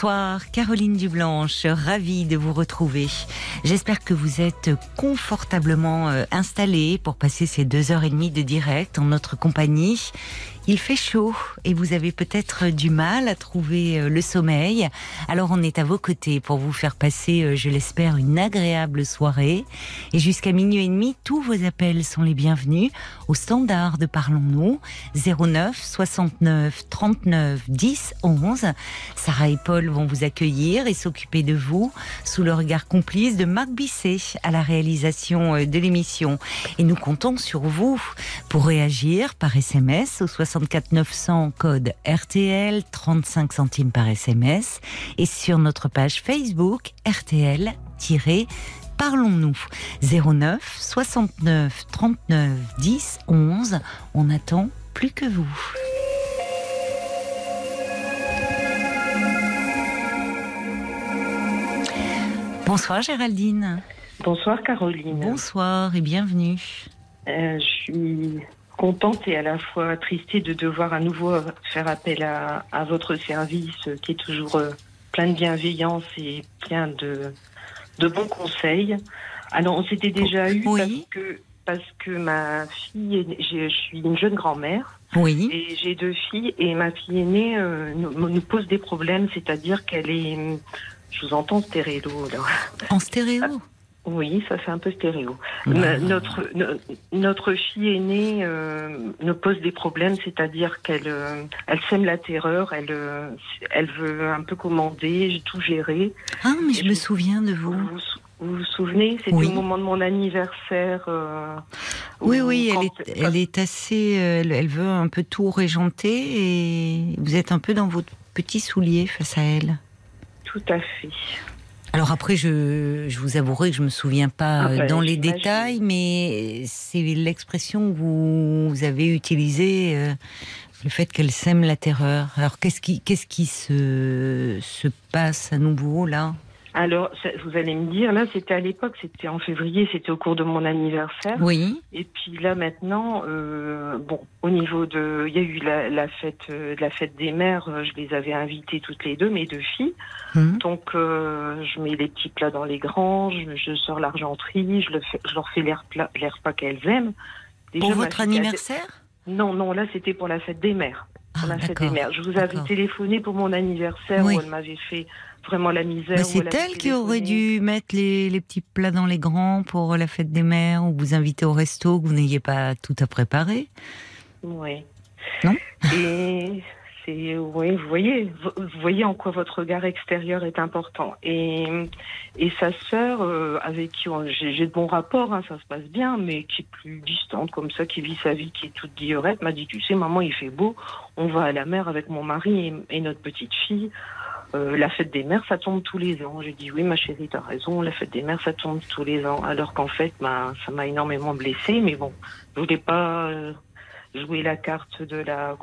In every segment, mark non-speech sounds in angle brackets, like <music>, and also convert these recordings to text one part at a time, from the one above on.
Bonsoir, Caroline Dublanche, ravie de vous retrouver. J'espère que vous êtes confortablement euh, installée pour passer ces deux heures et demie de direct en notre compagnie. Il fait chaud et vous avez peut-être du mal à trouver euh, le sommeil. Alors on est à vos côtés pour vous faire passer, euh, je l'espère, une agréable soirée. Et jusqu'à minuit et demi, tous vos appels sont les bienvenus au standard de Parlons-nous 09 69 39 10 11. Sarah et Paul vont vous accueillir et s'occuper de vous sous le regard complice de Marc Bisset à la réalisation euh, de l'émission. Et nous comptons sur vous pour réagir par SMS au 64 900 code RTL 35 centimes par SMS et sur notre page Facebook RTL Parlons-nous 09 69 39 10 11. On attend plus que vous. Bonsoir Géraldine. Bonsoir Caroline. Bonsoir et bienvenue. Euh, je suis contente et à la fois tristée de devoir à nouveau faire appel à, à votre service euh, qui est toujours euh, plein de bienveillance et plein de, de bons conseils. Alors on s'était déjà eu Oui. parce que parce que ma fille, je suis une jeune grand-mère Oui. et j'ai deux filles et ma fille aînée euh, nous, nous pose des problèmes, c'est-à-dire qu'elle est, je vous entends stéréo là. En stéréo. Oui, ça fait un peu stéréo. Ah. Notre, no- notre fille aînée euh, nous pose des problèmes, c'est-à-dire qu'elle euh, elle sème la terreur, elle, euh, elle veut un peu commander, tout gérer. Ah, mais je me souviens de Vous vous. vous, sou- vous vous souvenez? C'était Oui. au moment de mon anniversaire. euh, Oui, oui, elle est, elle est assez. Elle, elle veut un peu tout régenter et vous êtes un peu dans votre petit soulier face à elle. Tout à fait. Alors après, je, je vous avouerai que je me souviens pas Ah euh, bah, dans les détails, mais c'est l'expression que vous, vous avez utilisée, euh, le fait qu'elle sème la terreur. Alors qu'est-ce qui, qu'est-ce qui se, se passe à nouveau là? Alors, ça- vous allez me dire, là, c'était à l'époque, c'était en février, c'était au cours de mon anniversaire. Oui, Et puis là maintenant, euh, bon, au niveau de, il y a eu la, la fête, euh, la fête des mères. euh, Je les avais invitées toutes les deux, mes deux filles. Hum. Donc euh, je mets les petits plats dans les grands, je, je sors l'argenterie, je, le fais- je leur fais les repas, les repas qu'elles aiment. Déjà, pour votre anniversaire? Non, non, là c'était pour la fête des mères. Ah, la fête des mères. Je vous avais téléphoné pour mon anniversaire Oui. où elle m'avait fait vraiment la misère. Mais où c'est elle qui aurait dû mettre les, les petits plats dans les grands pour la fête des mères ou vous inviter au resto que vous n'ayez pas tout à préparer. Oui. Non? Et c'est, oui, vous voyez, vous voyez en quoi votre regard extérieur est important. Et, sa sœur, euh, avec qui j'ai de bons rapports, hein, ça se passe bien, mais qui est plus distante comme ça, qui vit sa vie, qui est toute guillerette, m'a dit, tu sais, maman, il fait beau, on va à la mer avec mon mari et, notre petite fille. Euh, la fête des mères, ça tombe tous les ans. J'ai dit oui, ma chérie, t'as raison. La fête des mères, ça tombe tous les ans. Alors qu'en fait, ben, ça m'a énormément blessée. Mais bon, je voulais pas euh, jouer la carte de la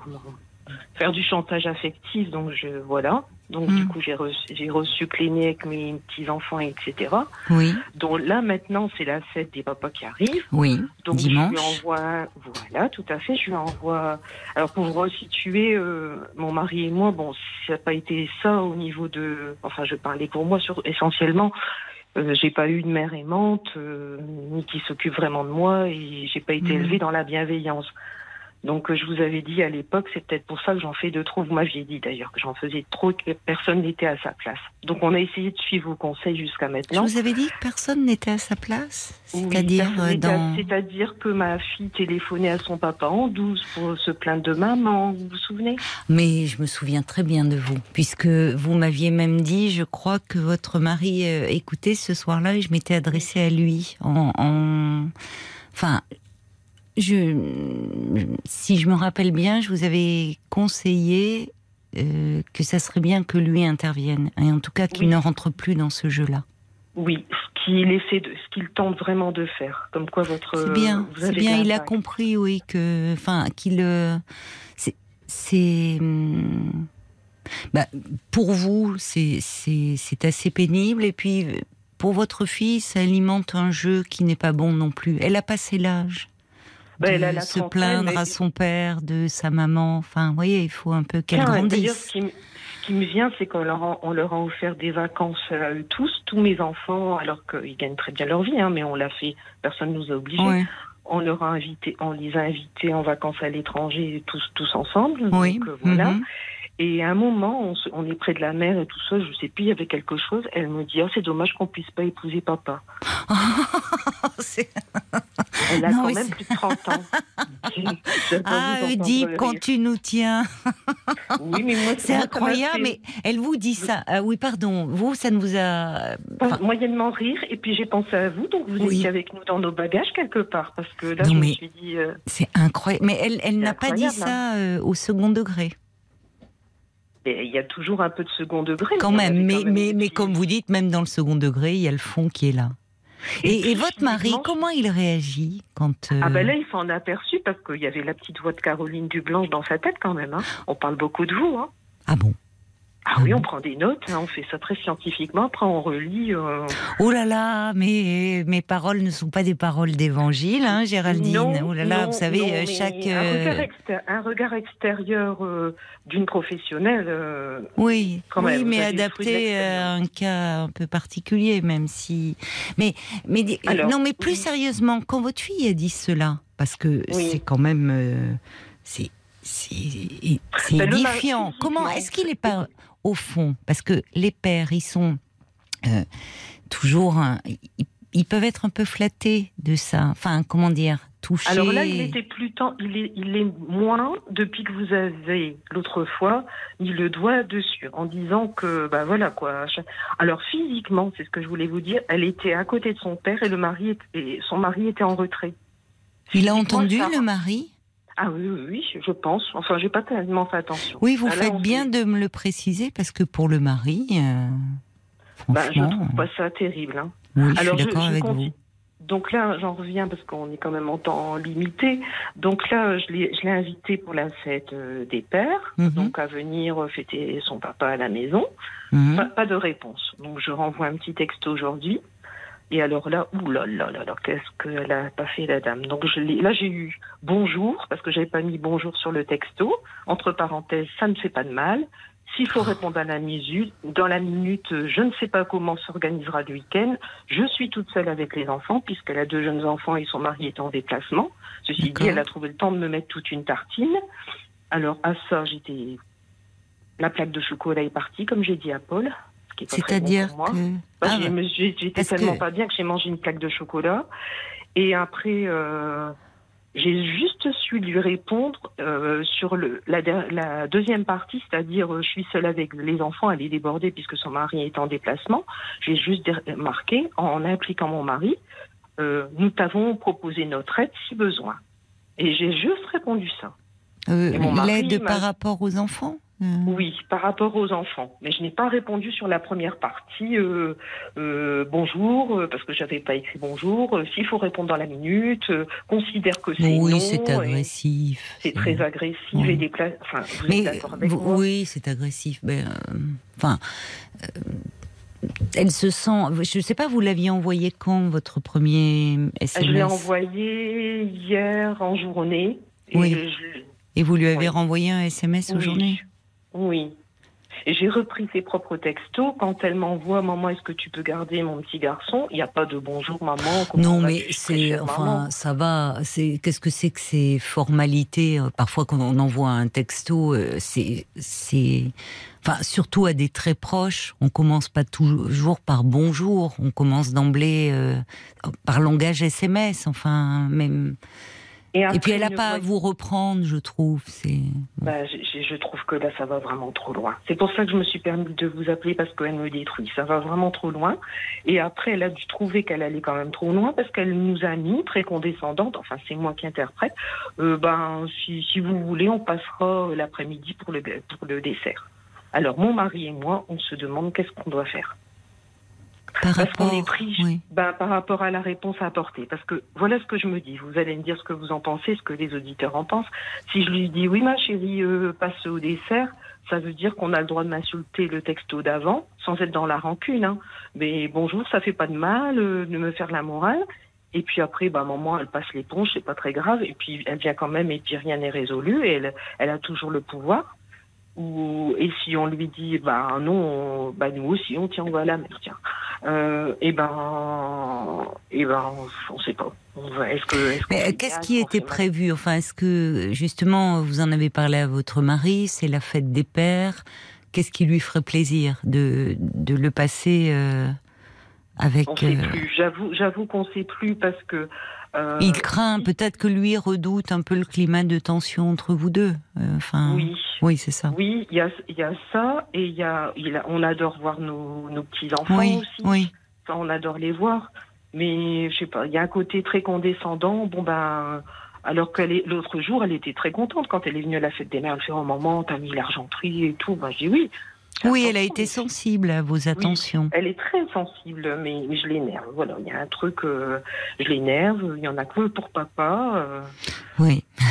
faire du chantage affectif. Donc je voilà. Donc du Mm. coup, j'ai reçu, j'ai reçu Cléné avec mes petits enfants, etc. Oui, Donc là maintenant, c'est la fête des papas qui arrive. oui. Donc Dimanche. je lui envoie, voilà, tout à fait, je lui envoie. Alors pour vous resituer, euh, mon mari et moi, bon, ça n'a pas été ça au niveau de, enfin, je parlais pour moi sur essentiellement. Euh, j'ai pas eu de mère aimante, euh, ni qui s'occupe vraiment de moi, et j'ai pas été Mhm. élevée dans la bienveillance. Donc euh, je vous avais dit à l'époque, c'est peut-être pour ça que j'en fais de trop. Vous m'aviez dit d'ailleurs que j'en faisais trop, que personne n'était à sa place. Donc on a essayé de suivre vos conseils jusqu'à Je maintenant. vous avais dit que personne n'était à sa place C'est-à-dire dans... C'est-à-dire que ma fille téléphonait à son papa en douce pour se plaindre de maman, vous vous souvenez? Mais je me souviens très bien de vous, puisque vous m'aviez même dit, je crois que votre mari euh, écoutait ce soir-là et je m'étais adressée à lui en... en- Enfin, je... si je me rappelle bien, je vous avais conseillé euh, que ça serait bien que lui intervienne, et en tout cas qu'il Oui. ne rentre plus dans ce jeu-là. Oui, ce qu'il essaie de, ce qu'il tente vraiment de faire. Comme quoi votre. C'est bien, c'est bien. Il a compris, oui, que, enfin, qu'il, euh, c'est, c'est, hum, bah, pour vous, c'est, c'est, c'est assez pénible. Et puis, pour votre fille, ça alimente un jeu qui n'est pas bon non plus. Elle a passé l'âge. De elle la se plaindre mais- à son père, de sa maman. Enfin, vous voyez, il faut un peu qu'elle grandisse. ce qui, qui me vient, c'est qu'on leur, a- on leur a offert des vacances à eux tous, tous mes enfants, alors qu'ils gagnent très bien leur vie, hein, mais on l'a fait, personne ne nous a obligés. Ouais. On leur a invité, on les a invités en vacances à l'étranger, tous, tous ensemble. Oui. Donc, euh, voilà. mhm. Et à un moment, on, se- on est près de la mer et tout ça, je sais plus, il y avait quelque chose. Elle me dit, oh, c'est dommage qu'on puisse pas épouser papa. <laughs> Elle a Non, quand même plus de 30 ans. <laughs> Ah, Oedipe, quand tu nous tiens. Oui, mais moi, <laughs> C'est incroyable, mais elle vous dit ça. Ah oui, pardon. Vous, ça ne vous a. Enfin, moyennement rire et puis j'ai pensé à vous donc vous Oui. étiez avec nous dans nos bagages quelque part parce que là Non, je me suis dit euh, c'est incroyable. Mais elle, n'a pas dit incroyable, ça euh, au second degré, il y a toujours un peu de second degré quand même. Mais, quand même mais, mais comme vous dites, même dans le second degré, il y a le fond qui est là. Et Et, et puis, votre mari, comment il réagit quand. euh, ah ben là il s'en est aperçu parce qu'il y avait la petite voix de Caroline Dublanche dans sa tête quand même hein. on parle beaucoup de vous hein. Ah bon? Ah oui on prend des notes hein, on fait ça très scientifiquement après on relit euh, Oh là là, mais mes paroles ne sont pas des paroles d'évangile, hein, Géraldine. non, oh là là, non, vous savez, non, euh, chaque. un, euh, regard un regard extérieur euh, d'une professionnelle euh, Oui, Quand oui, même, mais adapté à un cas un peu particulier, même si. Mais, mais Alors, non, mais plus oui. sérieusement, quand votre fille a dit cela, parce que Oui. c'est quand même, c'est, c'est, Ben, édifiant. Comment est-ce qu'il est pas au fond Parce que les pères, ils sont euh, toujours, un- ils, ils peuvent être un peu flattés de ça. Enfin, comment dire, touchés. Alors là, il était plus temps, il est, il est moins depuis que vous avez l'autre fois mis le doigt dessus en disant que, bah voilà quoi. Alors physiquement, c'est ce que je voulais vous dire, elle était à côté de son père et le mari et son mari était en retrait. Il a entendu ça- le mari? Ah oui, oui, oui, je pense. Enfin, j'ai pas tellement fait attention. Oui, vous Ah, là, faites bien de me le préciser parce que pour le mari, euh, Bah, je trouve pas ça terrible. Hein. oui, je Alors, suis je- d'accord avec vous. Donc là, j'en reviens parce qu'on est quand même en temps limité. Donc là, je l'ai invité pour la fête euh, des pères, Mhm. donc à venir euh, fêter son papa à la maison. Mhm. Pas, pas de réponse. Donc je renvoie un petit texte aujourd'hui. Et alors là, là, qu'est-ce qu'elle a pas fait la dame. Donc je l'ai- là j'ai eu bonjour parce que j'avais pas mis bonjour sur le texto. Entre parenthèses, ça ne fait pas de mal. S'il faut répondre à la minute, dans la minute, je ne sais pas comment s'organisera le week-end. Je suis toute seule avec les enfants puisqu'elle a deux jeunes enfants et son mari est en déplacement. Ceci dit, elle a trouvé le temps de me mettre toute une tartine. Alors à ça, j'étais la plaque de chocolat est partie, comme j'ai dit à Paul. Qui est pas très bon C'est-à-dire pour moi. que. Bah, Ah, J'étais tellement que- pas bien que j'ai mangé une plaque de chocolat. Et après, euh, j'ai juste su lui répondre euh, sur le, la, deuxième partie, c'est-à-dire euh, je suis seule avec les enfants, elle est débordée puisque son mari est en déplacement. J'ai juste marqué, en impliquant mon mari, nous t'avons proposé notre aide si besoin. Et j'ai juste répondu ça. L'aide par rapport aux enfants? Euh, Oui, par rapport aux enfants. Mais je n'ai pas répondu sur la première partie. euh, euh, bonjour, euh, parce que j'avais pas écrit bonjour. S'il faut répondre dans la minute, euh, considère que c'est Oui, c'est agressif. C'est très agressif Oui. et dépla... Enfin, vous Mais êtes d'accord avec vous- moi oui, c'est agressif. Mais, euh, enfin, elle se sent. Je ne sais pas, vous l'aviez envoyé quand votre premier SMS Je l'ai envoyé hier en journée. Et Oui. je- Et vous lui avez Oui. renvoyé un SMS aujourd'hui Oui. J'ai repris ses propres textos. Quand elle m'envoie Maman, est-ce que tu peux garder mon petit garçon? Il n'y a pas de bonjour, maman. Non, mais c'est enfin maman ça va. C'est qu'est-ce que c'est que ces formalités euh, Parfois, quand on envoie un texto, euh, c'est c'est enfin surtout à des très proches. On commence pas toujours par bonjour. On commence d'emblée euh, par langage SMS. Enfin même. Et, après, puis elle n'a pas à vous reprendre, je trouve. C'est Bah, je, je- je trouve que là, ça va vraiment trop loin. C'est pour ça que je me suis permis de vous appeler parce qu'elle me détruit. Ça va vraiment trop loin. Et après, elle a dû trouver qu'elle allait quand même trop loin parce qu'elle nous a mis, très condescendante, enfin, c'est moi qui interprète, euh, ben, si, si vous voulez, on passera l'après-midi pour le, pour le dessert. Alors, mon mari et moi, on se demande qu'est-ce qu'on doit faire. Par Parce rapport, qu'on est pris oui. ben, par rapport à la réponse apportée. Parce que voilà ce que je me dis. Vous allez me dire ce que vous en pensez, ce que les auditeurs en pensent. Si je lui dis oui, ma chérie, euh, passe au dessert, ça veut dire qu'on a le droit de m'insulter le texto d'avant, sans être dans la rancune. Hein. Mais bonjour, ça fait pas de mal euh, de me faire la morale. Et puis après, bah, maman, elle passe l'éponge, c'est pas très grave. Et puis elle vient quand même et puis rien n'est résolu. Et elle, elle a toujours le pouvoir. Ou, et si on lui dit, bah non, on- bah nous aussi, on tient, voilà, mais tiens. Euh, et ben, et ben, on, on sait pas. On va- Est-ce que, est-ce qu'on Mais euh, qu'est-ce qui on était prévu? Enfin, est-ce que justement vous en avez parlé à votre mari C'est la fête des pères. Qu'est-ce qui lui ferait plaisir de, de le passer euh, avec On sait euh, plus. J'avoue, j'avoue qu'on sait plus parce que. Euh, Il craint peut-être que lui redoute un peu le climat de tension entre vous deux. Euh, Enfin, Oui. oui, c'est ça. Oui, il y a, y ça et il y a, on adore voir nos, nos petits enfants Oui, aussi. oui. On adore les voir. Mais je sais pas, il y a un côté très condescendant. Bon ben, alors que l'autre jour, elle était très contente quand elle est venue à la fête des mères. Elle fait oh maman, t'as mis l'argenterie et tout. Ben je dis oui. Oui, elle a été sensible à vos attentions. Elle est très sensible, mais, je l'énerve. Voilà, il y a un truc, euh, je l'énerve. Il y en a que pour papa. euh. Oui. <laughs>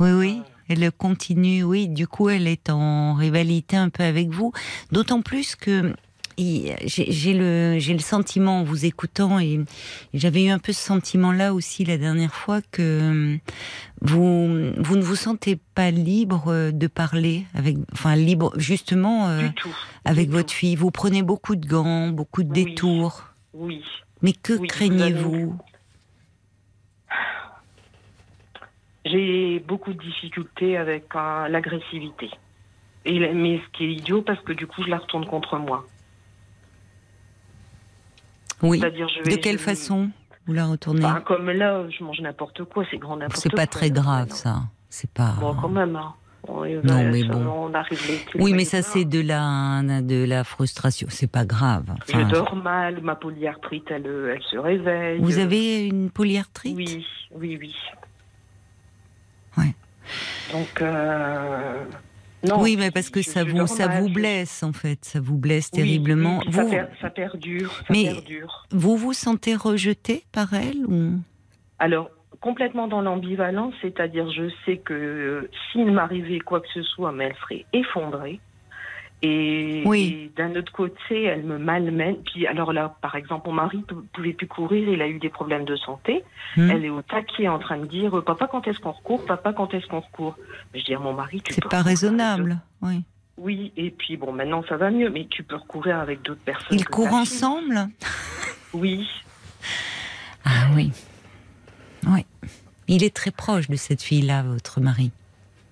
Oui, oui. Elle continue, oui. Du coup, elle est en rivalité un peu avec vous. D'autant plus que j'ai j'ai le, j'ai le sentiment, en vous écoutant, et j'avais eu un peu ce sentiment-là aussi la dernière fois, que vous, vous ne vous sentez pas libre de parler avec, enfin, libre, justement, euh, tout. avec votre tout. fille. Vous prenez beaucoup de gants, beaucoup de Oui. détours. Oui. Mais que Oui, craignez-vous J'ai beaucoup de difficultés avec euh, l'agressivité. Et mais ce qui est idiot, parce que du coup, je la retourne contre moi. Oui. C'est-à-dire, je De vais- quelle je- façon vous la retournez Comme là, je mange n'importe quoi, c'est grand n'importe quoi. C'est pas très grave, ça. C'est pas. Bon, quand même. Hein. On, est- Non, mais bon. On arrive les Oui, mais ça c'est de la de la frustration. C'est pas grave. Je dors mal, ma polyarthrite, elle, elle se réveille. vous avez une polyarthrite? Oui, oui, oui. Ouais. Donc, euh, non. Oui, mais parce que je- ça je vous ça vous blesse en fait. Ça vous blesse Oui, terriblement. oui, ça, vous per- ça perdure, ça Mais- perdure. vous vous sentez rejeté par elle ou? Alors, complètement dans l'ambivalence, c'est-à-dire je sais que euh, s'il m'arrivait quoi que ce soit, mais elle serait effondrée. Et, Oui. et d'un autre côté, elle me malmène. Puis alors là, par exemple, mon mari ne pouvait plus courir, il a eu des problèmes de santé. Hmm. Elle est au taquet en train de dire Papa, quand est-ce qu'on recourt? Papa, quand est-ce qu'on recourt? Je dis à mon mari Tu C'est pas raisonnable. Oui. Oui, et puis bon, maintenant ça va mieux, mais tu peux recourir avec d'autres personnes. Ils courent ensemble? Oui, Ah oui. Oui. Il est très proche de cette fille-là, votre mari.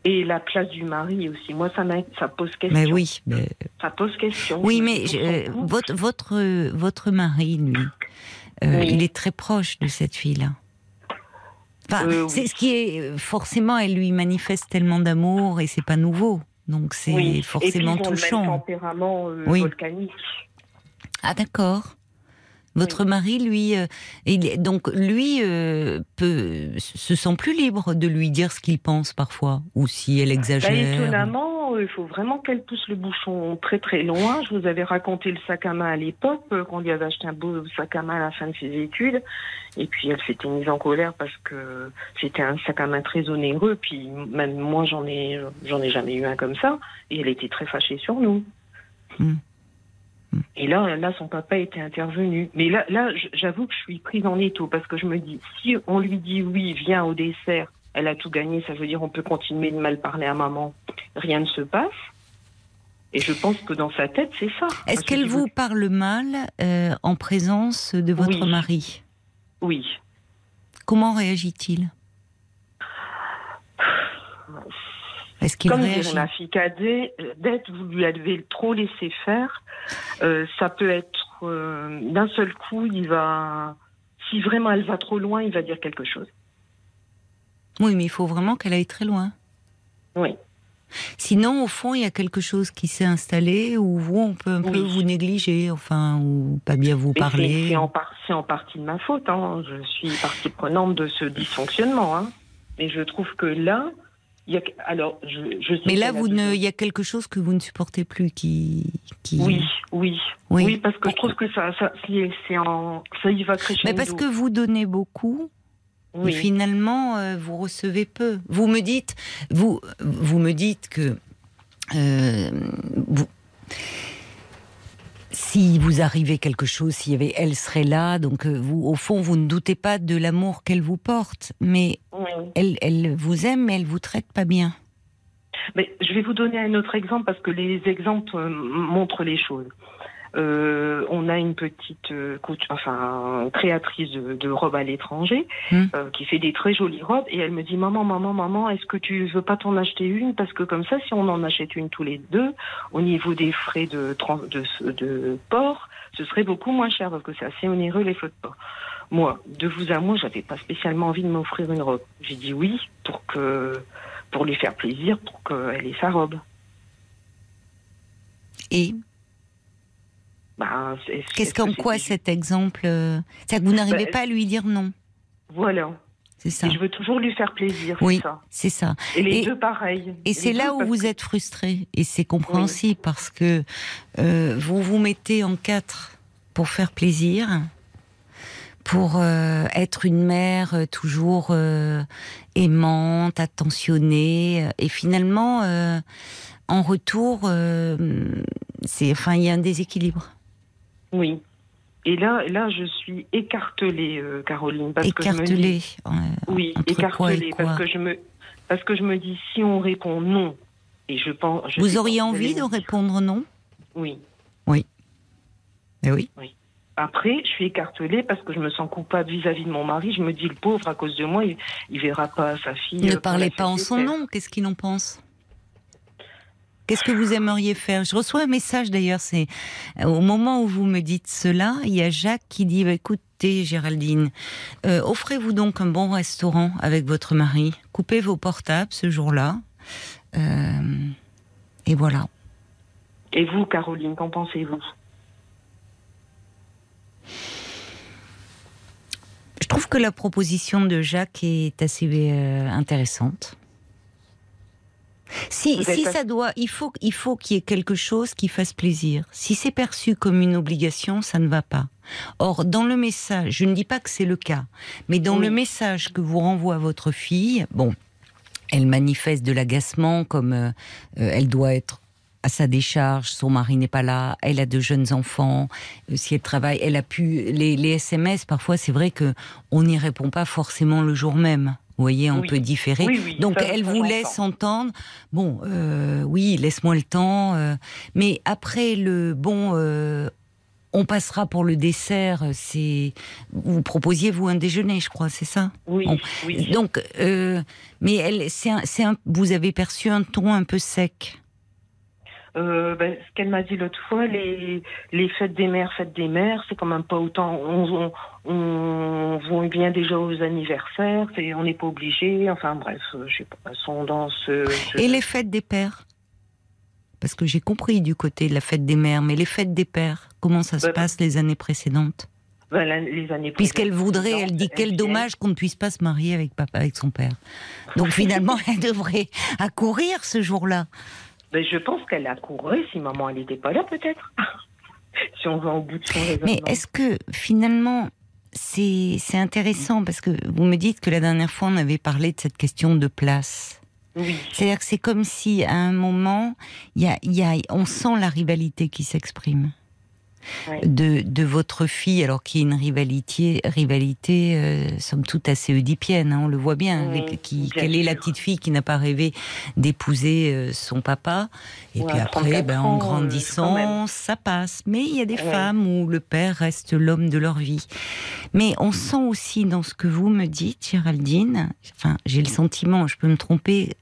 Et la place du mari aussi. Moi, ça, ça pose question. Mais oui. mais- Ça pose question. Oui, mais je- euh, votre, votre, votre mari, lui, euh, Oui. il est très proche de cette fille-là. Enfin, Euh, c'est oui. ce qui est forcément, elle lui manifeste tellement d'amour et c'est pas nouveau, donc c'est oui. Et forcément puis, ils ont le même touchant. tempérament euh, Oui. volcanique. Ah d'accord. Votre mari, lui, euh, il donc lui euh, peut se sent plus libre de lui dire ce qu'il pense parfois, ou si elle Bah, exagère. étonnamment, euh, il faut vraiment qu'elle pousse le bouchon très très loin. Je vous avais raconté le sac à main à l'époque, qu'on lui avait acheté un beau sac à main à la fin de ses études. Et puis elle s'était mise en colère parce que c'était un sac à main très onéreux. Puis même moi, j'en ai, j'en ai jamais eu un comme ça. Et elle était très fâchée sur nous. Hmm. Et là, là, son papa était intervenu. Mais là, là, j'avoue que je suis prise en étau parce que je me dis, si on lui dit oui, viens au dessert, elle a tout gagné, ça veut dire on peut continuer de mal parler à maman. Rien ne se passe. Et je pense que dans sa tête, c'est ça. Est-ce qu'elle vous parle mal euh, en présence de votre Oui. mari? Oui. Comment réagit-il? Est-ce qu'il Comme dirait ma fille cadet, d'être, vous lui avez trop laissé faire. Euh, ça peut être euh, d'un seul coup, il va. Si vraiment elle va trop loin, il va dire quelque chose. Oui, mais il faut vraiment qu'elle aille très loin. Oui. Sinon, au fond, il y a quelque chose qui s'est installé où vous, on peut un peu vous négliger, enfin, ou pas bien vous Mais parler. C'est en, par- c'est en partie de ma faute. Hein. Je suis partie prenante de ce dysfonctionnement. Hein. Mais je trouve que là, Il y a, alors, je, je sais Mais là, vous ne, il y a quelque chose que vous ne supportez plus qui, qui. Oui, oui, Oui. oui, parce que je trouve que ça, ça, c'est en, ça y va crescendo. Mais parce que vous donnez beaucoup, oui. et finalement, euh, vous recevez peu. Vous me dites, vous, vous me dites que euh, vous- si vous arrivez quelque chose, s'il y avait, elle serait là. Donc, euh, vous, au fond, vous ne doutez pas de l'amour qu'elle vous porte, mais Oui. elle, elle vous aime, mais elle vous traite pas bien. Mais je vais vous donner un autre exemple parce que les exemples euh, montrent les choses. Euh, on a une petite euh, coach- enfin créatrice de, de robes à l'étranger Hmm. euh, qui fait des très jolies robes et elle me dit maman maman maman est-ce que tu veux pas t'en acheter une? Parce que comme ça si on en achète une tous les deux au niveau des frais de de, de port ce serait beaucoup moins cher parce que c'est assez onéreux les frais de port. Moi de vous à moi j'avais pas spécialement envie de m'offrir une robe. J'ai dit oui pour que pour lui faire plaisir pour qu'elle ait sa robe. Et C'est- qu'est-ce est-ce que qu'en quoi cet exemple euh, C'est-à-dire que vous n'arrivez Bah, pas à lui dire non. Voilà. C'est ça. Et je veux toujours lui faire plaisir, Oui. c'est ça. C'est ça. Et les Et- deux pareil. Et c'est là où vous que- êtes frustré. Et c'est compréhensible parce que euh, vous vous mettez en quatre pour faire plaisir, pour euh, être une mère toujours euh, aimante, attentionnée. Et finalement, en retour, c'est, enfin, il y a un déséquilibre. Oui. Et là, là, je suis écartelée, euh, Caroline, parce que je me dis, euh, oui, quoi et écartelée, quoi parce que je me, parce que je me dis, si on répond non, et je pense, je Vous auriez envie de répondre non? Oui. Eh oui. Après, je suis écartelée parce que je me sens coupable vis-à-vis de mon mari. Je me dis, le pauvre, à cause de moi, il, il verra pas sa fille. Ne euh, parlez pas en son nom. Qu'est-ce qu'il en pense? Qu'est-ce que vous aimeriez faire? Je reçois un message d'ailleurs. C'est euh, au moment où vous me dites cela, il y a Jacques qui dit bah, "Écoutez, Géraldine, euh, offrez-vous donc un bon restaurant avec votre mari. Coupez vos portables ce jour-là, Euh, et voilà." Et vous, Caroline, qu'en pensez-vous? Je trouve que la proposition de Jacques est assez euh, intéressante. Si, si ça doit, il faut, il faut qu'il y ait quelque chose qui fasse plaisir. Si c'est perçu comme une obligation, ça ne va pas. Or, dans le message, je ne dis pas que c'est le cas, mais dans Oui. le message que vous renvoie votre fille, bon, elle manifeste de l'agacement, comme euh, euh, elle doit être à sa décharge, son mari n'est pas là, elle a de jeunes enfants, euh, si elle travaille, elle a pu les, les SMS. Parfois, c'est vrai que on n'y répond pas forcément le jour même. Vous voyez, on Oui. peut différer. Oui, oui, Donc, ça, elle vous laisse entendre. Bon, euh, oui, laisse-moi le temps. euh, mais après le bon. euh, on passera pour le dessert. C'est vous proposiez vous un déjeuner, je crois, c'est ça? Oui, Bon. Donc, euh, mais elle, c'est un, c'est un, vous avez perçu un ton un peu sec? Euh, ben, ce qu'elle m'a dit l'autre fois, les, les fêtes des mères, fêtes des mères, c'est quand même pas autant. On, on, on bien déjà aux anniversaires, on n'est pas obligé. Enfin bref, euh, je sais pas, elles sont dans ce. ce- Et les fêtes des pères? Parce que j'ai compris du côté de la fête des mères, mais les fêtes des pères, comment ça se Ben, passe les années précédentes? ben, la- les années Puisqu'elle voudrait, elle dit quel dommage qu'on ne puisse pas se marier avec papa, avec son père. Donc finalement, <laughs> elle devrait accourir ce jour-là. Ben, je pense qu'elle a couru si maman elle n'était pas là peut-être. <laughs> si on va au bout de son raisonnement. Mais est-ce que finalement, c'est c'est intéressant? Parce que vous me dites que la dernière fois on avait parlé de cette question de place. Oui, C'est-à-dire que c'est comme si à un moment, il y a, y a, on sent la rivalité qui s'exprime. De, de votre fille, alors qu'il y a une rivalité, rivalité euh, somme toute assez oedipienne, hein, on le voit bien. Oui, qui, quelle est la petite fille qui n'a pas rêvé d'épouser euh, son papa Et Ouais, puis après, 34 ben, en euh, grandissant, ça passe. Mais il y a des femmes où le père reste l'homme de leur vie. Mais on sent aussi dans ce que vous me dites, Géraldine, enfin, j'ai le sentiment, je peux me tromper,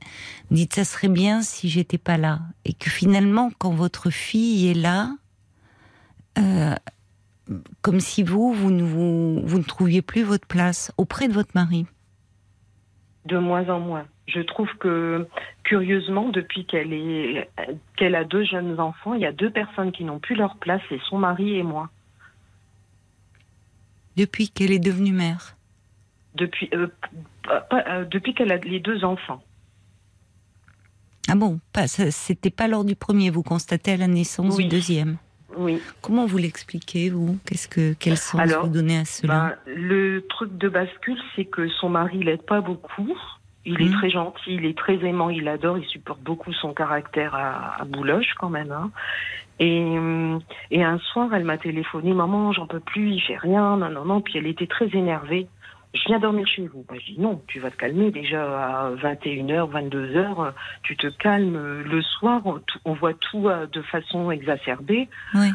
vous dites ça serait bien si j'étais pas là. Et que finalement, quand votre fille est là, euh, comme si vous, vous ne, vous, vous ne trouviez plus votre place auprès de votre mari. de moins en moins. Je trouve que curieusement, depuis qu'elle est qu'elle a deux jeunes enfants, il y a deux personnes qui n'ont plus leur place, c'est son mari et moi. Depuis qu'elle est devenue mère. Depuis euh, euh, depuis qu'elle a les deux enfants. Ah bon, pas, c'était pas lors du premier, vous constatez à la naissance du deuxième Oui. Comment vous l'expliquez, vous? Qu'est-ce que, Quel sens vous donnez à cela? ben, Le truc de bascule, c'est que son mari l'aide pas beaucoup. Il est mmh. très gentil, il est très aimant, il adore, il supporte beaucoup son caractère à, à Bouloche quand même. Hein. Et, et un soir, elle m'a téléphoné, maman, j'en peux plus, il fait rien, non, non, non. Puis elle était très énervée je viens dormir chez vous. Bah, je dis non, tu vas te calmer déjà à 21h, 22h, tu te calmes. Le soir, on, voit tout euh, de façon exacerbée. Oui.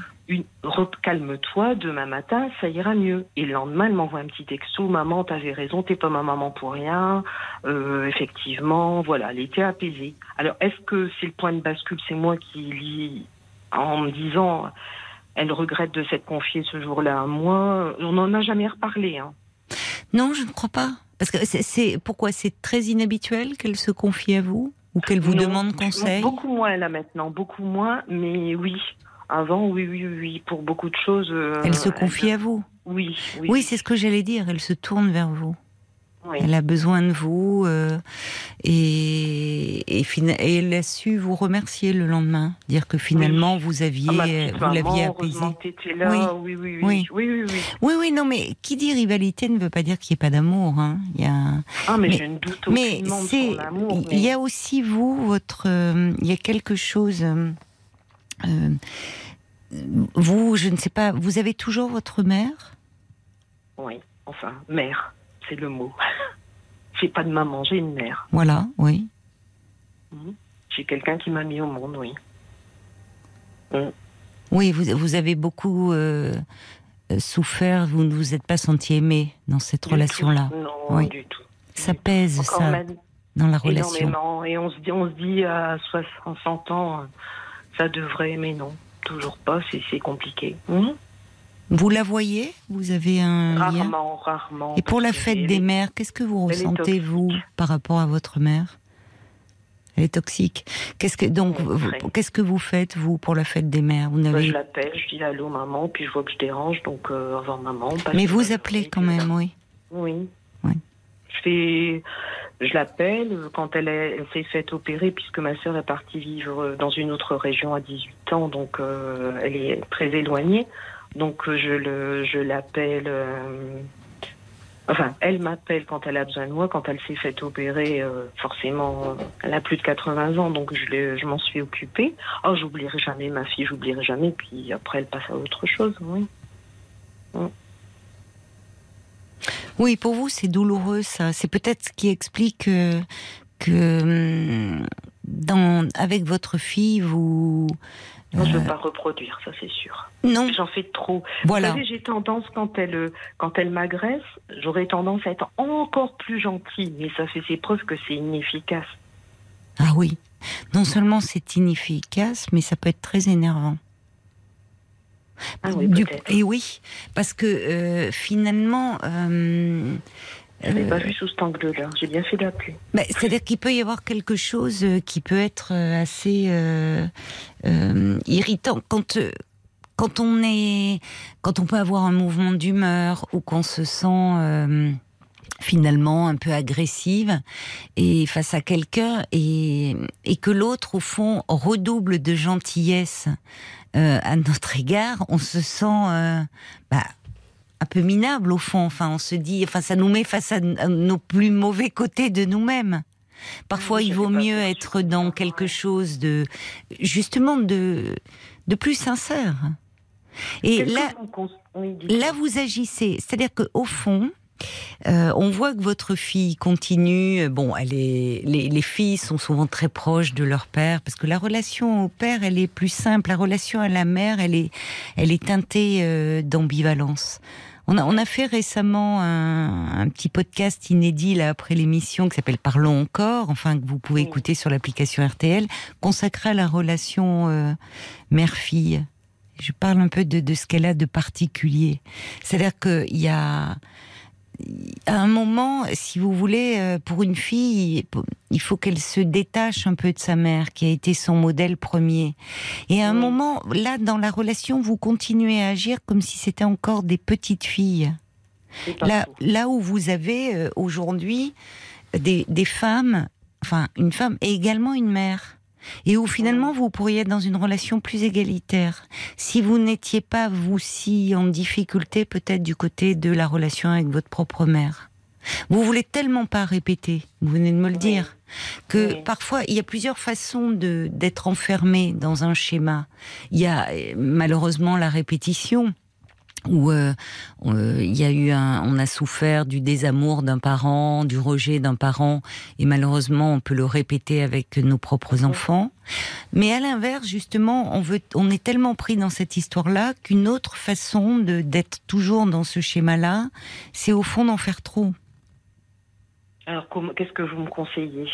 Calme-toi, demain matin, ça ira mieux. Et le lendemain, elle m'envoie un petit texto, maman, t'avais raison, t'es pas ma maman pour rien. Euh, effectivement, voilà, elle était apaisée. Alors, est-ce que c'est le point de bascule, c'est moi qui lis en me disant, elle regrette de s'être confiée ce jour-là à moi. On n'en a jamais reparlé. Hein. Non, je ne crois pas. Parce que c'est pourquoi c'est très inhabituel qu'elle se confie à vous ou qu'elle vous demande conseil. Beaucoup moins là maintenant, beaucoup moins. Mais oui, avant, oui, oui, oui, pour beaucoup de choses. Euh, elle se confie à vous. Oui, oui. Oui, c'est ce que j'allais dire. Elle se tourne vers vous. Elle a besoin de vous euh, et, et, elle a su vous remercier le lendemain, dire que finalement vous aviez, ah, vous l'aviez apaisé. oui. Oui, oui, oui, oui, oui, non, mais qui dit rivalité ne veut pas dire qu'il n'y ait pas d'amour. Hein. Il y a... Ah, mais, je ne doute mais c'est, il y a aussi vous, votre, euh, il y a quelque chose. Euh, vous, je ne sais pas, vous avez toujours votre mère? Oui, enfin, mère c'est le mot. <laughs> j'ai pas de maman, j'ai une mère. Voilà, oui. Mhm. J'ai quelqu'un qui m'a mis au monde, oui. Mhm. Oui, vous, vous, avez beaucoup euh, souffert, vous ne vous êtes pas senti aimé dans cette relation-là. Non, du tout. Ça pèse, ça, dans la relation. Énormément. Et on se dit, on se dit à 60 ans, ça devrait, mais non, toujours pas, c'est compliqué. Mhm. Vous la voyez? Vous avez un rarement, rarement. Et pour la fête des mères, qu'est-ce que vous ressentez vous par rapport à votre mère? Elle est toxique. Qu'est-ce que donc qu'est-ce que vous faites vous pour la fête des mères? Vous n'avez. Bah, je l'appelle, je dis allô maman, puis je vois que je dérange, donc euh, avant maman. Mais vous appelez quand même, oui. Oui. Oui. Je fais, je l'appelle quand elle, elle s'est faite opérer puisque ma sœur est partie vivre dans une autre région à 18 ans, donc euh, elle est très éloignée. Donc euh, je le, je l'appelle. Euh, enfin, elle m'appelle quand elle a besoin de moi. Quand elle s'est fait opérer, euh, forcément, elle a plus de 80 ans, donc je, je m'en suis occupée. Oh, j'oublierai jamais ma fille, j'oublierai jamais. Puis après, elle passe à autre chose. Oui. Oui, pour vous, c'est douloureux, ça. C'est peut-être ce qui explique que, hum, dans, avec votre fille, vous je ne veux pas reproduire, ça c'est sûr. Non. J'en fais trop. Voilà. Vous savez, j'ai tendance, quand elle, quand elle m'agresse, j'aurais tendance à être encore plus gentille, mais ça fait ses preuves que c'est inefficace. Ah oui. Non seulement c'est inefficace, mais ça peut être très énervant. Ah oui, et oui, parce que euh, finalement, euh, je n'avais pas vu sous cet angle-là. J'ai bien fait d'appeler. Bah, c'est-à-dire qu'il peut y avoir quelque chose euh, qui peut être euh, assez euh, irritant quand quand on est quand on peut avoir un mouvement d'humeur ou qu'on se sent finalement un peu agressive et face à quelqu'un et, et que l'autre au fond redouble de gentillesse à notre égard, on se sent bah, un peu minable au fond. Enfin, on se dit, enfin, ça nous met face à nos plus mauvais côtés de nous-mêmes. Parfois, il vaut mieux être dans quelque chose de, justement, de, de plus sincère. Et là, là, vous agissez. C'est-à-dire qu'au fond, euh, on voit que votre fille continue. Bon, elle est, les, les, filles sont souvent très proches de leur père parce que la relation au père, elle est plus simple. La relation à la mère, elle est, elle est teintée euh, d'ambivalence. On a, on a fait récemment un, un, petit podcast inédit là après l'émission qui s'appelle Parlons encore, enfin que vous pouvez écouter sur l'application RTL, consacré à la relation euh, mère-fille. Je parle un peu de, de ce qu'elle a de particulier. C'est-à-dire qu'il y a à un moment, si vous voulez, euh, pour une fille, il faut qu'elle se détache un peu de sa mère, qui a été son modèle premier. Et à un moment, là, dans la relation, vous continuez à agir comme si c'était encore des petites filles. Là, là où vous avez euh, aujourd'hui des, des femmes, enfin, une femme et également une mère. Et où finalement vous pourriez être dans une relation plus égalitaire. Si vous n'étiez pas vous si en difficulté peut-être du côté de la relation avec votre propre mère. Vous voulez tellement pas répéter, vous venez de me le dire, que parfois il y a plusieurs façons de d'être enfermé dans un schéma. Il y a euh, malheureusement la répétition où euh, euh, il y a eu un, on a souffert du désamour d'un parent, du rejet d'un parent, et malheureusement on peut le répéter avec nos propres enfants. Mais à l'inverse, justement, on veut, on est tellement pris dans cette histoire-là qu'une autre façon de d'être toujours dans ce schéma-là, c'est au fond d'en faire trop. Alors, qu'est-ce que vous me conseillez?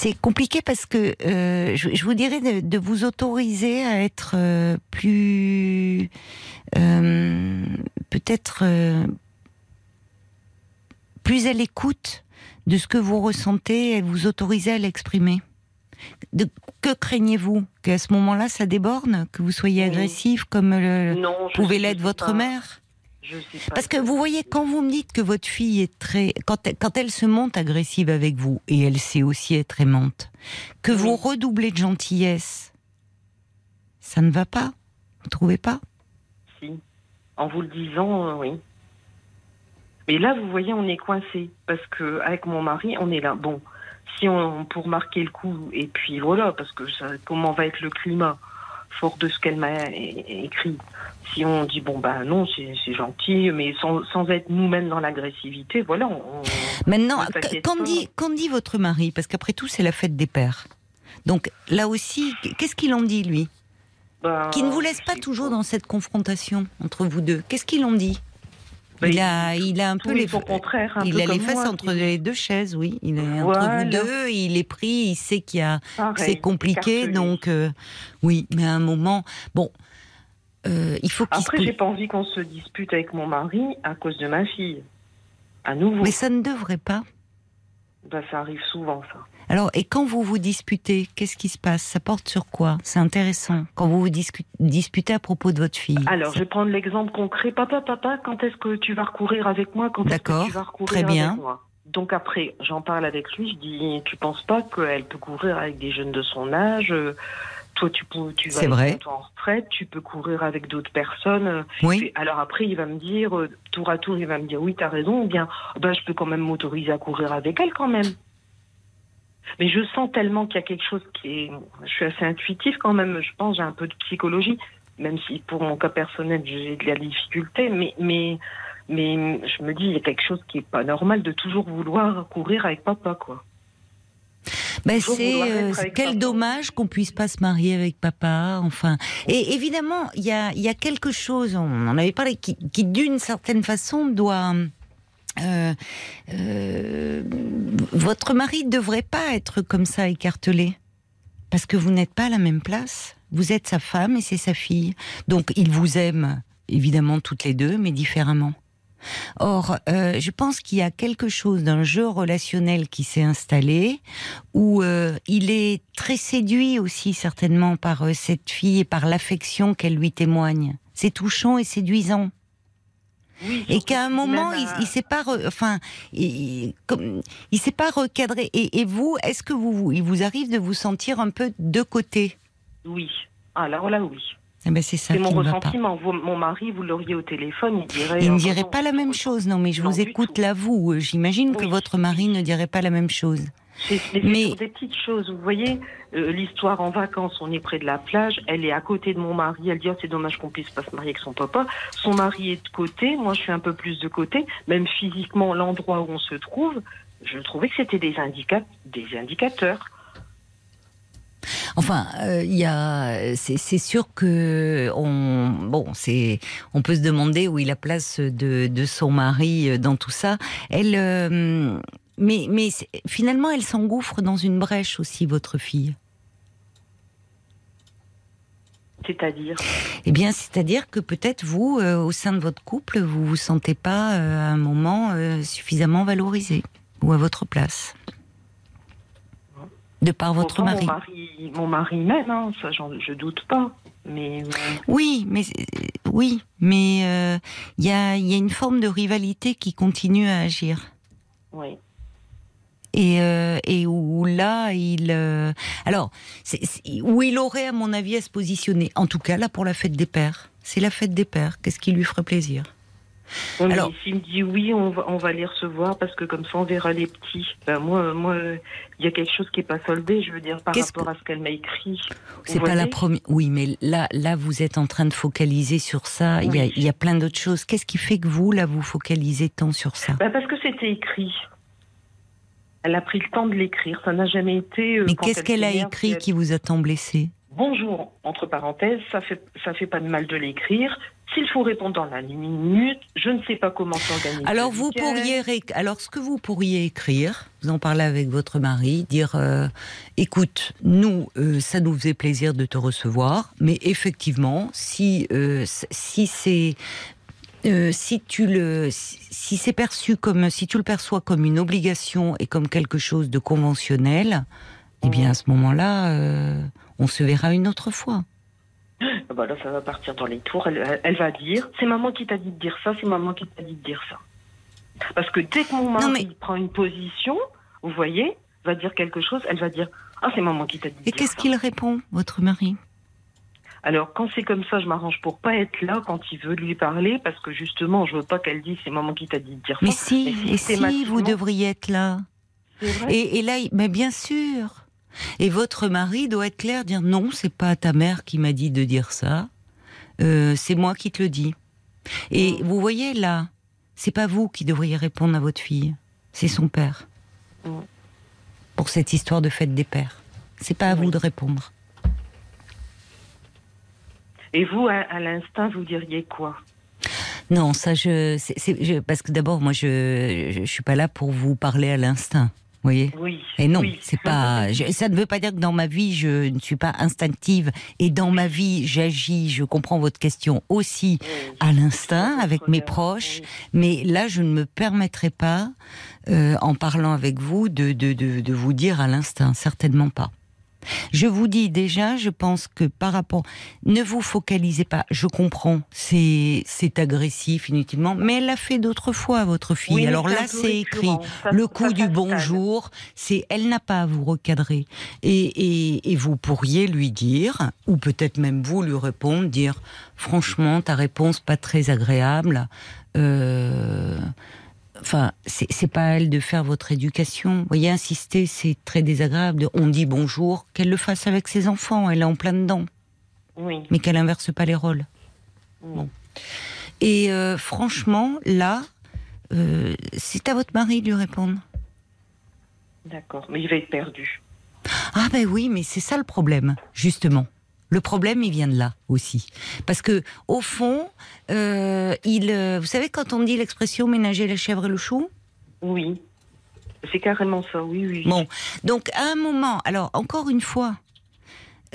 C'est compliqué parce que euh, je, vous dirais de, vous autoriser à être euh, plus euh, peut-être plus à l'écoute de ce que vous ressentez et vous autoriser à l'exprimer. que craignez-vous Qu'à ce moment-là, ça déborde Que vous soyez agressif comme le, pouvait l'être votre mère? Parce que vous voyez, quand vous me dites que votre fille est très. Quand elle, quand elle se monte agressive avec vous, et elle sait aussi être aimante, que vous redoublez de gentillesse, ça ne va pas? Vous trouvez pas? Si. En vous le disant, euh, oui. Mais là, vous voyez, on est coincé. Parce que avec mon mari, on est là. Bon, si on. pour marquer le coup, et puis voilà, parce que ça, comment va être le climat? Fort de ce qu'elle m'a écrit. Si on dit bon ben non, c'est gentil, mais sans, sans être nous-mêmes dans l'agressivité, voilà. On, Maintenant, qu'en dit, dit votre mari? Parce qu'après tout, c'est la fête des pères. Donc là aussi, qu'est-ce qu'il en dit lui? Ben, Qui ne vous laisse pas toujours dans cette confrontation entre vous deux. Qu'est-ce qu'il en dit? Il, a, il a un peu les, contraire, il a les faces entre les deux chaises, oui. Il est entre vous deux, il est pris, il sait qu'il y a, c'est compliqué, donc euh, oui. Mais à un moment, bon, euh, il faut qu'il. Après, j'ai pas envie qu'on se dispute avec mon mari à cause de ma fille, à nouveau. Mais ça ne devrait pas. Bah, ça arrive souvent, ça. Alors, et quand vous vous disputez, qu'est-ce qui se passe? Ça porte sur quoi? C'est intéressant. Quand vous vous disputez à propos de votre fille. Alors, je vais prendre l'exemple concret. Papa, papa, quand est-ce que tu vas recourir avec moi? Quand est-ce que tu vas recourir très bien. avec moi? Donc après, j'en parle avec lui, je dis, tu penses pas qu'elle peut courir avec des jeunes de son âge? Toi, tu, peux, tu vas vrai. en retraite, tu peux courir avec d'autres personnes. Oui. alors après, il va me dire, euh, tour à tour, il va me dire, oui, tu as raison, ou bien, ben, je peux quand même m'autoriser à courir avec elle quand même. Mais je sens tellement qu'il y a quelque chose qui est. Je suis assez intuitif quand même, je pense, j'ai un peu de psychologie, même si pour mon cas personnel, j'ai de la difficulté, mais, mais, mais je me dis, il y a quelque chose qui est pas normal de toujours vouloir courir avec papa, quoi. Ben c'est euh, quel dommage qu'on puisse pas se marier avec papa, enfin. Et évidemment, il y a, y a quelque chose, on en avait parlé, qui, qui d'une certaine façon doit euh, euh, votre mari ne devrait pas être comme ça écartelé, parce que vous n'êtes pas à la même place. Vous êtes sa femme et c'est sa fille. Donc il vous aime, évidemment, toutes les deux, mais différemment. Or, euh, je pense qu'il y a quelque chose d'un jeu relationnel qui s'est installé, où il est très séduit aussi certainement par cette fille et par l'affection qu'elle lui témoigne. C'est touchant et séduisant et qu'à un moment, il, il s'est pas, enfin, il, il s'est pas recadré. Et, vous, est-ce que vous, il vous arrive de vous sentir un peu de côté? Oui. Alors là, oui. Eh ben c'est ça. C'est mon ressentiment. mon mari, vous l'auriez au téléphone, il dirait. Il ne dirait pas la même chose. Non, mais je vous écoute là, vous. J'imagine que votre mari ne dirait pas la même chose. Mais, des petites choses. Vous voyez, euh, l'histoire en vacances, on est près de la plage, elle est à côté de mon mari, elle dit oh, c'est dommage qu'on puisse pas se marier avec son papa. Son mari est de côté, moi je suis un peu plus de côté, même physiquement l'endroit où on se trouve, je trouvais que c'était des, des indicateurs. Enfin, euh, il c'est sûr que on, bon, c'est, on peut se demander où est la place de, de son mari euh, dans tout ça. Elle, mais, mais finalement, elle s'engouffre dans une brèche aussi, votre fille. C'est-à-dire Eh bien, c'est-à-dire que peut-être vous, euh, au sein de votre couple, vous vous sentez pas euh, à un moment euh, suffisamment valorisé ou à votre place. De par votre mari. Mon mari, m'aime, hein, ça, je doute pas. Mais oui, mais oui, mais il y a, y a une forme de rivalité qui continue à agir. Oui. Et, euh, et où là, il, euh, alors, où il aurait, à mon avis, à se positionner. En tout cas, là, pour la fête des pères. C'est la fête des pères. Qu'est-ce qui lui ferait plaisir? Oui, Alors- S'il me dit oui, on va, on va les recevoir parce que comme ça on verra les petits. Ben, moi, moi, il y a quelque chose qui est pas soldé, je veux dire, par rapport à ce qu'elle m'a écrit. C'est pas la première. Oui, mais là, là, vous êtes en train de focaliser sur ça. Il, y a, Oui. il y a plein d'autres choses. Qu'est-ce qui fait que vous, là, vous focalisez tant sur ça? Ben, parce que c'était écrit. Elle a pris le temps de l'écrire. Ça n'a jamais été. euh, Mais qu'est-ce elle qu'elle a écrit qui vous a tant blessé? Bonjour, entre parenthèses, ça fait, ça fait pas de mal de l'écrire. S'il faut répondre dans la minute, je ne sais pas comment s'organiser. Alors vous pourriez, alors ce que vous pourriez écrire, vous en parlez avec votre mari, dire, euh, écoute, nous, euh, ça nous faisait plaisir de te recevoir, mais effectivement, si euh, si c'est euh, si tu le si si c'est perçu comme si tu le perçois comme une obligation et comme quelque chose de conventionnel, eh bien à ce moment-là, euh, on se verra une autre fois. Ah bah là, ça va partir dans les tours. Elle, va dire c'est maman qui t'a dit de dire ça, c'est maman qui t'a dit de dire ça. Parce que dès que mon mari mais- prend une position, vous voyez, va dire quelque chose, elle va dire ah c'est maman qui t'a dit Et qu'est-ce qu'il répond, votre mari? Alors quand c'est comme ça, je m'arrange pour pas être là quand il veut lui parler, parce que justement, je veux pas qu'elle dise c'est maman qui t'a dit de dire Mais ça. si, Mais et si systématiquement- vous devriez être là. Et, et là, mais bien sûr. Et votre mari doit être clair, dire non, c'est pas ta mère qui m'a dit de dire ça, euh, c'est moi qui te le dis. Et vous voyez là, c'est pas vous qui devriez répondre à votre fille, c'est son père. Pour cette histoire de fête des pères, c'est pas à Oui. vous de répondre. Et vous, à, à l'instinct, vous diriez quoi? Non, ça je, parce que d'abord moi je, je, je suis pas là pour vous parler à l'instinct, vous voyez? Oui. Et non, oui. c'est pas. je- ça ne veut pas dire que dans ma vie je ne suis pas instinctive et dans ma vie j'agis. Je comprends votre question aussi Oui. à l'instinct avec mes proches, mais là je ne me permettrai pas, euh, en parlant avec vous, de, de, de, de vous dire à l'instinct, certainement pas. Je vous dis déjà, je pense que par rapport, ne vous focalisez pas. Je comprends, c'est c'est agressif inutilement, mais elle l'a fait d'autres fois, votre fille. Oui, Alors là, c'est écrit. Ça- le ça coup du bonjour, c'est elle n'a pas à vous recadrer. Et, et, et vous pourriez lui dire, ou peut-être même vous lui répondre, dire franchement ta réponse pas très agréable. Euh, Enfin, c'est pas à elle de faire votre éducation. Vous voyez, insister, c'est très désagréable. On dit bonjour, qu'elle le fasse avec ses enfants, elle est en plein dedans, Oui. mais qu'elle inverse pas les rôles. Bon. Et euh, franchement, là, euh, c'est à votre mari de lui répondre. D'accord. Mais il va être perdu. Ah ben oui, mais c'est ça le problème, justement. Le problème, il vient de là aussi, parce que au fond, euh, il, euh, vous savez quand on dit l'expression ménager la chèvre et le chou. Oui. C'est carrément ça, oui, oui. Bon, donc à un moment, alors encore une fois,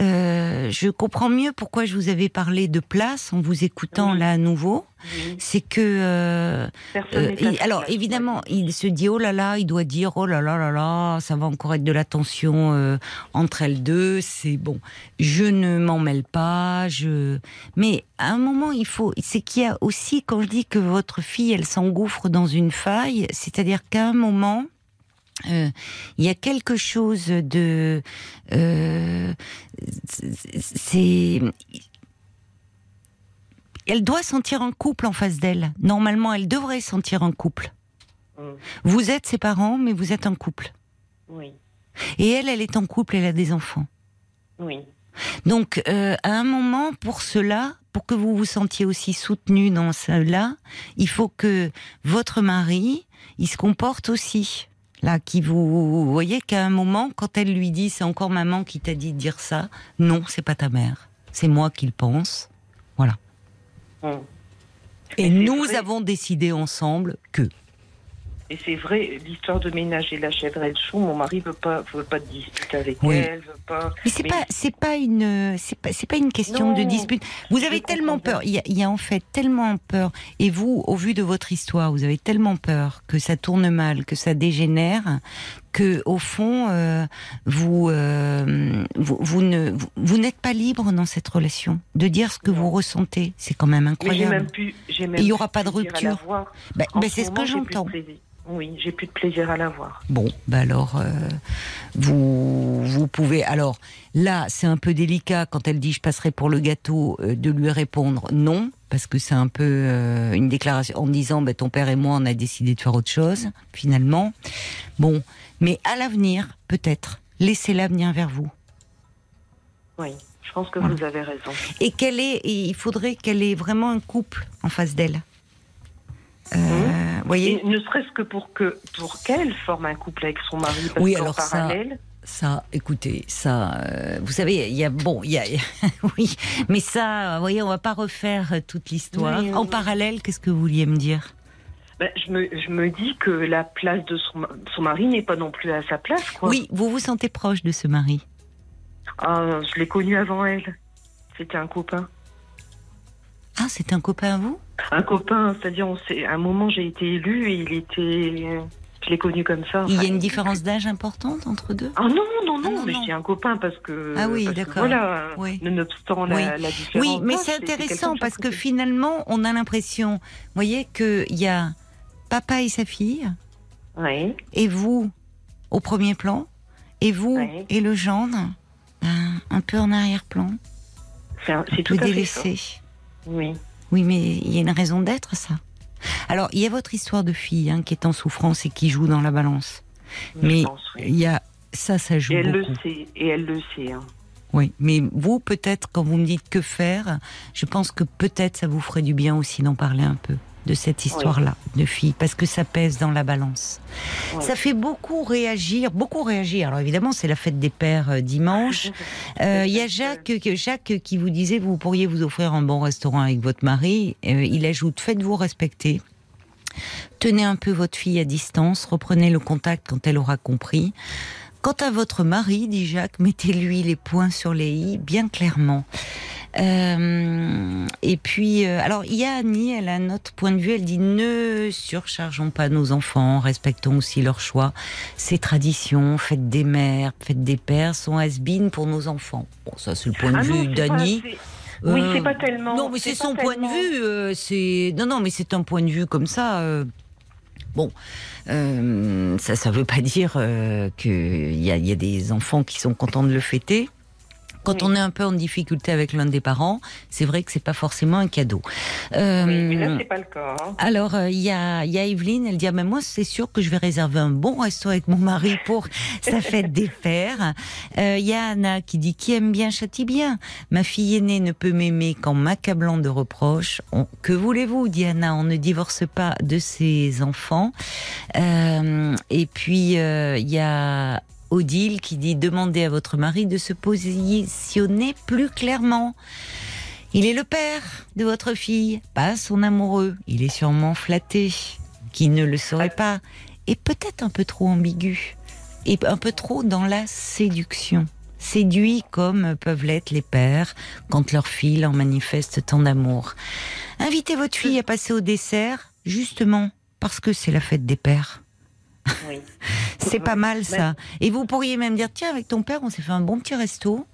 euh, je comprends mieux pourquoi je vous avais parlé de place en vous écoutant Oui. là à nouveau. Oui. C'est que euh, Euh, il- alors évidemment, il se dit oh là là, il doit dire oh là là là là, ça va encore être de la tension euh, entre elles deux. C'est bon, je ne m'en mêle pas. Je, mais à un moment, il faut. C'est qu'il y a aussi quand je dis que votre fille, elle s'engouffre dans une faille, c'est-à-dire qu'à un moment. Euh, il y a quelque chose de, euh, c'est, elle doit sentir un couple en face d'elle. Normalement, elle devrait sentir un couple. Mm. Vous êtes ses parents, mais vous êtes un couple. Oui. Et elle, elle est en couple, elle a des enfants. Oui. Donc, euh, à un moment, pour cela, pour que vous vous sentiez aussi soutenu dans cela, il faut que votre mari, il se comporte aussi. Là, qui vous, vous voyez qu'à un moment, quand elle lui dit, c'est encore maman qui t'a dit de dire ça, non, c'est pas ta mère, c'est moi qui le pense. Voilà. Mm. Et nous vrai. avons décidé ensemble que. Et c'est vrai, l'histoire de ménager la chèvre et le chou, mon mari veut pas, veut pas de dispute avec Oui. elle, veut pas. Mais c'est Mais- pas, c'est pas une, c'est pas, pas une question Non, de dispute. Vous avez tellement peur. Il y, a, il y a en fait tellement peur. Et vous, au vu de votre histoire, vous avez tellement peur que ça tourne mal, que ça dégénère, que au fond, euh, vous, euh, vous, vous ne vous, vous n'êtes pas libre dans cette relation de dire ce que Non. vous ressentez. C'est quand même incroyable. même plus. j'ai même Et il y plus aura pas de rupture. Ben, ben, ce c'est ce que j'entends. Oui, j'ai plus de plaisir à la voir. Bon, bah alors, euh, vous, vous pouvez. Alors là, c'est un peu délicat quand elle dit je passerai pour le gâteau euh, de lui répondre non, parce que c'est un peu euh, une déclaration en disant bah, ton père et moi on a décidé de faire autre chose finalement. Bon, mais à l'avenir, peut-être, laissez l'avenir vers vous. Oui, je pense que Voilà. vous avez raison. Et qu'elle est, et il faudrait qu'elle ait vraiment un couple en face d'elle. Euh, Mhm. vous voyez Et ne serait-ce que pour que pour qu'elle forme un couple avec son mari, parce Oui, alors ça- parallèle, Ça, écoutez, ça, euh, vous savez, il y a bon, il y a, <laughs> oui, mais ça, vous voyez, on va pas refaire toute l'histoire. Oui, oui, en parallèle, qu'est-ce que vous vouliez me dire? Ben, je me je me dis que la place de son, son mari n'est pas non plus à sa place, quoi. Oui, vous vous sentez proche de ce mari? Ah, je l'ai connu avant elle. C'était un copain. Ah, c'est un copain à vous? Un copain, c'est-à-dire, à un moment, j'ai été élue et il était. Je l'ai connu comme ça. Il y a une différence d'âge importante entre deux? Ah non, non, non, Ah non, mais un copain parce que. Ah oui, d'accord. Voilà, Oui. nonobstant Oui. la différence. Oui, mais c'est intéressant parce que finalement, on a l'impression, vous voyez, qu'il y a papa et sa fille, Oui, et vous au premier plan, et vous et le gendre ben, un peu en arrière-plan, c'est tout peu à fait délaissé. ça. Oui. Oui, mais il y a une raison d'être, ça. Alors, il y a votre histoire de fille hein, qui est en souffrance et qui joue dans la balance. je Mais pense, oui. il y a ça, ça joue Et elle beaucoup. le sait, et elle le sait. hein. Oui, mais vous, peut-être, quand vous me dites que faire, je pense que peut-être ça vous ferait du bien aussi d'en parler un peu de cette histoire-là de fille, parce que ça pèse dans la balance. Oui. Ça fait beaucoup réagir, beaucoup réagir. Alors évidemment, c'est la fête des pères euh, dimanche. <laughs> Euh, Il y a Jacques, que- Jacques qui vous disait vous pourriez vous offrir un bon restaurant avec votre mari. Euh, il ajoute faites-vous respecter. Tenez un peu votre fille à distance, reprenez le contact quand elle aura compris. Quant à votre mari, dit Jacques, mettez-lui les points sur les i bien clairement. Euh, et puis, euh, alors, il y a Annie, elle a un autre point de vue. Elle dit ne surchargeons pas nos enfants, respectons aussi leurs choix. Ces traditions, fêtes des mères, fêtes des pères, sont has pour nos enfants. Bon, ça, c'est le point de Ah vue d'Annie. Oui, Euh, c'est pas tellement. Non, mais c'est son point de vue. euh, c'est non, non, mais c'est un point de vue comme ça. euh, Bon, euh, ça, ça veut pas dire euh, qu'il y a des enfants qui sont contents de le fêter. Quand Oui. on est un peu en difficulté avec l'un des parents, c'est vrai que c'est pas forcément un cadeau. Euh, Oui, mais là, c'est pas le cas. hein. alors, euh, il y, a, y a Evelyne, elle dit ah, mais Moi, c'est sûr que je vais réserver un bon resto avec mon mari pour <laughs> sa fête des pères. Euh, Il y a Anna qui dit Qui aime bien châtie bien? Ma fille aînée ne peut m'aimer qu'en m'accablant de reproches. On- que voulez-vous, dit Anna On ne divorce pas de ses enfants. Euh, et puis, euh, il y a Odile qui dit Demandez à votre mari de se positionner plus clairement. Il est le père de votre fille, pas son amoureux. Il est sûrement flatté, qui ne le saurait pas, et peut-être un peu trop ambigu, et un peu trop dans la séduction. Séduit comme peuvent l'être les pères quand leur fille leur manifeste tant d'amour. Invitez votre fille à passer au dessert, justement, parce que c'est la fête des pères. Oui. <laughs> C'est pas mal ça. Et vous pourriez même dire tiens, avec ton père, on s'est fait un bon petit resto.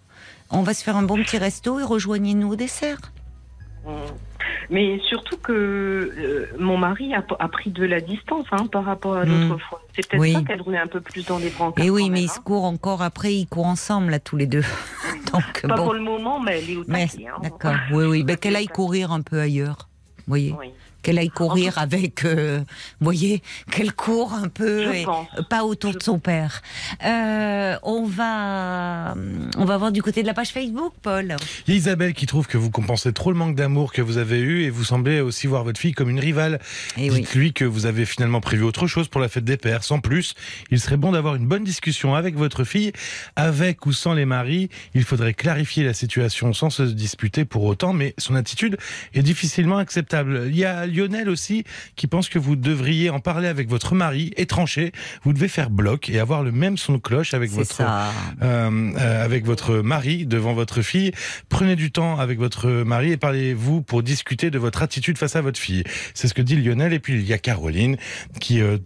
On va se faire un bon petit resto et rejoignez-nous au dessert. Mm. Mais surtout que euh, mon mari a, a pris de la distance hein, par rapport à Mm. l'autre fois. C'est peut-être Oui. ça qu'elle roulait un peu plus dans les brancards. Et oui, mais même, ils se hein. courent encore après, ils courent ensemble là tous les deux. <laughs> Donc Pas bon. pour le moment, mais elle est au taquet. hein. d'accord, oui, oui, ben, qu'elle aille courir un peu ailleurs. Vous voyez, Oui. Qu'elle aille courir avec, euh, vous voyez, qu'elle court un peu, et pense. pas autour de son père. Euh, on va, on va voir du côté de la page Facebook, Paul. Il y a Isabelle qui trouve que vous compensez trop le manque d'amour que vous avez eu et vous semblez aussi voir votre fille comme une rivale. Oui. Dites-lui que vous avez finalement prévu autre chose pour la fête des pères. Sans plus, il serait bon d'avoir une bonne discussion avec votre fille, avec ou sans les maris. Il faudrait clarifier la situation sans se disputer pour autant, mais son attitude est difficilement acceptable. Il y a Lionel aussi qui pense que vous devriez en parler avec votre mari et trancher. Vous devez faire bloc et avoir le même son de cloche avec votre euh, euh, avec votre mari devant votre fille. Prenez du temps avec votre mari et parlez-vous pour discuter de votre attitude face à votre fille. C'est ce que dit Lionel. Et puis il y a Caroline qui euh,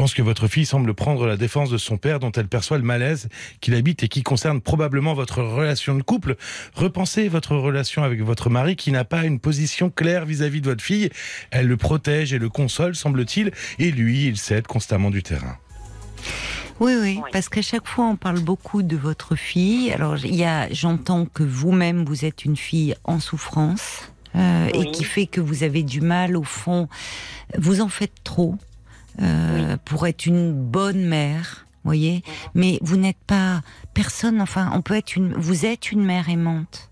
pense que votre fille semble prendre la défense de son père dont elle perçoit le malaise qu'il habite et qui concerne probablement votre relation de couple. Repensez votre relation avec votre mari qui n'a pas une position claire vis-à-vis de votre fille. Elle le protège et le console, semble-t-il, et lui, il cède constamment du terrain. Oui, oui, parce qu'à chaque fois on parle beaucoup de votre fille. Alors il y a, j'entends que vous-même vous êtes une fille en souffrance euh, et qui fait que vous avez du mal au fond. Vous en faites trop euh, pour être une bonne mère, voyez. Mais vous n'êtes pas personne. Enfin, on peut être une. Vous êtes une mère aimante.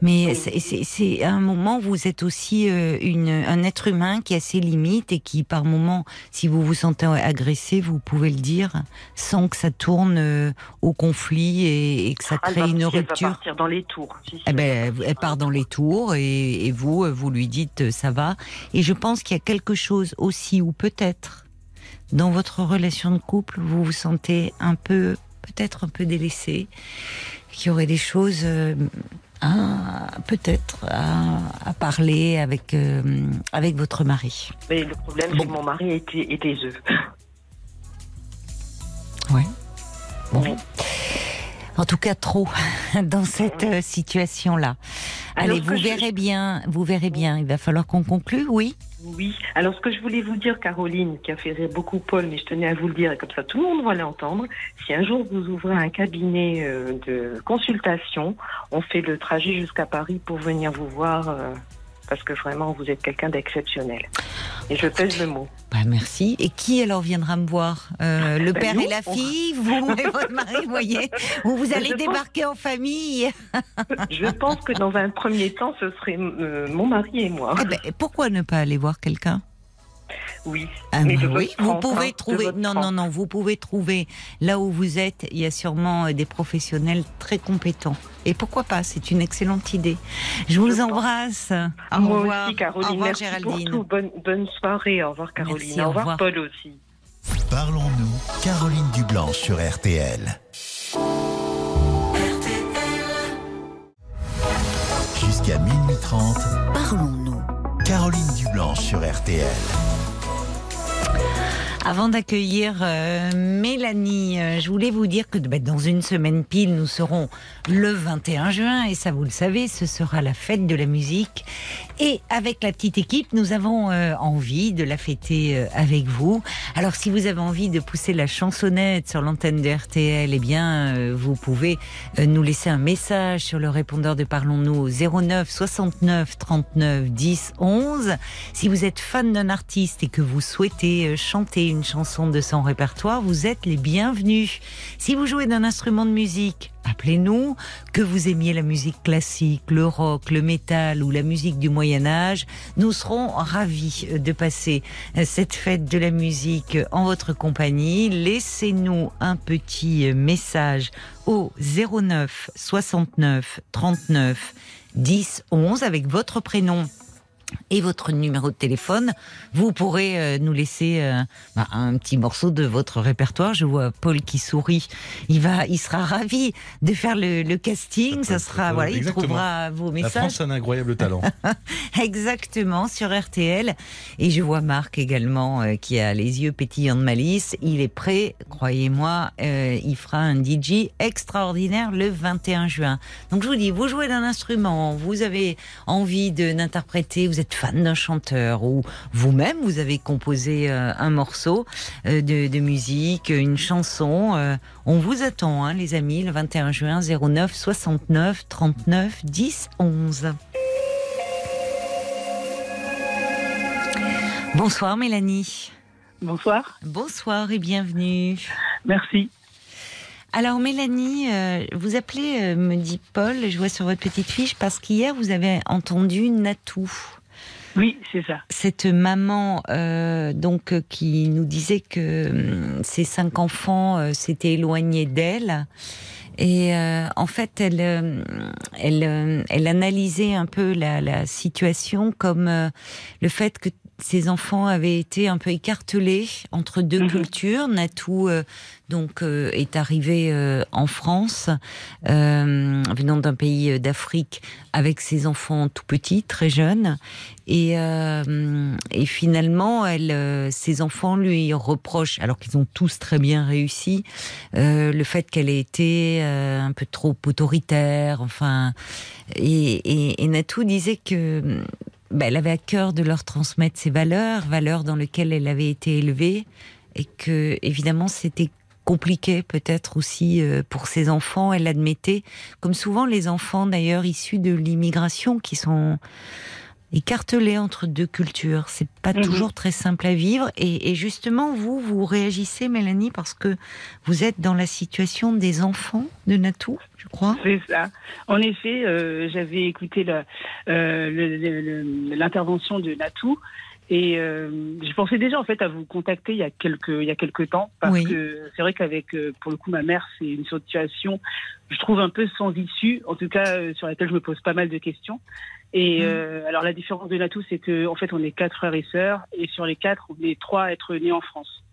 Mais c'est un moment où vous êtes aussi euh, une, un être humain qui a ses limites et qui, par moment, si vous vous sentez agressé, vous pouvez le dire sans que ça tourne euh, au conflit et, que ça ah, crée une rupture. Elle va partir dans les tours. eh ben, elle part dans les tours et, et vous, vous lui dites ça va. Et je pense qu'il y a quelque chose aussi, ou peut-être, dans votre relation de couple, vous vous sentez un peu, peut-être un peu délaissé, qu'il y aurait des choses euh, peut-être à, parler avec euh, avec votre mari. Mais le problème, c'est que mon mari était, des œufs. Ouais. Bon. En tout cas, trop <laughs> dans cette euh, situation-là. Allez, vous verrez bien, vous verrez bien. Il va falloir qu'on conclue, oui? Oui. Alors, ce que je voulais vous dire, Caroline, qui a fait rire beaucoup Paul, mais je tenais à vous le dire, et comme ça tout le monde va l'entendre. Si un jour vous ouvrez un cabinet euh, de consultation, on fait le trajet jusqu'à Paris pour venir vous voir. Euh, parce que vraiment, vous êtes quelqu'un d'exceptionnel. Et je pèse le mot. Bah, merci. Et qui alors viendra me voir? Euh, Le ben, père et la fille Vous <laughs> et votre mari, voyez? Ou vous allez débarquer en famille <laughs> Je pense que dans un premier temps, ce serait mon mari et moi. Eh ben, pourquoi ne pas aller voir quelqu'un? Oui. Ah, mais oui, vous pouvez hein, trouver. Non, non, non, vous pouvez trouver là où vous êtes. Il y a sûrement euh, des professionnels très compétents. Et pourquoi pas? C'est une excellente idée. Je vous embrasse. Au Moi revoir. Aussi, Caroline. Au revoir, Merci Géraldine. Pour tout. Bonne, bonne soirée. Au revoir, Caroline. au, revoir, Paul aussi. Parlons-nous. Caroline Dublanche sur RTL. Jusqu'à minuit 30. Parlons-nous. Caroline Dublanche sur RTL. Avant d'accueillir euh, Mélanie, euh, je voulais vous dire que bah, dans une semaine pile, nous serons le 21 juin et ça vous le savez, ce sera la fête de la musique. Et avec la petite équipe, nous avons euh, envie de la fêter avec vous. Alors si vous avez envie de pousser la chansonnette sur l'antenne de RTL, eh bien vous pouvez nous laisser un message sur le répondeur de Parlons-nous 09 69 39 10 11. Si vous êtes fan d'un artiste et que vous souhaitez chanter une chanson de son répertoire, vous êtes les bienvenus. Si vous jouez d'un instrument de musique, appelez-nous. Que vous aimiez la musique classique, le rock, le métal ou la musique du Moyen Âge, nous serons ravis de passer cette fête de la musique en votre compagnie. Laissez-nous un petit message au 09 69 39 10 11 avec votre prénom et votre numéro de téléphone, vous pourrez euh, nous laisser euh, bah, un petit morceau de votre répertoire. Je vois Paul qui sourit. Il va, il sera ravi de faire le, casting. Ça, sera, voilà, il trouvera vos messages. La France a un incroyable talent. <laughs> Exactement sur RTL. Et je vois Marc également euh, qui a les yeux pétillants de malice. Il est prêt, croyez-moi. il fera un DJ extraordinaire le 21 juin. Donc je vous dis, vous jouez d'un instrument, vous avez envie de d'interpréter, vous êtes fan d'un chanteur ou vous-même vous avez composé euh, un morceau euh, de, musique, une chanson, euh, on vous attend, hein, les amis, le 21 juin 09 69 39 10 11. Bonsoir Mélanie. Bonsoir. Bonsoir et bienvenue. Merci. Alors Mélanie, vous appelez, me dit Paul, je vois sur votre petite fiche, parce qu'hier vous avez entendu Natou. Oui, c'est ça. Cette maman, euh, donc, euh, qui nous disait que hum, ses cinq enfants euh, s'étaient éloignés d'elle. Et en fait, elle, elle, elle analysait un peu la, la situation comme le fait que ses enfants avaient été un peu écartelés entre deux mhm. cultures. Natou euh, donc euh, est arrivé euh, en France, venant d'un pays d'Afrique, avec ses enfants tout petits, très jeunes, et, et finalement, elle, ses enfants lui reprochent, alors qu'ils ont tous très bien réussi, le fait qu'elle ait été un peu trop autoritaire, enfin, et, et Natou disait que bah, elle avait à cœur de leur transmettre ses valeurs, valeurs dans lesquelles elle avait été élevée, et que évidemment c'était compliqué peut-être aussi euh, pour ses enfants. Elle l'admettait, comme souvent les enfants d'ailleurs issus de l'immigration qui sont écartelé entre deux cultures. C'est pas mhm. toujours très simple à vivre. Et, justement, vous, vous réagissez, Mélanie, parce que vous êtes dans la situation des enfants de Natou, je crois. C'est ça. En effet, euh, j'avais écouté euh, l'intervention de Natou. Et euh, je pensais déjà en fait à vous contacter il y a quelques il y a quelques temps parce que c'est vrai qu'avec pour le coup ma mère c'est une situation je trouve un peu sans issue en tout cas sur laquelle je me pose pas mal de questions et mm. euh, alors la différence de l'atout, c'est que en fait, on est quatre frères et sœurs, et sur les quatre, on est trois à être nés en France.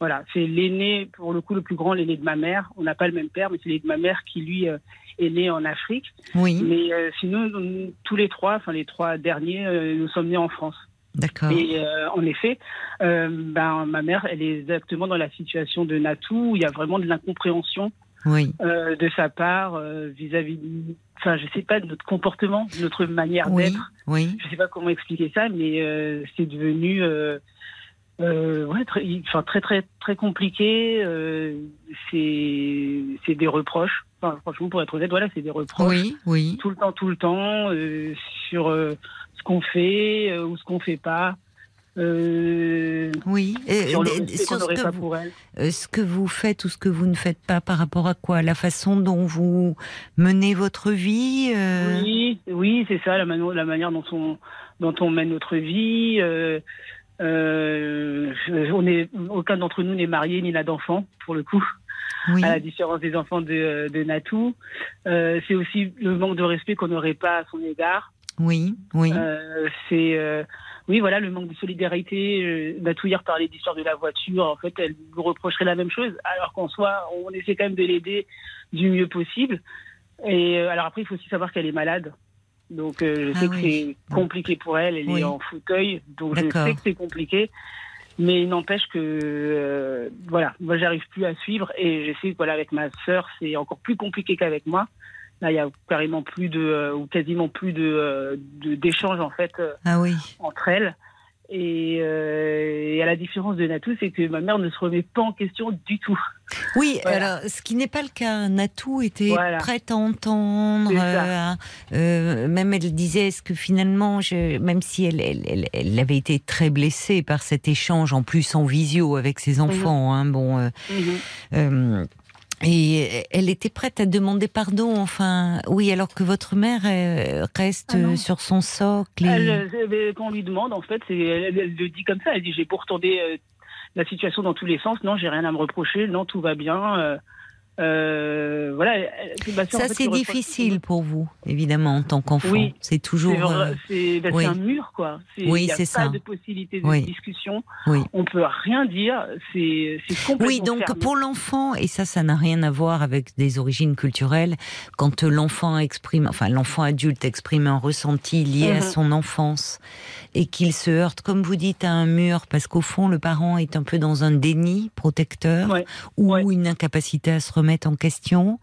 Voilà, c'est l'aîné, pour le coup, le plus grand, l'aîné de ma mère. On n'a pas le même père, mais c'est l'aîné de ma mère qui, lui, euh, est né en Afrique. Oui. Mais euh, sinon, tous les trois, enfin les trois derniers, nous sommes nés en France. D'accord. Et en effet, ben, ma mère, elle est exactement dans la situation de Natou, où il y a vraiment de l'incompréhension oui. Euh, de sa part euh, vis-à-vis, enfin, je sais pas, de notre comportement, de notre manière d'être. Oui. Je sais pas comment expliquer ça, mais euh, c'est devenu ouais, très, enfin, très, très, très compliqué. c'est, c'est des reproches. Enfin, franchement, pour être honnête, voilà, c'est des reproches. Oui, oui. Tout le temps, tout le temps, sur ce qu'on fait ou ce qu'on fait pas. Euh, oui, et, sur, ce, que vous, euh, ce que vous faites ou ce que vous ne faites pas par rapport à quoi? La façon dont vous menez votre vie euh? Oui, oui c'est ça, la, la, manière dont on, dont on mène notre vie. on est, aucun d'entre nous n'est marié ni n'a d'enfant, pour le coup. à la différence des enfants de, de Natou. c'est aussi le manque de respect qu'on n'aurait pas à son égard. Oui, oui. c'est oui, voilà, le manque de solidarité. Euh, Natou hier parlait d'histoire de la voiture. En fait, elle nous reprocherait la même chose, alors qu'en soi, on essaie quand même de l'aider du mieux possible. Et euh, alors après, il faut aussi savoir qu'elle est malade. Donc, euh, je sais ah que c'est compliqué pour elle. Elle est en fauteuil, donc je sais que c'est compliqué. Mais il n'empêche que, voilà, moi, j'arrive plus à suivre. Et je sais que, voilà, avec ma sœur, c'est encore plus compliqué qu'avec moi. Là, il y a carrément plus de, euh, ou quasiment plus de, euh, d'échanges en fait euh, ah oui. entre elles. Et, à la différence de Natou, c'est que ma mère ne se remet pas en question du tout. Oui, <laughs> alors ce qui n'est pas le cas. Natou était prête à entendre. même elle disait, est-ce que finalement, je, même si elle, elle, elle, avait été très blessée par cet échange, en plus en visio avec ses mhm. enfants, hein, bon. Mhm. Et elle était prête à demander pardon, enfin, oui, alors que votre mère reste ah sur son socle. Et... Quand on lui demande, en fait, elle, elle, le dit comme ça, elle dit j'ai pour tourner euh, la situation dans tous les sens, non, j'ai rien à me reprocher, non, tout va bien. Euh, euh, voilà. ça, c'est difficile pour vous, évidemment, en tant qu'enfant. Oui, c'est toujours. C'est bah, un mur, quoi. Oui, c'est ça. Pas de possibilité de discussion. Oui. On peut rien dire. C'est complètement. Oui, donc pour l'enfant, et ça, ça n'a rien à voir avec des origines culturelles. Quand l'enfant exprime, enfin l'enfant adulte exprime un ressenti lié à mhm. son enfance et qu'il se heurte, comme vous dites, à un mur, parce qu'au fond, le parent est un peu dans un déni protecteur ou une incapacité à se remettre en question,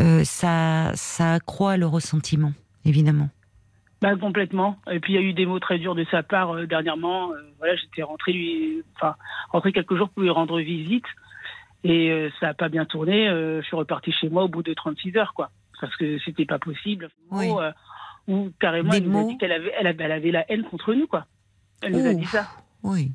euh, ça, ça accroît le ressentiment, évidemment. Bah, complètement. Et puis il y a eu des mots très durs de sa part euh, dernièrement. Euh, voilà, j'étais rentré lui, enfin rentré quelques jours pour lui rendre visite et ça n'a pas bien tourné. je suis reparti chez moi au bout de 36 heures, quoi, parce que c'était pas possible. Oui ou carrément elle nous a dit qu'elle avait, elle avait, la haine contre nous, quoi. Elle nous a dit ça. Oui.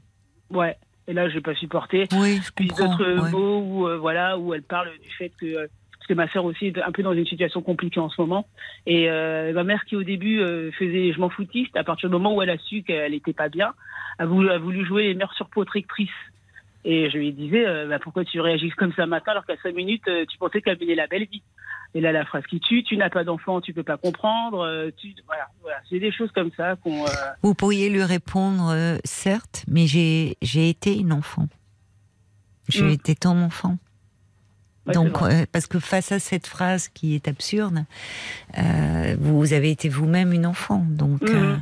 Ouais. Et là, j'ai pas supporté. Oui, je Puis d'autres mots où, euh, voilà, où elle parle du fait que, euh, parce que ma sœur aussi est un peu dans une situation compliquée en ce moment. Et euh, ma mère qui au début faisait je m'en foutiste, à partir du moment où elle a su qu'elle était pas bien, a voulu, a voulu jouer les mères surprotectrices. Et je lui disais, bah, pourquoi tu réagis comme ça matin alors qu'à 5 minutes, tu pensais qu'elle menait la belle vie Et là, la phrase qui tue, tu n'as pas d'enfant, tu peux pas comprendre. Euh, tu, voilà, voilà. c'est des choses comme ça qu'on. Euh, Vous pourriez lui répondre, euh, certes, mais j'ai été une enfant. J'ai mm. été ton enfant. Donc, parce que face à cette phrase qui est absurde, vous avez été vous-même une enfant. Donc, mm.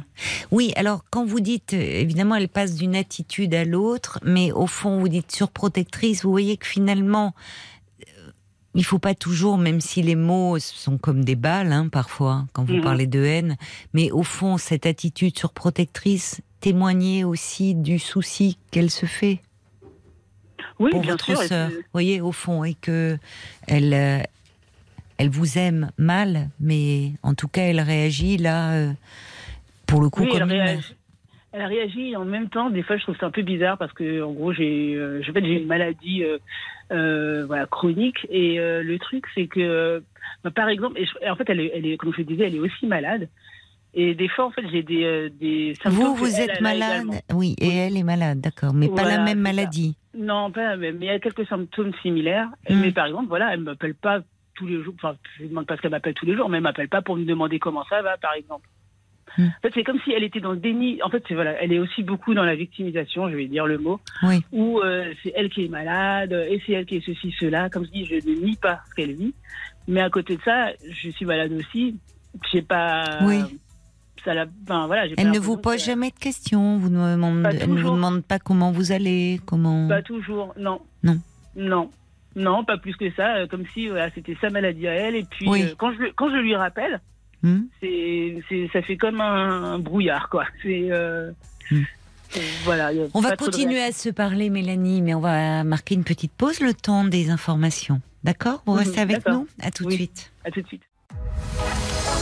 oui. Alors, quand vous dites, évidemment, elle passe d'une attitude à l'autre, mais au fond, vous dites surprotectrice. Vous voyez que finalement, il faut pas toujours, même si les mots sont comme des balles, hein, parfois, quand vous mhm. parlez de haine, mais au fond, cette attitude surprotectrice témoignait aussi du souci qu'elle se fait oui, pour votre sœur. Vous voyez, au fond, et que elle, euh, elle vous aime mal, mais en tout cas, elle réagit là, euh, pour le coup, comme elle elle réagit en même temps. Des fois, je trouve ça un peu bizarre parce que, en gros, j'ai, euh, j'ai une maladie euh, euh, voilà, chronique. Et le truc, c'est que, bah, par exemple, et en fait, elle est, elle est, comme je le disais, elle est aussi malade. Et des fois, en fait, j'ai des, des Vous, vous êtes malade Oui, et elle est malade, d'accord. Mais pas la même maladie Non, pas la même. Mais il y a quelques symptômes similaires. Hmm. Mais par exemple, voilà, elle ne m'appelle pas tous les jours. Enfin, je ne demande pas ce qu'elle m'appelle tous les jours, mais elle ne m'appelle pas pour me demander comment ça va, par exemple. Hmm. En fait, c'est comme si elle était dans le déni. En fait, voilà, elle est aussi beaucoup dans la victimisation, je vais dire le mot. Oui. Où euh, c'est elle qui est malade et c'est elle qui est ceci, cela. Comme je dis, je ne nie pas ce qu'elle vit, mais à côté de ça, je suis malade aussi. J'ai pas. Oui. La, voilà, elle ne vous pose jamais de questions. Vous ne demande, elle ne vous demande pas comment vous allez, comment. Pas toujours, non. Non. Non. Non, pas plus que ça. Euh, comme si voilà, c'était sa maladie à elle. Et puis euh, quand je quand je lui rappelle, Hmm. C'est, ça fait comme un, brouillard, quoi. C'est. Euh, hmm. Voilà, on va continuer à se parler, Mélanie, mais on va marquer une petite pause, le temps des informations. D'accord? Vous mhm, restez avec nous? À tout de suite. À tout de suite.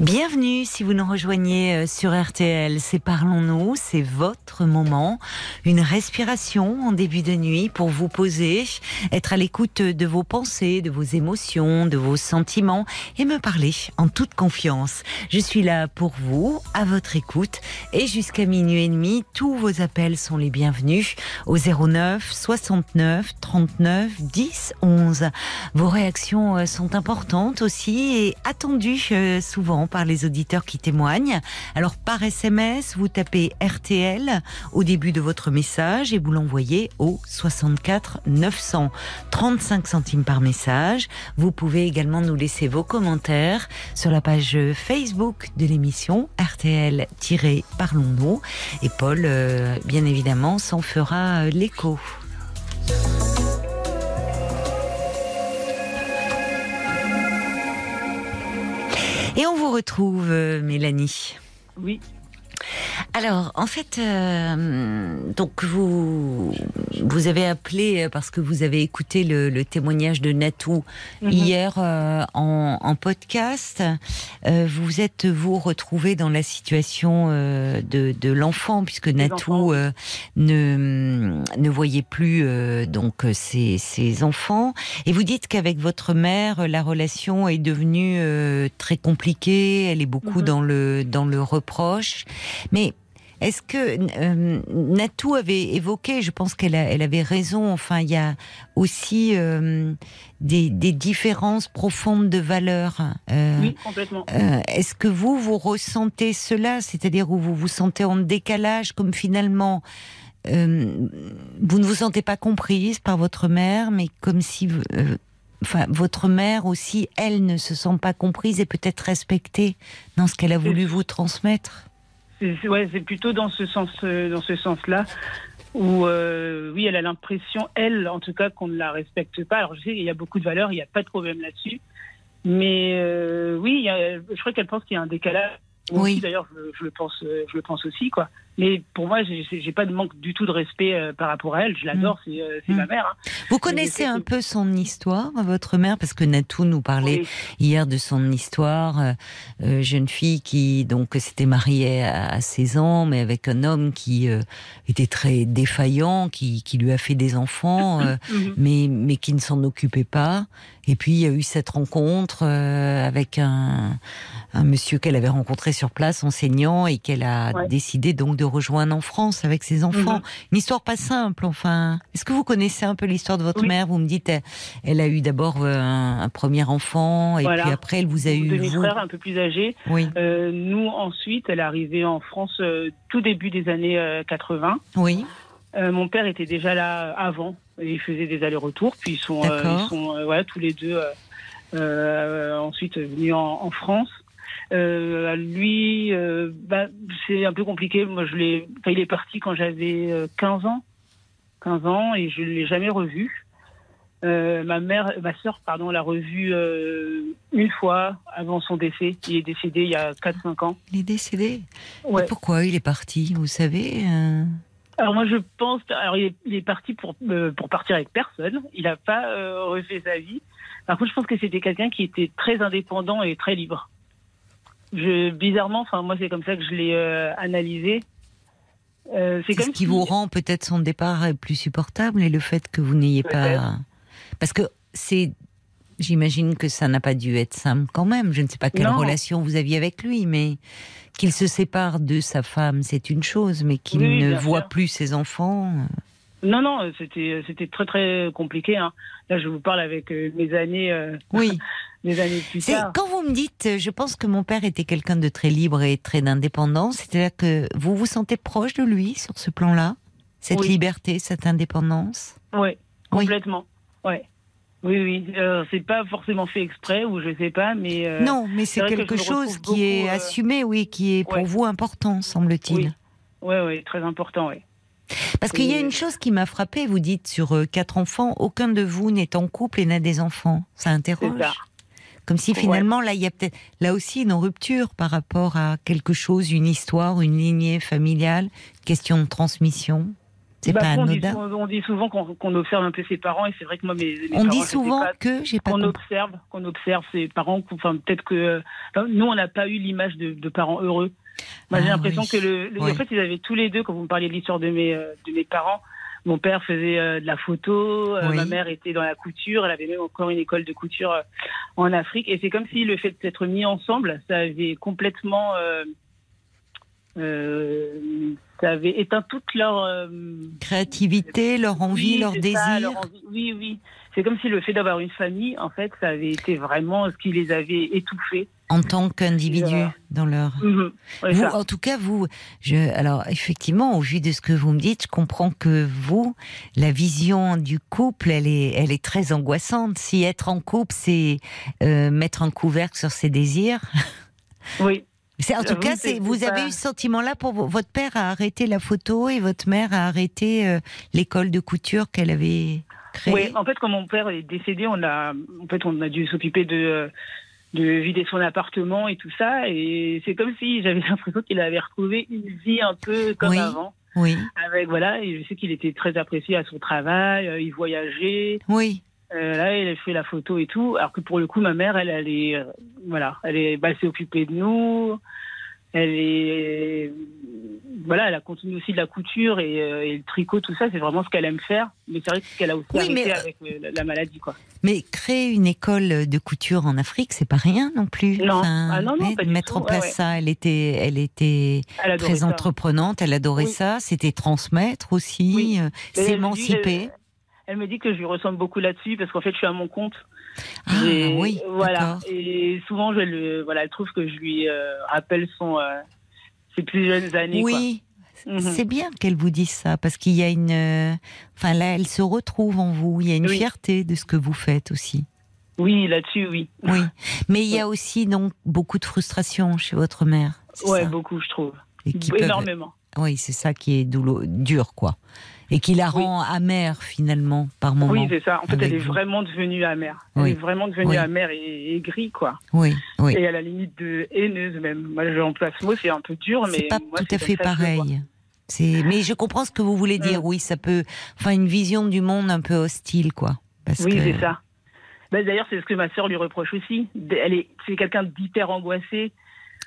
Bienvenue si vous nous rejoignez euh, sur RTL. C'est Parlons-nous, c'est votre moment. Une respiration en début de nuit pour vous poser, être à l'écoute de vos pensées, de vos émotions, de vos sentiments et me parler en toute confiance. Je suis là pour vous, à votre écoute et jusqu'à minuit et demi, tous vos appels sont les bienvenus au 09 69 39 10 11. Vos réactions euh, sont importantes aussi et attendues euh, par les auditeurs qui témoignent. Alors par SMS, vous tapez RTL au début de votre message et vous l'envoyez au 64 900 35 centimes par message. Vous pouvez également nous laisser vos commentaires sur la page Facebook de l'émission RTL-Parlons-nous et Paul, euh, bien évidemment, s'en fera euh, l'écho. Et on vous retrouve, euh, Mélanie. Oui. Alors, en fait, euh, donc vous vous avez appelé euh, parce que vous avez écouté le, témoignage de Natou mhm. hier euh, en, podcast. vous êtes vous retrouvé dans la situation de, l'enfant puisque Natou ne ne voyait plus donc ses, ses enfants et vous dites qu'avec votre mère la relation est devenue très compliquée. Elle est beaucoup mhm. dans le dans le reproche, mais est-ce que euh, Natou avait évoqué, je pense qu'elle elle avait raison, enfin il y a aussi euh, des, différences profondes de valeurs. Euh, oui, complètement. Est-ce que vous, vous ressentez cela, c'est-à-dire où vous vous sentez en décalage, comme finalement vous ne vous sentez pas comprise par votre mère, mais comme si... Enfin, votre mère aussi, elle ne se sent pas comprise et peut-être respectée dans ce qu'elle a voulu vous transmettre? C'est ouais, plutôt dans ce sens, euh, dans ce sens-là où euh, oui, elle a l'impression, elle, en tout cas, qu'on ne la respecte pas. Alors je sais qu'il y a beaucoup de valeurs, il n'y a pas de problème là-dessus, mais euh, oui, je crois qu'elle pense qu'il y a un décalage. Oui. D'ailleurs, je, le pense, je le pense aussi, quoi. Mais pour moi, j'ai pas de manque du tout de respect euh, par rapport à elle. Je l'adore, mm. c'est ma mm. mère. Hein. Vous connaissez un peu son histoire, votre mère, parce que Natou nous parlait hier de son histoire. Euh, euh, jeune fille qui donc s'était mariée à, 16 ans, mais avec un homme qui était très défaillant, qui, qui, lui a fait des enfants, mm-hmm. <coughs> mais mais qui ne s'en occupait pas Et puis il y a eu cette rencontre euh, avec un, un monsieur qu'elle avait rencontré sur place, enseignant, et qu'elle a décidé donc de rejoindre en France avec ses enfants. Mhm. Une histoire pas simple, enfin. Est-ce que vous connaissez un peu l'histoire de votre mère? Vous me dites, elle, a eu d'abord euh, un, premier enfant, et puis après elle vous a eu. Demi frère un peu plus âgé. Oui. Euh, nous ensuite, elle est arrivée en France tout début des années 80. Oui. mon père était déjà là avant ils faisaient des allers-retours, puis ils sont, euh, ils sont euh, tous les deux euh, ensuite venus en, France. Lui, bah, c'est un peu compliqué. Moi, je l'ai, il est parti quand j'avais 15 ans, 15 ans, et je ne l'ai jamais revu. ma mère, ma sœur, pardon, l'a revu une fois avant son décès. Il est décédé il y a 4-5 ans. Il est décédé. pourquoi il est parti Vous savez alors moi je pense, alors il est, parti pour euh, pour partir avec personne. Il n'a pas euh, refait sa vie. Par contre, je pense que c'était quelqu'un qui était très indépendant et très libre. Je, bizarrement, enfin moi c'est comme ça que je l'ai euh, analysé. c'est ce qui vous rend peut-être son départ plus supportable et le fait que vous n'ayez pas, parce que c'est, j'imagine que ça n'a pas dû être simple quand même. Je ne sais pas quelle relation vous aviez avec lui, mais qu'il se sépare de sa femme, c'est une chose, mais qu'il ne voit plus ses enfants. Euh. Non, non, c'était c'était très très compliqué. Hein. Là, je vous parle avec euh, mes années. Euh, oui. <laughs> mes années plus tard. Quand vous me dites, je pense que mon père était quelqu'un de très libre et très indépendant. C'est-à-dire que vous vous sentez proche de lui sur ce plan-là, cette liberté, cette indépendance? Oui, complètement. Oui. Oui, oui, euh, c'est pas forcément fait exprès ou je sais pas, mais euh, non, mais c'est quelque chose qui est euh, assumé, oui, qui est pour vous important, semble-t-il. Oui, oui, très important, oui. Parce qu'il y a une chose qui m'a frappé. Vous dites sur quatre enfants, aucun de vous n'est en couple et n'a des enfants. Ça interroge. Comme si finalement là, il y a peut-être là aussi une rupture par rapport à quelque chose, une histoire, une lignée familiale, question de transmission. Bah, on, dit, souvent qu'on observe un peu ses parents et c'est vrai que moi mes, on dit souvent que j'ai pas qu'on observe qu'on observe ses parents enfin peut-être que nous on n'a pas eu l'image de, parents heureux. Moi j'ai ah l'impression que le, en fait ils avaient tous les deux quand vous me parliez de l'histoire de mes euh, de mes parents. Mon père faisait euh, de la photo, euh, ma mère était dans la couture, elle avait même encore une école de couture en Afrique et c'est comme si le fait d'être mis ensemble, ça avait complètement euh, ça avait éteint toute leur euh, créativité, leur envie, leur désir. Oui, oui. C'est comme si le fait d'avoir une famille, en fait, ça avait été vraiment ce qui les avait étouffés. En tant qu'individu dans leur. Mhm. vous, en tout cas, vous, je, alors effectivement, au vu de ce que vous me dites, je comprends que vous, la vision du couple, elle est, elle est très angoissante. Si être en couple, c'est euh, mettre un couvercle sur ses désirs. <laughs> Oui. En tout cas, vous avez eu ce sentiment-là pour votre père a arrêté la photo et votre mère a arrêté euh, l'école de couture qu'elle avait créée? Oui, en fait, quand mon père est décédé, on a, en fait, on a dû s'occuper de, de vider son appartement et tout ça. Et c'est comme si j'avais <laughs> l'impression qu'il avait retrouvé une vie un peu comme avant. Oui. Avec voilà, et je sais qu'il était très apprécié à son travail, euh, il voyageait. Oui. Euh, là, il a fait la photo et tout. Alors que pour le coup, ma mère, elle, elle est, euh, voilà, elle est, bah, s'est occupée de nous. Elle est, voilà, elle a continué aussi de la couture et, euh, le tricot, tout ça, c'est vraiment ce qu'elle aime faire. Mais c'est vrai qu'elle a aussi arrêté avec la, maladie, quoi. Mais créer une école de couture en Afrique, c'est pas rien non plus. Non, ah non, non mettre en place ça, elle était, elle était très entreprenante, elle adorait ça. C'était transmettre aussi, s'émanciper. Elle me dit que je lui ressemble beaucoup là-dessus parce qu'en fait, je suis à mon compte. Ah, oui. Voilà. Et souvent, je le, voilà, elle trouve que je lui euh, rappelle son, euh, ses plus jeunes années. Oui. Mhm. C'est bien qu'elle vous dise ça parce qu'il y a une, euh, enfin là, elle se retrouve en vous. Il y a une fierté de ce que vous faites aussi. Oui, là-dessus, oui. Oui, <laughs> mais il y a aussi donc beaucoup de frustration chez votre mère. Ouais, beaucoup, je trouve. Et Énormément. Oui, c'est ça qui est douloureux, dur, quoi et qui la rend amère finalement par moments. Oui, c'est ça. En fait, elle est vraiment devenue amère. Elle est vraiment devenue amère et, gris, quoi. Oui, oui. Et à la limite de haineuse même. Moi, j'emploie ce mot, c'est un peu dur, mais c'est pas tout à fait pareil. C'est, mais je comprends ce que vous voulez dire. Mm. Oui, ça peut, enfin, une vision du monde un peu hostile, quoi. Parce oui, c'est ça. Ben, d'ailleurs, c'est ce que ma sœur lui reproche aussi. Elle est, c'est quelqu'un d'hyper angoissé.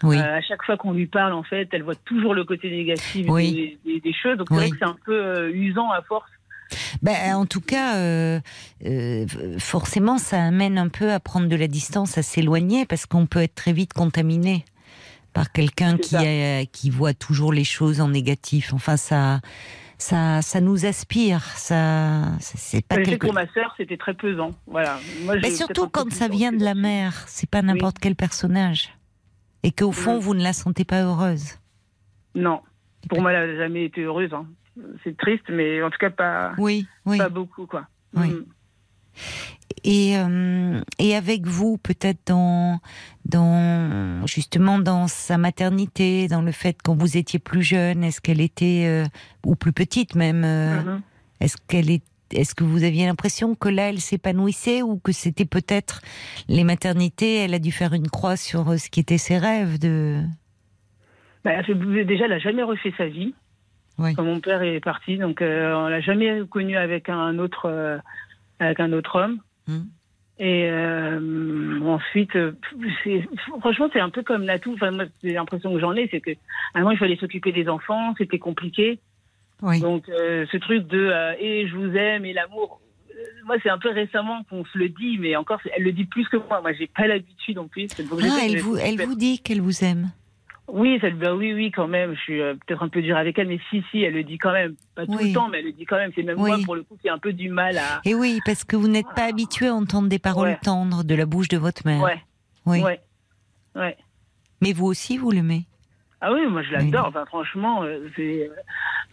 Oui. Euh, à chaque fois qu'on lui parle, en fait, elle voit toujours le côté négatif des, choses. Donc c'est vrai que c'est un peu euh, usant à force Ben, en tout cas, euh, euh, forcément, ça amène un peu à prendre de la distance, à s'éloigner, parce qu'on peut être très vite contaminé par quelqu'un qui, qui voit toujours les choses en négatif. Enfin, ça, ça, ça nous aspire. Ça, c'est pas quelque... Pour ma sœur, c'était très pesant. Voilà. Mais surtout quand ça vient de la mère, c'est pas n'importe quel personnage, et qu'au fond, vous ne la sentez pas heureuse. Non, pour moi, elle n'a jamais été heureuse. Hein c'est triste, mais en tout cas pas, oui, pas beaucoup, quoi. Oui. Mm. Et, euh, et avec vous, peut-être dans, dans justement dans sa maternité, dans le fait quand vous étiez plus jeune, est-ce qu'elle était euh, ou plus petite même, euh, mm-hmm. est-ce qu'elle est est-ce que vous aviez l'impression que là, elle s'épanouissait ou que c'était peut-être les maternités, elle a dû faire une croix sur ce qui était ses rêves de... Bah, déjà, elle n'a jamais refait sa vie. Quand mon père est parti, donc euh, on l'a jamais connu avec un autre, euh, avec un autre homme. Hmm. Et euh, ensuite, franchement, c'est un peu comme Natou. Enfin, moi, l'impression que j'en ai, c'est que avant, il fallait s'occuper des enfants, c'était compliqué. Donc, ce truc de et je vous aime et l'amour, moi, c'est un peu récemment qu'on se le dit, mais encore, elle le dit plus que moi. Moi, j'ai pas l'habitude en plus. Ah, elle vous, elle vous dit qu'elle vous aime. Oui, ça, bah oui, oui, quand même. Je suis euh, peut-être un peu dur avec elle, mais si, si, elle le dit quand même. Pas tout le temps, mais elle le dit quand même. C'est même moi, pour le coup, qui ai un peu du mal à. Et oui, parce que vous n'êtes pas habitué à entendre des paroles tendres de la bouche de votre mère. Ouais. Oui. Ouais. ouais. Mais vous aussi, vous l'aimez Ah oui, moi je l'adore. Enfin, franchement, euh, euh,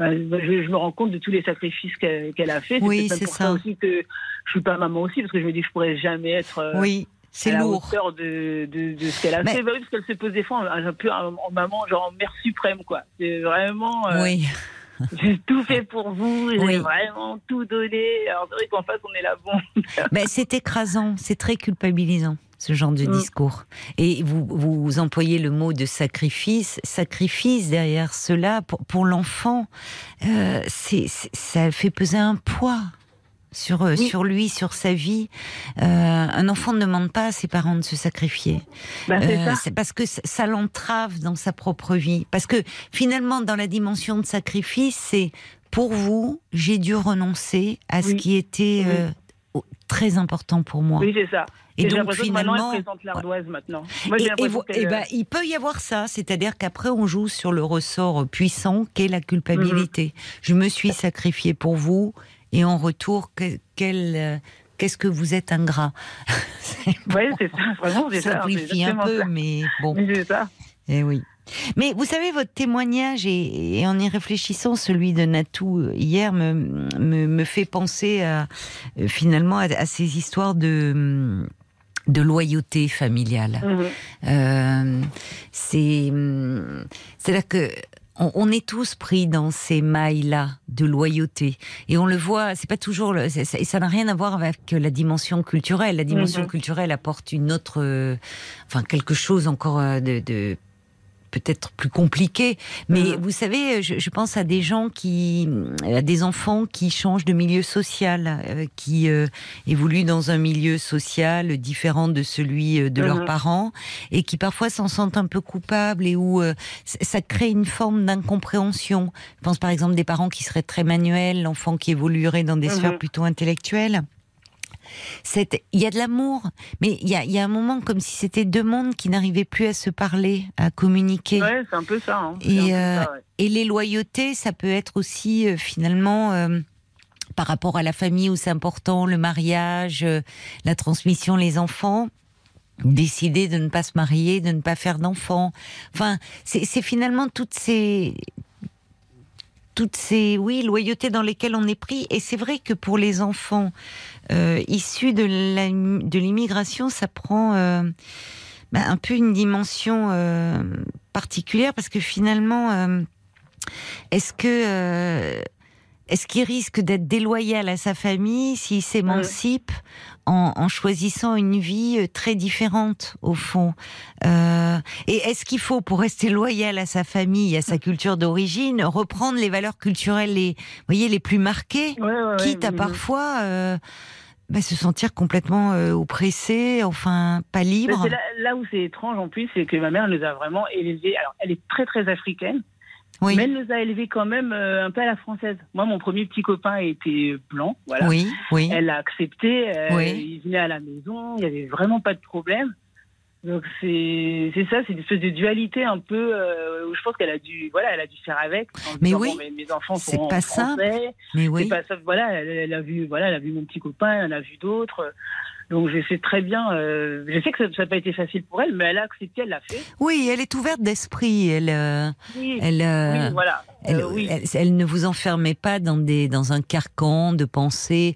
je, me rends compte de tous les sacrifices qu'elle a fait. Oui, c'est ça. aussi que je suis pas maman aussi, parce que je me dis que je pourrais jamais être. oui. C'est lourd. La hauteur de, de, de ce qu'elle a fait. Bah parce qu'elle se pose des fois un, peu en, maman, genre en mère suprême, quoi. C'est vraiment. Euh, oui. <laughs> J'ai tout fait pour vous, j'ai vraiment tout donné. Alors c'est vrai qu'en face, on est là, bon. Ben, c'est écrasant, c'est très culpabilisant ce genre de mm. discours. Et vous, vous employez le mot de sacrifice. Sacrifice derrière cela, pour, pour l'enfant, euh, c'est, ça fait peser un poids sur, euh, sur lui, sur sa vie. Euh, un enfant ne demande pas à ses parents de se sacrifier. Bah, euh, c'est parce que ça l'entrave dans sa propre vie. Parce que finalement, dans la dimension de sacrifice, c'est pour vous, j'ai dû renoncer à ce qui était très important pour moi. Oui, c'est ça. Et, donc finalement, maintenant. et, ben, il peut y avoir ça, c'est-à-dire qu'après on joue sur le ressort puissant qu'est la culpabilité. Mhm. Je me suis sacrifié pour vous et en retour, quel, euh, qu'est-ce que vous êtes ingrat <laughs> Oui, c'est ça, vraiment, c'est ça. simplifie un peu, mais bon. c'est ça. Et eh oui. Mais vous savez, votre témoignage, et, en y réfléchissant, celui de Natou euh, hier, me, me, fait penser à, euh, finalement à, ces histoires de de loyauté familiale. Mhm. c'est c'est-à-dire que on, est tous pris dans ces mailles-là de loyauté. Et on le voit, c'est pas toujours, et ça n'a rien à voir avec la dimension culturelle. La dimension mhm. culturelle apporte une autre, euh, enfin quelque chose encore euh, de peut-être plus compliqué. Mais mm. vous savez, je, pense à des gens qui, à des enfants qui changent de milieu social, euh, qui euh, évoluent dans un milieu social différent de celui euh, de leurs mm-hmm. parents et qui parfois s'en sentent un peu coupables et où ça crée une forme d'incompréhension. Je pense par exemple des parents qui seraient très manuels, l'enfant qui évoluerait dans des sphères plutôt intellectuelles il y a de l'amour, mais il y a, un moment comme si c'était deux mondes qui n'arrivaient plus à se parler, à communiquer. Ouais, c'est un peu ça. Hein. Euh, et, les loyautés, ça peut être aussi euh, finalement euh, par rapport à la famille où c'est important, le mariage, la transmission, les enfants décider de ne pas se marier, de ne pas faire d'enfants. Enfin, c'est finalement toutes ces toutes ces oui loyautés dans lesquelles on est pris. Et c'est vrai que pour les enfants euh, de l'immigration, ça prend euh, bah, un peu une dimension euh, particulière parce que finalement, est-ce que est-ce qu'il risque d'être déloyal à sa famille s'il s'émancipe? En, choisissant une vie euh, très différente au fond. Euh, et est-ce qu'il faut, pour rester loyal à sa famille, à sa culture d'origine, reprendre les valeurs culturelles les, voyez, les plus marquées, quitte à parfois euh, bah, se sentir complètement oppressé, enfin pas libre? Là, là, où c'est étrange en plus, c'est que ma mère nous a vraiment élevés. Alors, elle est très très africaine. Mais elle nous a élevés quand même un peu à la française. Moi, mon premier petit copain était blanc, voilà. Oui, oui. Elle l'a accepté. Il venait à la maison, il n'y avait vraiment pas de problème. Donc c'est ça, c'est une espèce de dualité un peu euh, où je pense qu'elle a dû voilà, elle a dû faire avec. Mais oui, mes, enfants sont pas français. Ça. Mais oui. Pas ça. Voilà, elle, a vu voilà, elle a vu mon petit copain, elle a vu d'autres. Donc je sais très bien, euh, je sais que ça n'a pas été facile pour elle, mais elle a accepté, elle l'a fait. Oui, elle est ouverte d'esprit, elle, euh, oui, elle, oui, voilà. Elle, elle, elle, ne vous enfermait pas dans des dans un carcan de pensée.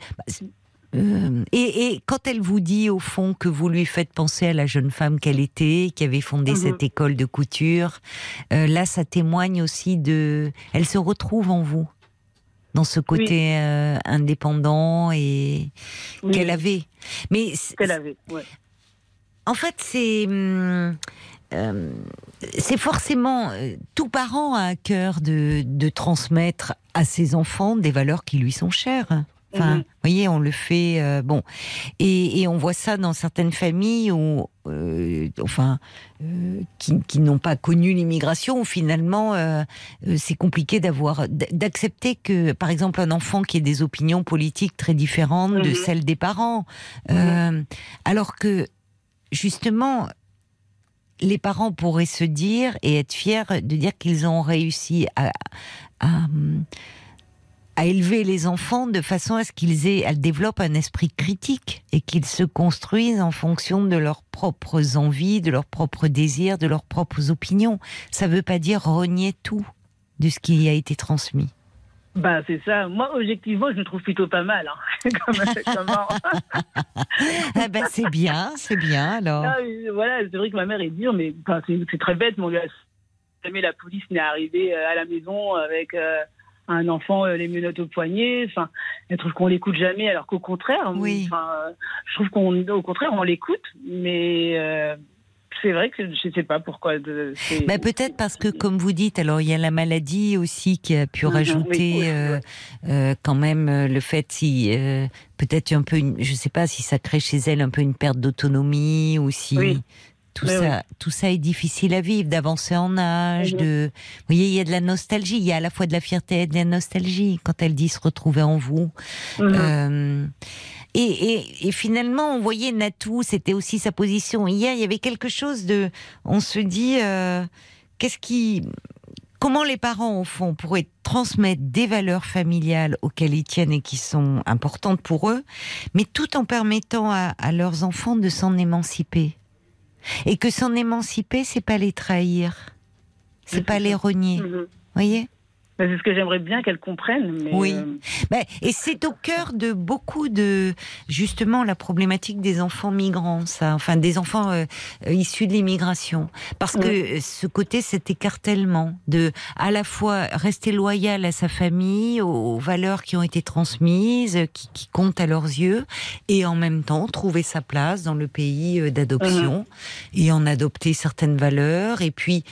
Euh, et, quand elle vous dit au fond que vous lui faites penser à la jeune femme qu'elle était, qui avait fondé mhm. cette école de couture, euh, là, ça témoigne aussi de. Elle se retrouve en vous, dans ce côté euh, indépendant et qu'elle avait. Mais qu'elle avait. Ouais. En fait, c'est. Hum, c'est forcément tout parent a à cœur de, de transmettre à ses enfants des valeurs qui lui sont chères. Enfin, mhm. vous voyez, on le fait, euh, bon, et, et, on voit ça dans certaines familles où, euh, enfin, euh, qui, qui n'ont pas connu l'immigration, où finalement, c'est compliqué d'avoir, d'accepter que, par exemple, un enfant qui ait des opinions politiques très différentes de mhm. celles des parents, mhm. alors que justement, les parents pourraient se dire et être fiers de dire qu'ils ont réussi à, à à élever les enfants de façon à ce qu'ils aient, elles développent un esprit critique et qu'ils se construisent en fonction de leurs propres envies, de leurs propres désirs, de leurs propres opinions. Ça ne veut pas dire renier tout de ce qui a été transmis. Bah c'est ça. Moi, objectivement, je me trouve plutôt pas mal. Hein. <laughs> <laughs> ah ben, c'est bien, c'est bien alors. voilà, c'est vrai que ma mère est dure, mais c'est très bête. Mon gars, jamais la police n'est arrivée euh, à la maison avec. Euh, un enfant euh, les menottes au poignet. Enfin, je trouve qu'on l'écoute jamais, alors qu'au contraire, oui. je trouve qu'on, au contraire, on l'écoute, mais euh, c'est vrai que je ne sais pas pourquoi. Bah, peut-être parce que, comme vous dites, alors il y a la maladie aussi qui a pu mhm, rajouter euh, quand même le fait si peut-être un peu, une, je sais pas si ça crée chez elle un peu une perte d'autonomie ou si tout ça, tout ça est difficile à vivre, d'avancer en âge, mhm. de. Vous voyez, il y a de la nostalgie. Il y a à la fois de la fierté et de la nostalgie quand elle dit se retrouver en vous. Mhm. Euh, et, et, et, finalement, on voyait Natou, c'était aussi sa position. Hier, il y avait quelque chose de. On se dit, euh, qu'est-ce qui. Comment les parents, au fond, pourraient transmettre des valeurs familiales auxquelles ils tiennent et qui sont importantes pour eux, mais tout en permettant à, à leurs enfants de s'en émanciper et que s'en émanciper, c'est pas les trahir, c'est pas les renier. Mhm. Voyez? C'est ce que j'aimerais bien qu'elle comprenne. oui. Euh, ben, et c'est au cœur de beaucoup de justement la problématique des enfants migrants, ça, enfin des enfants euh, euh, issus de l'immigration, parce que ce côté, cet écartèlement de à la fois rester loyal à sa famille, aux, valeurs qui ont été transmises, qui, qui, comptent à leurs yeux, et en même temps trouver sa place dans le pays d'adoption et en adopter certaines valeurs, et puis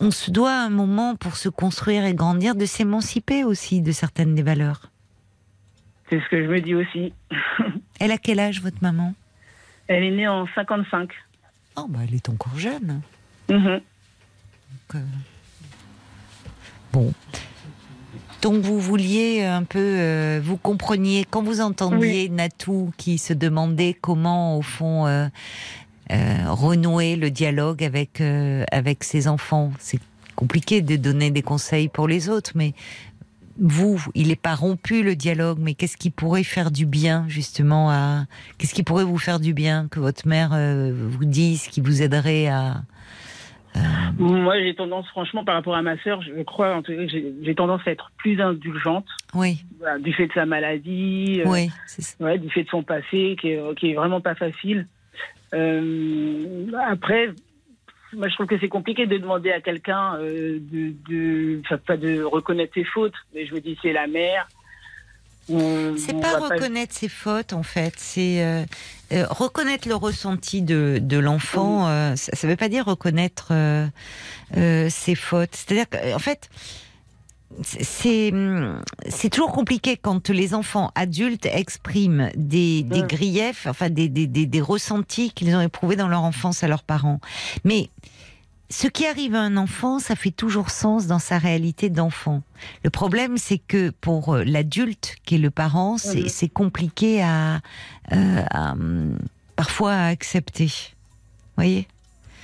on, se doit un moment pour se construire et grandir de s'émanciper aussi de certaines des valeurs. C'est ce que je me dis aussi. <laughs> elle a quel âge votre maman? Elle est née en 55. Oh bah elle est encore jeune. Mhm. Euh, bon. Donc vous vouliez un peu, euh, vous compreniez, quand vous entendiez Natou qui se demandait comment, au fond, euh, euh, renouer le dialogue avec euh, avec ses enfants. C'est compliqué de donner des conseils pour les autres, mais vous, il n'est pas rompu le dialogue, mais qu'est-ce qui pourrait faire du bien justement à Qu'est-ce qui pourrait vous faire du bien que votre mère euh, vous dise, qui vous aiderait à Moi, j'ai tendance, franchement, par rapport à ma sœur, je crois, j'ai tendance à être plus indulgente. Oui. du fait de sa maladie, oui, ouais, du fait de son passé, qui est, qui est vraiment pas facile. Euh, après, moi, je trouve que c'est compliqué de demander à quelqu'un euh, de, de, pas de reconnaître ses fautes, mais je me dis c'est la mère. C'est pas reconnaître ses fautes en fait, c'est euh, reconnaître le ressenti de, de l'enfant. ça ne veut pas dire reconnaître ses fautes. C'est-à-dire qu'en fait, c'est c'est toujours compliqué quand les enfants adultes expriment des, des griefs, enfin des, des, des, des ressentis qu'ils ont éprouvés dans leur enfance à leurs parents. Mais ce qui arrive à un enfant, ça fait toujours sens dans sa réalité d'enfant. Le problème, c'est que pour euh, l'adulte qui est le parent, c'est mhm. compliqué à, euh, hum, parfois à accepter. Vous voyez?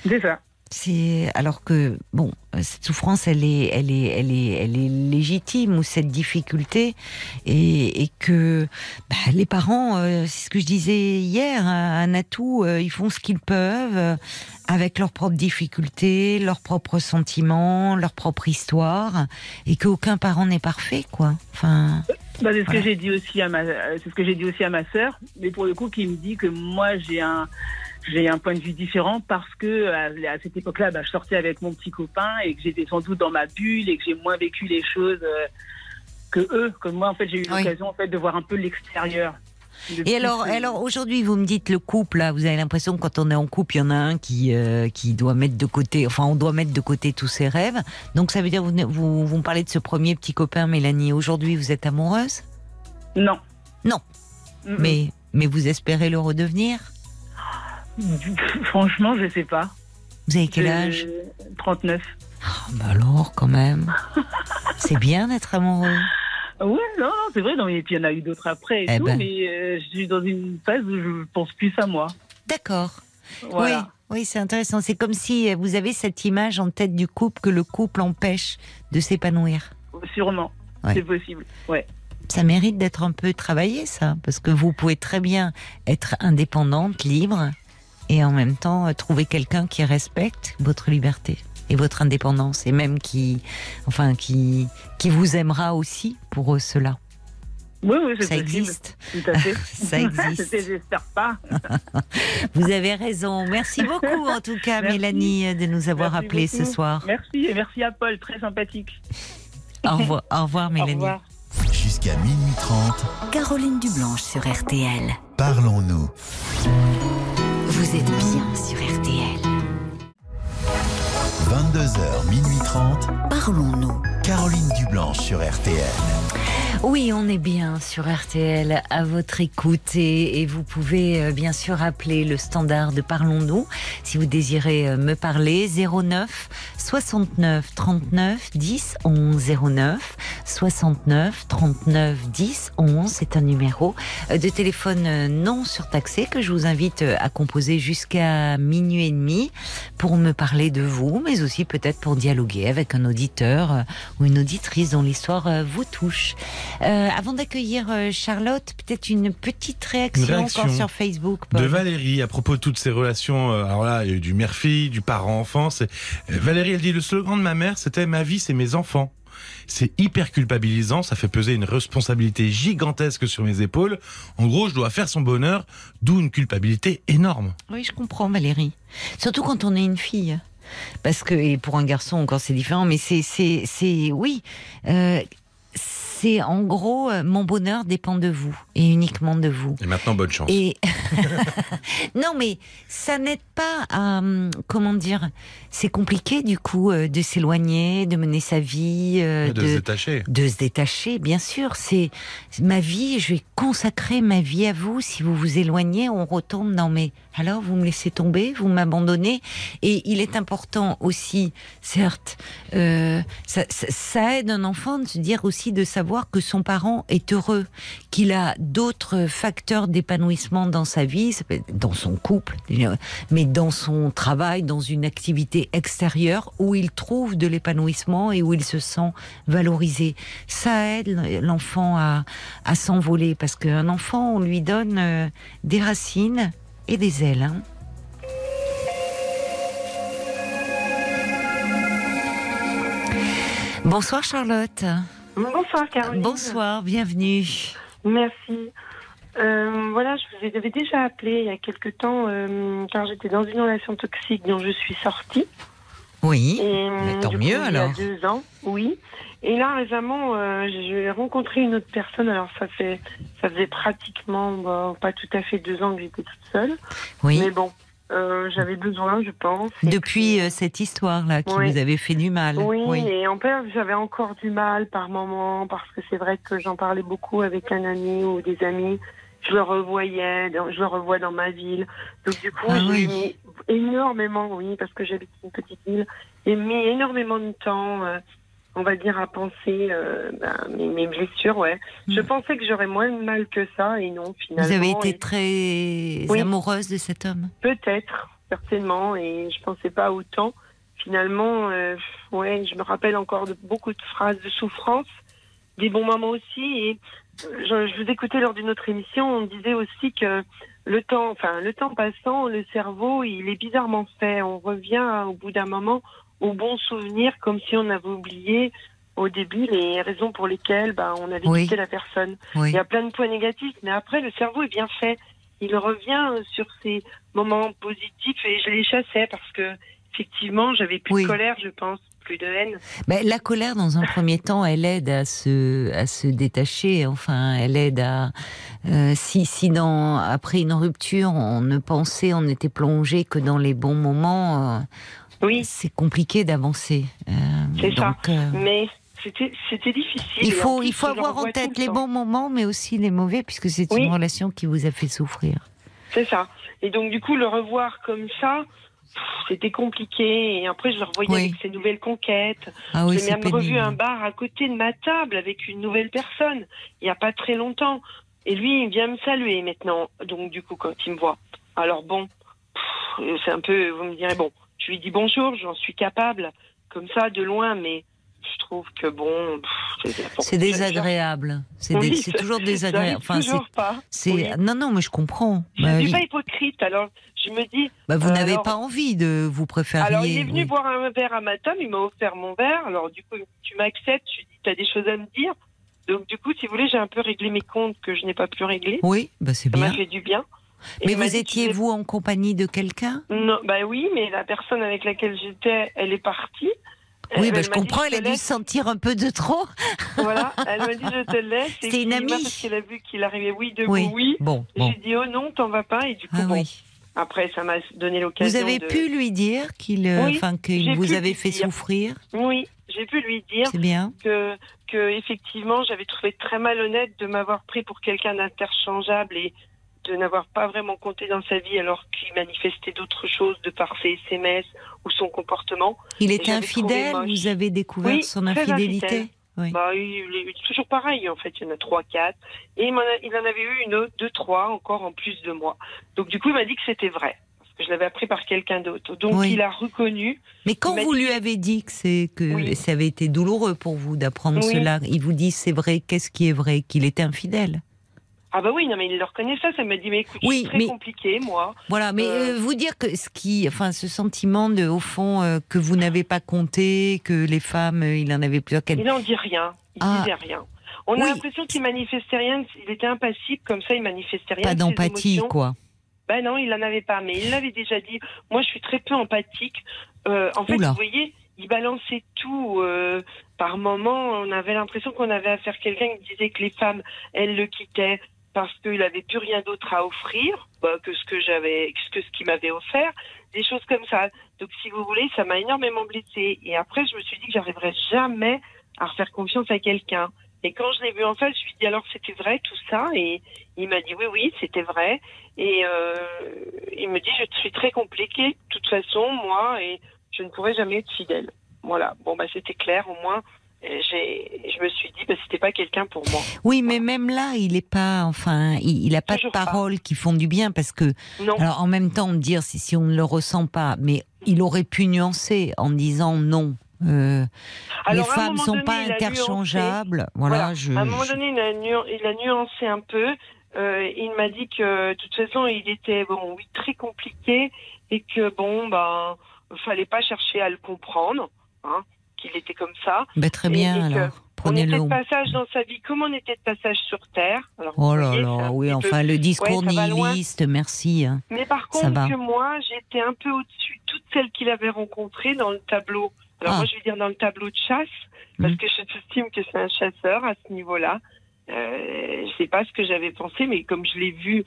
C'est ça. C'est alors que bon, cette souffrance, elle est, elle est, elle est, elle est légitime ou cette difficulté, et, que bah, les parents, euh, c'est ce que je disais hier, un atout, euh, ils font ce qu'ils peuvent euh, avec leurs propres difficultés, leurs propres sentiments, leur propre histoire, et qu'aucun parent n'est parfait, quoi. Enfin. Bah, c'est ce que j'ai dit aussi à ma, c'est ce que j'ai dit aussi à ma sœur, mais pour le coup, qui me dit que moi j'ai un j'ai un point de vue différent parce que à, cette époque-là, bah, je sortais avec mon petit copain et que j'étais sans doute dans ma bulle et que j'ai moins vécu les choses euh, que eux. Comme moi, en fait, j'ai eu l'occasion en fait de voir un peu l'extérieur. Et alors, alors aujourd'hui, vous me dites le couple, là, vous avez l'impression que quand on est en couple, il y en a un qui, euh, qui doit mettre de côté, enfin, on doit mettre de côté tous ses rêves. Donc, ça veut dire, vous, vous, vous me parlez de ce premier petit copain, Mélanie. Aujourd'hui, vous êtes amoureuse? Non. Non. Mais, mais vous espérez le redevenir? <laughs> Franchement, je sais pas. Vous avez quel âge? 39. Oh, bah alors, quand même. <laughs> c'est bien d'être amoureux. Oui, non, non c'est vrai. Non, et puis il y en a eu d'autres après et eh tout, ben. mais euh, je suis dans une phase où je pense plus à moi. D'accord. Oui, oui c'est intéressant. C'est comme si vous avez cette image en tête du couple que le couple empêche de s'épanouir. Sûrement, c'est possible. Ouais. Ça mérite d'être un peu travaillé, ça, parce que vous pouvez très bien être indépendante, libre, et en même temps euh, trouver quelqu'un qui respecte votre liberté et votre indépendance et même qui, enfin, qui, qui vous aimera aussi pour cela. Oui, oui, ça existe. Tout à fait. <laughs> ça existe. <laughs> J'espère pas. <laughs> Vous avez raison. Merci beaucoup, en tout cas, Mélanie, de nous avoir appelés ce soir. Merci et merci à Paul, très sympathique. Au revoir, au revoir Mélanie. Au revoir. Jusqu'à minuit 30. Caroline Dublanche sur RTL. Parlons-nous. Vous êtes bien sur RTL. 22h, minuit 30. Parlons-nous. Caroline Dublanche sur RTL. Oui, on est bien sur RTL à votre écoute et, vous pouvez euh, bien sûr appeler le standard de Parlons-nous. Si vous désirez euh, me parler 09 69 39 10 11 09 69 39 10 11 c'est un numéro euh, de téléphone non surtaxé que je vous invite à composer jusqu'à minuit et demi pour me parler de vous mais aussi peut-être pour dialoguer avec un auditeur ou une auditrice dont l'histoire vous touche. Euh, avant d'accueillir euh, Charlotte, peut-être une petite réaction, encore sur Facebook. De Valérie à propos de toutes ces relations. Euh, alors là, il y a eu du mère-fille, du parent-enfant. Valérie, elle dit le slogan de ma mère, c'était ma vie, c'est mes enfants. C'est hyper culpabilisant, ça fait peser une responsabilité gigantesque sur mes épaules. En gros, je dois faire son bonheur, d'où une culpabilité énorme. Oui, je comprends, Valérie. Surtout quand on est une fille parce que et pour un garçon encore c'est différent mais c'est c'est c'est oui c'est en gros, euh, mon bonheur dépend de vous et uniquement de vous. Et maintenant, bonne chance. Et <laughs> non, mais ça n'aide pas à, hum, comment dire, c'est compliqué du coup euh, de s'éloigner, de mener sa vie, euh, de, se détacher. De se détacher, bien sûr. C'est ma vie, je vais consacrer ma vie à vous. Si vous vous éloignez, on retombe dans mes. Alors, vous me laissez tomber, vous m'abandonnez. Et il est important aussi, certes, ça, ça aide un enfant de se dire aussi de savoir que son parent est heureux, qu'il a d'autres facteurs d'épanouissement dans sa vie, dans son couple, mais dans son travail, dans une activité extérieure où il trouve de l'épanouissement et où il se sent valorisé. Ça aide l'enfant à, s'envoler parce qu'un enfant, on lui donne euh, des racines et des ailes. Hein. Bonsoir Charlotte. Bonsoir Caroline. Bonsoir, bienvenue. Merci. Euh, voilà, je vous avais déjà appelé il y a quelque temps euh, car j'étais dans une relation toxique dont je suis sortie. Oui, mais tant mieux alors. Il y a deux ans, oui. Et là récemment, euh, j'ai rencontré une autre personne. Alors ça fait, ça faisait pratiquement, pas tout à fait deux ans que j'étais toute seule. Oui. Mais bon, euh, j'avais besoin, je pense. Depuis euh, cette histoire-là qui vous avait fait du mal. Oui, et en fait, j'avais encore du mal par moment parce que c'est vrai que j'en parlais beaucoup avec un ami ou des amis je le revoyais, je le revois dans ma ville. Donc du coup, ah j'ai mis énormément, oui, parce que j'habite une petite ville, j'ai mis énormément de temps, euh, on va dire, à penser euh, ben, mes, blessures, ouais. Je hmm. pensais que j'aurais moins de mal que ça, et non, finalement. Vous avez été très amoureuse de cet homme? Peut-être, certainement, et je pensais pas autant. Finalement, euh, ouais, je me rappelle encore de beaucoup de phrases de souffrance, des bons moments aussi, et je, vous écoutais lors d'une autre émission, on disait aussi que le temps, enfin le temps passant, le cerveau, il est bizarrement fait. On revient au bout d'un moment aux bons souvenirs, comme si on avait oublié au début les raisons pour lesquelles bah, on avait quitté la personne. Il y a plein de points négatifs, mais après le cerveau est bien fait. Il revient sur ces moments positifs et je les chassais parce que effectivement j'avais plus de colère, je pense plus de haine. Mais la colère, dans un premier temps, elle aide à se, à se détacher. Enfin, elle aide à. Euh, si, si dans, après une rupture, on ne pensait, on n'était plongé que dans les bons moments, euh, oui. c'est compliqué d'avancer. Euh, c'est ça. Mais c'était difficile. Il faut, il faut avoir en tête les bons moments, mais aussi les mauvais, puisque c'est une relation qui vous a fait souffrir. C'est ça. Et donc, du coup, le revoir comme ça, c'était compliqué. Et après, je le revoyais avec ses nouvelles conquêtes. Ah J'ai même revu un bar à côté de ma table avec une nouvelle personne, il n'y a pas très longtemps. Et lui, il vient me saluer maintenant. Donc, du coup, quand il me voit. Alors, bon, c'est un peu, vous me direz, bon, lui dis bonjour, j'en suis capable, comme ça, de loin, mais je trouve que bon, c'est désagréable. C'est toujours désagréable. Enfin, toujours pas. C'est non, non, mais je comprends. Je ne suis pas hypocrite, alors je me dis. Bah, vous n'avez pas envie de vous préférer. Alors il est venu boire un verre à ma table, il m'a offert mon verre. Alors du coup, tu m'acceptes, lui dis, as des choses à me dire. Donc du coup, si vous voulez, j'ai un peu réglé mes comptes que je n'ai pas pu régler. Oui, bah c'est bien. Ça m'a fait du bien. Mais vous étiez vous en compagnie de quelqu'un? Non, bah oui, mais la personne avec laquelle j'étais, elle est partie. Oui, bah, je comprends, elle a dû sentir un peu de trop. Voilà, <laughs> elle m'a dit je te laisse. C'est une amie. Parce qu'elle a vu qu'il arrivait oui, de oui. oui. Bon, J'ai dit oh non, t'en vas pas. Et du coup, ah, bon. Oui. Après, ça m'a donné l'occasion. Vous avez pu lui dire qu'il, euh, que vous avez fait souffrir? Oui, j'ai pu lui dire. bien. Que, que effectivement, j'avais trouvé très malhonnête de m'avoir pris pour quelqu'un d'interchangeable et de n'avoir pas vraiment compté dans sa vie alors qu'il manifestait d'autres choses de par ses SMS ou son comportement. Il était infidèle Vous avez découvert son infidélité oui. Bah, il est toujours pareil, en fait. Il y en a trois, quatre. Et il en, il en avait eu une autre, deux, trois, encore en plus de moi. Donc, du coup, il m'a dit que c'était vrai. Parce que je l'avais appris par quelqu'un d'autre. Donc, il a reconnu. Mais quand vous lui avez dit que, c'est, que ça avait été douloureux pour vous d'apprendre cela, il vous dit c'est vrai, qu'est-ce qui est vrai? Qu'il était infidèle ah bah oui, non mais il le reconnaît ça, ça m'a dit mais écoute, c'est très compliqué moi. Voilà, mais euh, euh, vous dire que ce qui, enfin ce sentiment de, au fond euh, que vous n'avez pas compté, que les femmes, il en avait plusieurs. Il n'en dit rien, il ah. disait rien. On a l'impression qu'il manifestait rien, il était impassible comme ça, il manifestait rien. Pas d'empathie quoi. Ben non, il n'en avait pas, mais il l'avait déjà dit. Moi, je suis très peu empathique. en fait, vous voyez, il balançait tout. par moment, on avait l'impression qu'on avait affaire à quelqu'un qui disait que les femmes, elles le quittaient parce qu'il n'avait plus rien d'autre à offrir bah, que ce que j'avais, que ce qu'il m'avait offert, des choses comme ça. Donc, si vous voulez, ça m'a énormément blessée. Et après, je me suis dit que j'arriverais jamais à refaire confiance à quelqu'un. Et quand je l'ai vu en face, je lui ai dit alors c'était vrai tout ça? Et il m'a dit oui, oui, c'était vrai. Et euh, il me dit je suis très compliqué, de toute façon, moi, et je ne pourrai jamais être fidèle. Voilà, bon, bah c'était clair, au moins, je me suis dit, bah, c'était pas quelqu'un pour moi. Oui, mais même là, il est pas, enfin, il, n'a a pas de paroles qui font du bien parce que, alors en même temps, dire si, si on ne le ressent pas, mais il aurait pu nuancer en disant non. Euh, les femmes ne sont pas interchangeables. Voilà, Je, à un moment donné, il a, nuancé un peu. Euh, il m'a dit que de toute façon, il était bon, oui, très compliqué et que bon, ben, fallait pas chercher à le comprendre. Hein qu'il était comme ça. Ben, très bien, alors. Prenez on était de passage dans sa vie comme on était de passage sur Terre. oh là là, oui, enfin, le discours nihiliste, merci. Hein. Mais par contre, que moi, j'étais un peu au-dessus de toutes celles qu'il avait rencontrées dans le tableau. Alors, ah. moi, je vais dire dans le tableau de chasse, parce mmh. que je estime que c'est un chasseur à ce niveau-là. Euh, je sais pas ce que j'avais pensé, mais comme je l'ai vu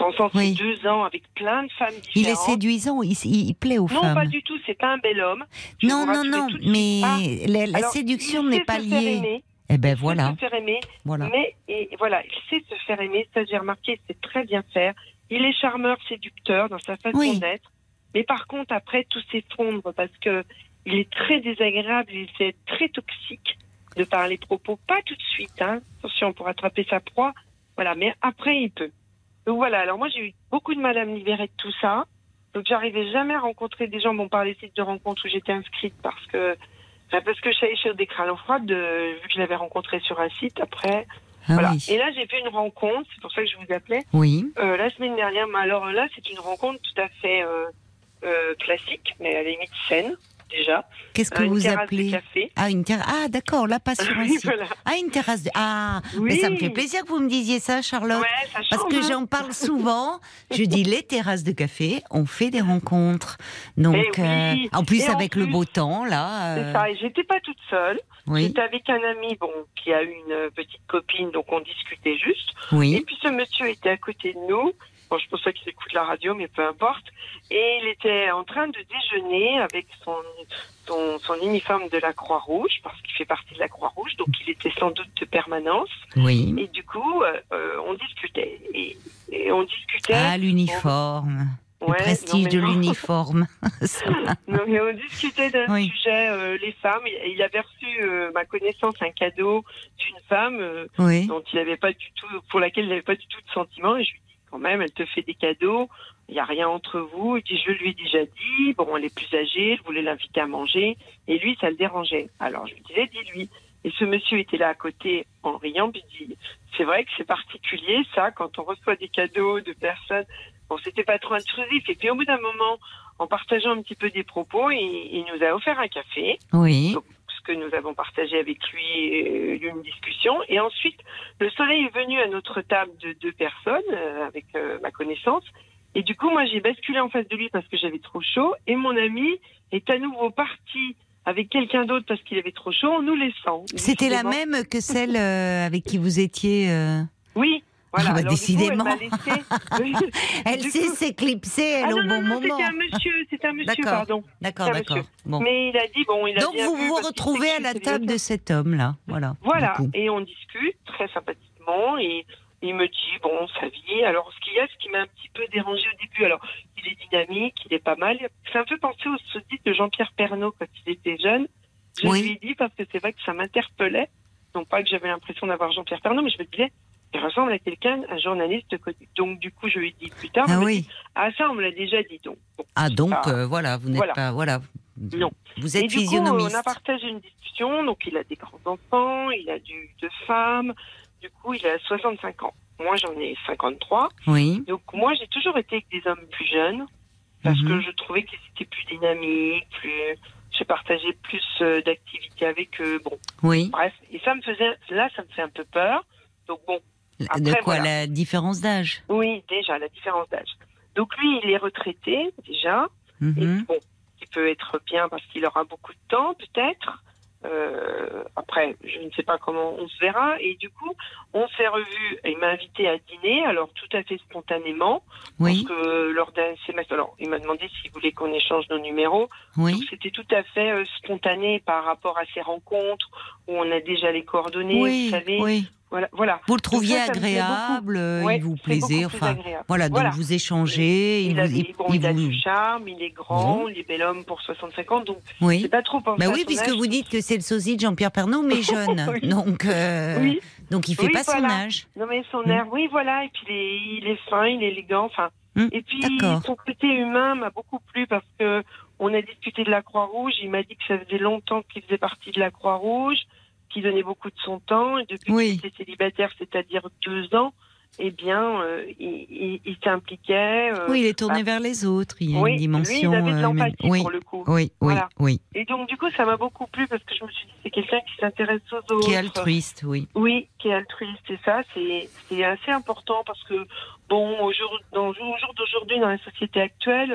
ensemble oui. deux ans avec plein de femmes différentes. Il est séduisant, il, plaît aux femmes. Non, pas du tout, c'est pas un bel homme. non, non, non, mais la, séduction n'est pas liée. Eh ben voilà. se faire aimer. Voilà. Mais et, voilà, il sait se faire aimer. Ça, j'ai remarqué, il sait très bien faire. Il est charmeur, séducteur dans sa façon d'être. Mais par contre, après, tout s'effondre parce que il est très désagréable, il est très toxique de par les propos. Pas tout de suite, hein. Attention, pour attraper sa proie. Voilà, mais après, il peut. Donc voilà, alors moi, j'ai eu beaucoup de mal à me libérer de tout ça. Donc j'arrivais jamais à rencontrer des gens, bon, par les sites de rencontres où j'étais inscrite parce que, parce que je savais chez des crânes froides, vu que je l'avais rencontré sur un site après. Ah voilà. Et là, j'ai fait une rencontre, c'est pour ça que je vous appelais. Oui. Euh, la semaine dernière, mais alors là, c'est une rencontre tout à fait euh, euh, classique, mais à la limite saine déjà. Qu'est-ce que vous appelez Ah, une terrasse. Ah, d'accord, la passion Ah, une terrasse. De... Ah, mais ça me fait plaisir que vous me disiez ça, Charlotte. parce que hein. j'en parle <laughs> souvent. Je dis les terrasses de café, on fait des rencontres. Donc, eh euh, en plus avec le beau temps là. C'est euh, ça. Et j'étais pas toute seule. J'étais avec un ami, bon, qui a une petite copine, donc on discutait juste. Oui. Et puis ce monsieur était à côté de nous. Bon, je pense pas qu'il écoute la radio, mais peu importe. Et il était en train de déjeuner avec son, son, uniforme de la Croix-Rouge, parce qu'il fait partie de la Croix-Rouge, donc il était sans doute de permanence. Oui. Et du coup, euh, euh, on discutait. Et, on discutait. Ah, l'uniforme. le prestige de l'uniforme. <laughs> non, mais on discutait d'un sujet, euh, les femmes. Il avait reçu ma connaissance un cadeau d'une femme dont il avait pas du tout, pour laquelle il n'avait pas du tout de sentiment. Et je lui quand même, elle te fait des cadeaux, il n'y a rien entre vous. Et puis je lui ai déjà dit, bon, elle est plus âgée, je voulais l'inviter à manger, et lui, ça le dérangeait. Alors je lui disais, dis-lui. Et ce monsieur était là à côté en riant, puis dit, c'est vrai que c'est particulier ça, quand on reçoit des cadeaux de personnes. Bon, c'était pas trop intrusif. Et puis au bout d'un moment, en partageant un petit peu des propos, il, nous a offert un café. Oui que nous avons partagé avec lui euh, une discussion. Et ensuite, le soleil est venu à notre table de deux personnes, euh, avec euh, ma connaissance. Et du coup, moi, j'ai basculé en face de lui parce que j'avais trop chaud. Et mon ami est à nouveau parti avec quelqu'un d'autre parce qu'il avait trop chaud en nous laissant. C'était la même que celle avec qui vous étiez Oui, voilà. Ah bah, décidément. <laughs> elle, sait s'éclipser, elle, ah, au bon moment. C'était un monsieur, c'est un monsieur, pardon. D'accord, d'accord. Bon. Mais il a dit, bon, il a Donc vous vous retrouvez à la table de cet homme-là, voilà. Voilà, et on discute très sympathiquement, et il me dit, bon, sa vie. Alors, ce qu'il y a, ce qui m'a un petit peu dérangé au début, alors, il est dynamique, il est pas mal. C'est un peu pensé au sous-titre de Jean-Pierre Pernaud quand il était jeune. Je lui ai dit parce que c'est vrai que ça m'interpellait. Non pas que j'avais l'impression d'avoir Jean-Pierre Pernaud, mais je me disais, il ressemble à quelqu'un, un journaliste Donc, du coup, je lui ai dit plus tard. Ah oui. ah, ça, on me l'a déjà dit. Donc, ah, donc, euh, voilà, vous n'êtes pas. Voilà. Non. Vous êtes Et du Coup, on a partagé une discussion. Donc, il a des grands-enfants, il a du, deux femmes. Du coup, il a 65 ans. Moi, j'en ai 53. Oui. Donc, moi, j'ai toujours été avec des hommes plus jeunes parce que mhm. je trouvais qu'ils étaient plus dynamiques, plus. J'ai partagé plus euh, d'activités avec eux. Bon. Oui. Bref. Et ça me faisait. Là, ça me fait un peu peur. Donc, bon, de quoi La différence d'âge? Oui, déjà, la différence d'âge. Donc lui, il est retraité, déjà. Et mhm. bon, il peut être bien parce qu'il aura beaucoup de temps, peut-être. Euh, après, je ne sais pas comment on se verra. Et du coup, on s'est revu. Il m'a invité à dîner, alors tout à fait spontanément. Oui. Parce que lors d'un semestre, alors il m'a demandé s'il voulait qu'on échange nos numéros. Oui. Donc c'était tout à fait euh, spontané par rapport à ces rencontres où on a déjà les coordonnées. Oui, vous savez. Oui. Voilà, Vous le trouviez agréable, il vous plaisait, enfin, voilà, donc vous échangez. Il, il, a, du charme, il est grand, il est bel homme pour 65 ans, donc oui. c'est pas trop. Bah oui, puisque vous dites que c'est le sosie de Jean-Pierre Pernaud, mais <laughs> jeune, donc euh, donc il fait pas son âge. Non mais son air, oui voilà, et puis il est, il est fin, il est élégant, enfin. Hum, et puis son côté humain m'a beaucoup plu parce que on a discuté de la Croix-Rouge. Il m'a dit que ça faisait longtemps qu'il faisait partie de la Croix-Rouge qui donnait beaucoup de son temps. Et depuis qu'il était célibataire, c'est-à-dire deux ans, eh bien, euh, il, il, s'impliquait. Euh, oui, il est tourné bah vers les autres. Il y a oui, une dimension. Lui, il avait de euh, oui, pour le coup. Oui, oui, oui. Et donc, du coup, ça m'a beaucoup plu parce que je me suis dit, c'est quelqu'un qui s'intéresse aux autres. Qui est altruiste, oui. Oui, qui est altruiste. Et ça, c'est assez important parce que, bon, au jour, dans, au jour d'aujourd'hui, dans la société actuelle,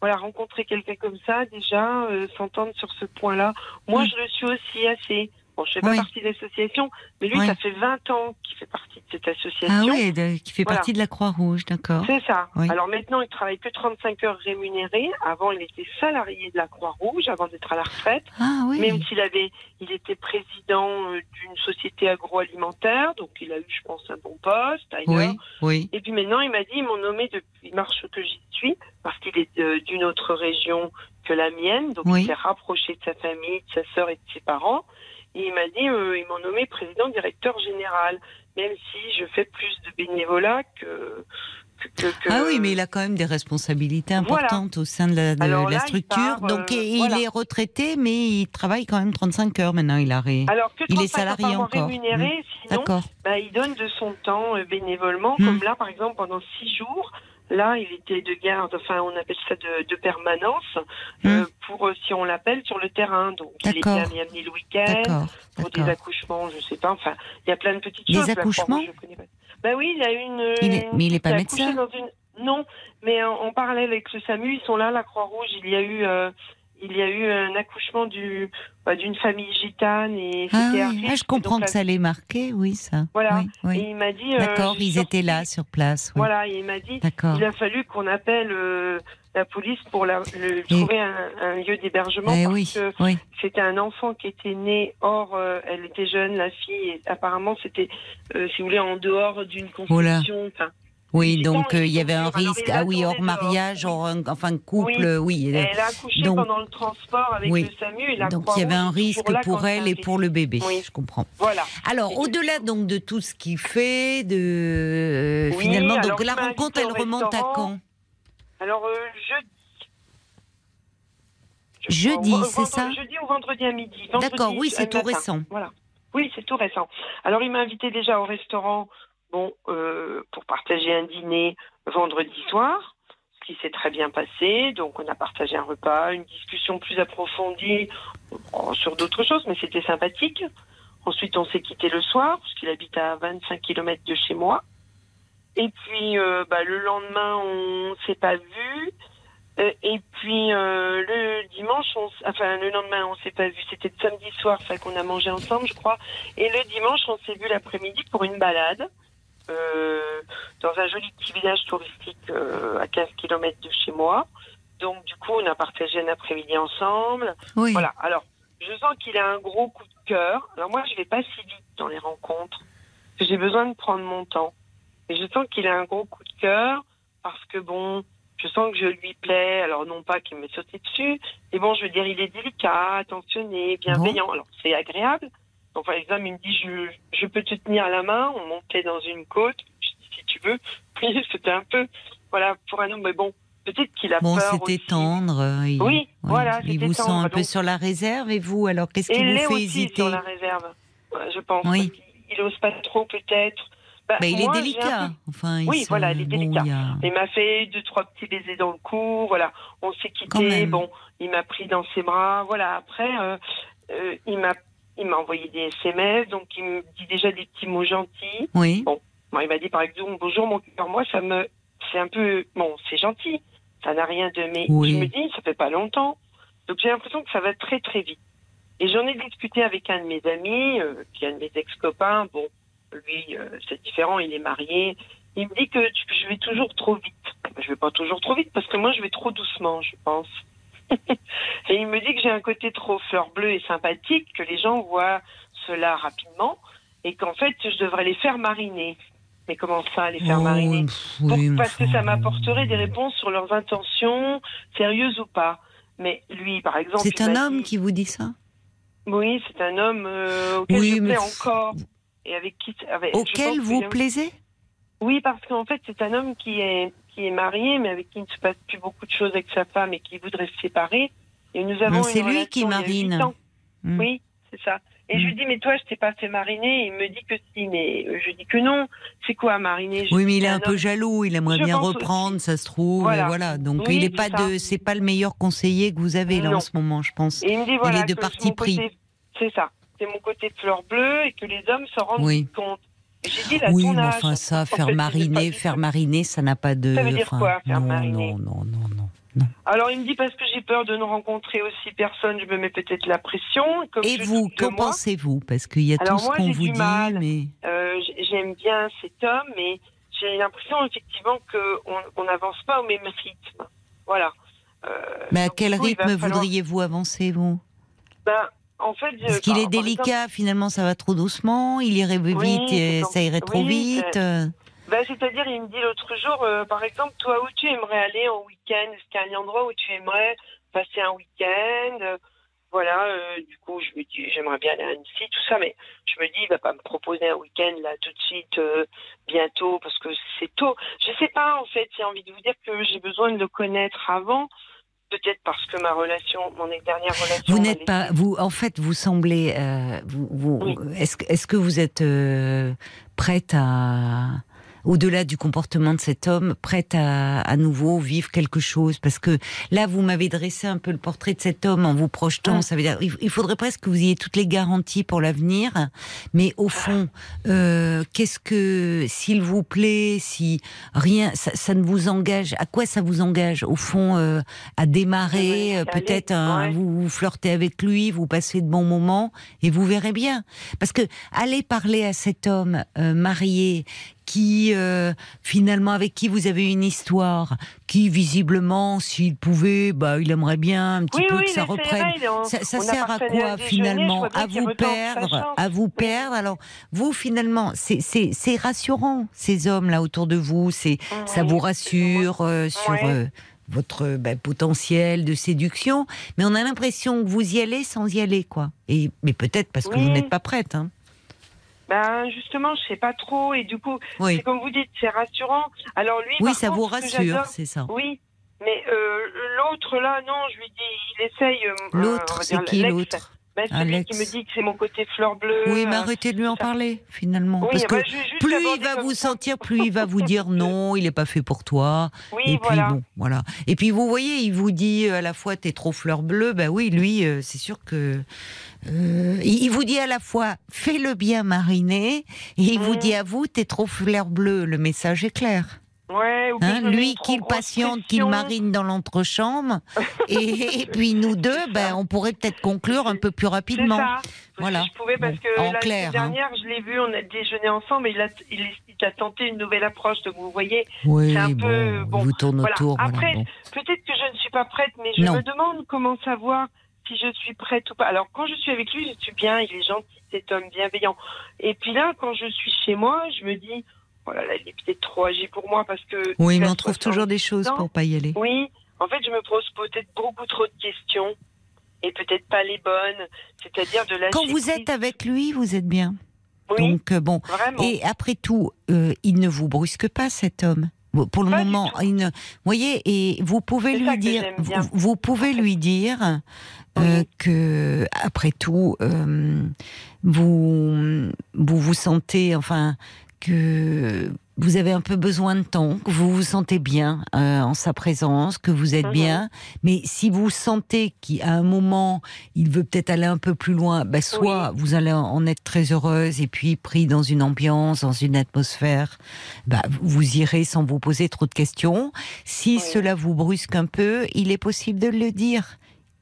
voilà, rencontrer quelqu'un comme ça, déjà, s'entendre sur ce point-là. Moi, je le suis aussi assez Bon, je fais pas partie de l'association, mais lui, ça fait 20 ans qu'il fait partie de cette association. Ah oui, qui fait partie de la Croix-Rouge, d'accord. C'est ça. Alors maintenant, il travaille que 35 heures rémunérées. Avant, il était salarié de la Croix-Rouge avant d'être à la retraite. Ah oui. Même s'il avait, il était président euh, d'une société agroalimentaire, donc il a eu, je pense, un bon poste Oui, oui. Et puis maintenant, il m'a dit, ils m'ont nommé depuis mars que j'y suis, parce qu'il est euh, d'une autre région que la mienne, donc il s'est rapproché de sa famille, de sa sœur et de ses parents. Et il m'a dit, euh, ils m'ont nommé président directeur général, même si je fais plus de bénévolat que, Ah oui, mais il a quand même des responsabilités importantes au sein de la, structure. Donc euh, il est retraité, mais il travaille quand même 35 heures maintenant. Il, a il est salarié encore. Rémunéré, mmh. sinon, bah, il donne de son temps euh, bénévolement, mmh. comme là par exemple pendant six jours. Là, il était de garde, enfin, on appelle ça de, permanence, euh, hmm. pour, euh, si on l'appelle, sur le terrain. Donc, il était amené le week-end, pour des accouchements, je sais pas, enfin, il y a plein de petites choses. Des accouchements Ben oui, il a une. mais il n'est pas médecin Non, mais en, parallèle avec le SAMU, ils sont là, la Croix-Rouge, il y a eu. Euh, il y a eu un accouchement du, bah, d'une famille gitane et ah, ah, je comprends que ça l'ait marqué, oui, ça. Voilà. Et il m'a dit. Euh, D'accord, ils étaient là sur place. Voilà, il m'a dit. Il a fallu qu'on appelle euh, la police pour la, trouver un, lieu d'hébergement eh parce que c'était un enfant qui était né hors, euh, elle était jeune, la fille, et apparemment c'était, si vous voulez, en dehors d'une constitution. Oui, donc euh, il y avait un risque. Ah oui, hors mariage, hors, enfin couple, oui. Elle a accouché donc, pendant le transport avec le SAMU. Et la donc il y avait un risque pour elle et pour le bébé. Oui. Je comprends. Voilà. Alors au-delà donc de tout ce qu'il fait, de euh, finalement, donc la rencontre, elle remonte à quand? Alors euh, jeudi. Jeudi, c'est ça? Jeudi ou vendredi à midi. D'accord, oui, c'est tout récent. Voilà. Oui, c'est tout récent. Alors il m'a invité déjà au restaurant bon, euh, pour partager un dîner vendredi soir, ce qui s'est très bien passé. Donc, on a partagé un repas, une discussion plus approfondie euh, sur d'autres choses, mais c'était sympathique. Ensuite, on s'est quitté le soir, parce qu'il habite à 25 km de chez moi. Et puis, euh, bah, le lendemain, on s'est pas vu. et puis le dimanche, on, enfin le lendemain, on s'est pas vu. C'était samedi soir, ça qu'on a mangé ensemble, je crois. Et le dimanche, on s'est vu l'après-midi pour une balade. Euh, dans un joli petit village touristique euh, à 15 km de chez moi. Donc, du coup, on a partagé un après-midi ensemble. Voilà. Alors, je sens qu'il a un gros coup de cœur. Alors, moi, je vais pas si vite dans les rencontres. J'ai besoin de prendre mon temps. Et je sens qu'il a un gros coup de cœur parce que, bon, je sens que je lui plais. Alors, non pas qu'il me sauté dessus, mais bon, je veux dire, il est délicat, attentionné, bienveillant. Alors, c'est agréable. Donc, par exemple, il me dit, je, je peux te tenir à la main. On montait dans une côte. Je dis, si tu veux. <laughs> Oui, c'était un peu, voilà, pour un homme, mais bon, peut-être qu'il a bon, peur. C'était tendre. Il, oui, voilà. Il vous sent un peu sur la réserve. Et vous, alors, qu'est-ce qui vous fait hésiter sur la réserve, je pense. Oui. Il n'ose pas trop, peut-être. Bah, mais il est délicat. Enfin, oui, voilà, il est délicat. il, m'a fait deux, trois petits baisers dans le cou. Voilà, on s'est quitté. Bon, il m'a pris dans ses bras. Voilà, après, euh, euh, il m'a il m'a envoyé des SMS, donc il me dit déjà des petits mots gentils. Oui. Bon, il m'a dit par exemple bonjour mon cœur. Moi, ça me, c'est un peu, bon, c'est gentil. Ça n'a rien de, mais je me dis, ça fait pas longtemps. Donc j'ai l'impression que ça va très très vite. Et j'en ai discuté avec un de mes amis, euh, qui est un de mes ex-copains. Bon, lui, euh, c'est différent, il est marié. Il me dit que je vais toujours trop vite. Je vais pas toujours trop vite parce que moi, je vais trop doucement, je pense. <laughs> et il me dit que j'ai un côté trop fleur bleue et sympathique, que les gens voient cela rapidement et qu'en fait, je devrais les faire mariner. Mais comment ça, les faire oh, mariner Parce que ça m'apporterait des réponses sur leurs intentions, sérieuses ou pas. Mais lui, par exemple. C'est un homme qui vous dit ça? Oui, c'est un homme euh, auquel je plais encore. Et avec qui. auquel vous plaisez? Oui, parce qu'en fait, c'est un homme qui est qui est marié, mais avec qui il ne se passe plus beaucoup de choses avec sa femme et qui voudrait se séparer. Et nous avons c'est lui qui marine. Hmm. Oui, c'est ça. Et je lui hmm. dis, mais toi, je t'ai pas fait mariner. il me dit que si, mais euh, je dis que non. C'est quoi mariner? Oui, mais il est un, peu jaloux. Il aimerait bien reprendre, ça se trouve. Voilà. Donc, il est pas de, c'est pas le meilleur conseiller que vous avez là en ce moment, je pense. Et il me dit, voilà, il est de parti pris. C'est ça. C'est mon côté fleur bleue et que les hommes se rendent compte oui, mais enfin ça, faire mariner, faire mariner, ça n'a pas de. Ça veut dire quoi, faire non, mariner Non, non, non, non. Alors il me dit parce que j'ai peur de ne rencontrer aussi personne, je me mets peut-être la pression. Et vous, qu'en pensez-vous? Parce qu'il y a tout ce qu'on vous dit, mais euh, j'aime bien cet homme, mais j'ai l'impression effectivement qu'on n'avance pas au même rythme. Voilà. Euh, mais à quel rythme voudriez-vous avancer, vous? Ben, en fait, Parce qu'il est délicat, finalement, ça va trop doucement, il irait vite et ça irait trop vite. Ben, c'est-à-dire, il me dit l'autre jour, euh, par exemple, toi, où tu aimerais aller en week-end? Est-ce qu'il y a un endroit où tu aimerais passer un week-end? Voilà, euh, du coup, je me dis, j'aimerais bien aller à Annecy, tout ça, mais je me dis, il va pas me proposer un week-end là tout de suite, euh, bientôt, parce que c'est tôt. Je sais pas, en fait, j'ai envie de vous dire que j'ai besoin de le connaître avant peut-être parce que ma relation, mon dernière relation. Vous n'êtes pas, vous, en fait, vous semblez, vous, est-ce, est-ce que vous êtes prête à, au-delà du comportement de cet homme, prête à, à nouveau vivre quelque chose Parce que là, vous m'avez dressé un peu le portrait de cet homme en vous projetant. Ça veut dire, il faudrait presque que vous ayez toutes les garanties pour l'avenir. Mais au fond, euh, qu'est-ce que, s'il vous plaît, si rien, ça, ne vous engage, à quoi ça vous engage Au fond, euh, à démarrer, euh, peut-être, vous, vous, flirtez avec lui, vous passez de bons moments, et vous verrez bien. Parce que aller parler à cet homme marié qui euh, finalement avec qui vous avez une histoire, qui visiblement, s'il pouvait, bah, il aimerait bien un petit peu que ça reprenne. ça, sert à quoi finalement? À vous perdre, à vous perdre? Alors vous finalement, c'est rassurant ces hommes là autour de vous, c'est ça vous rassure euh, sur. Euh, votre bah, potentiel de séduction, mais on a l'impression que vous y allez sans y aller, quoi. Et mais peut-être parce que vous n'êtes pas prête. Hein. Ben justement, je sais pas trop et du coup, c'est comme vous dites, c'est rassurant. Alors lui, oui, ça vous rassure, c'est ça. Oui, mais euh, l'autre là, non, je lui dis, il essaye. Euh, l'autre, c'est qui l'autre? Ben, celui qui me dit que c'est mon côté fleur bleue. Oui, mais euh, arrêtez de lui en parler, finalement. Parce que plus il va vous sentir, plus il va vous dire <laughs> non, il n'est pas fait pour toi. Oui, et voilà. puis bon, voilà. Et puis vous voyez, il vous dit à la fois t'es trop fleur bleue, ben oui, lui, c'est sûr que euh, il vous dit à la fois fais le bien mariner et il vous mm. dit à vous t'es trop fleur bleue. Le message est clair. Hein, lui qu'il patiente, qu'il marine dans l'entrechambre, <laughs> et, puis nous deux, ben, on pourrait peut-être conclure un peu plus rapidement. Ça. Voilà. Je pouvais parce que en la clair, hein. dernière, je l'ai vu, on a déjeuné ensemble, et il a, il, a tenté une nouvelle approche. Donc vous voyez, c'est un peu bon. Vous tourne autour. Après, peut-être que je ne suis pas prête, mais je me demande comment savoir si je suis prête ou pas. Alors, quand je suis avec lui, je suis bien, il est gentil, cet homme bienveillant. Et puis là, quand je suis chez moi, je me dis, là là, il est peut-être trop âgé pour moi parce que. Oui, mais on trouve toujours des choses pour pas y aller. Oui, en fait, je me pose peut-être beaucoup trop de questions et peut-être pas les bonnes. C'est-à-dire de la. Quand vous êtes avec lui, vous êtes bien. Oui, Donc, euh, bon. Vraiment. Et après tout, euh, il ne vous brusque pas, cet homme pour le moment, vous voyez, et vous pouvez lui dire, vous, pouvez lui dire euh, que après tout, euh, vous vous vous sentez, enfin, que vous avez un peu besoin de temps, que vous vous sentez bien euh, en sa présence, que vous êtes mhm. bien. Mais si vous sentez qu'à un moment, il veut peut-être aller un peu plus loin, ben soit vous allez en être très heureuse et puis pris dans une ambiance, dans une atmosphère, ben vous irez sans vous poser trop de questions. Si cela vous brusque un peu, il est possible de le dire.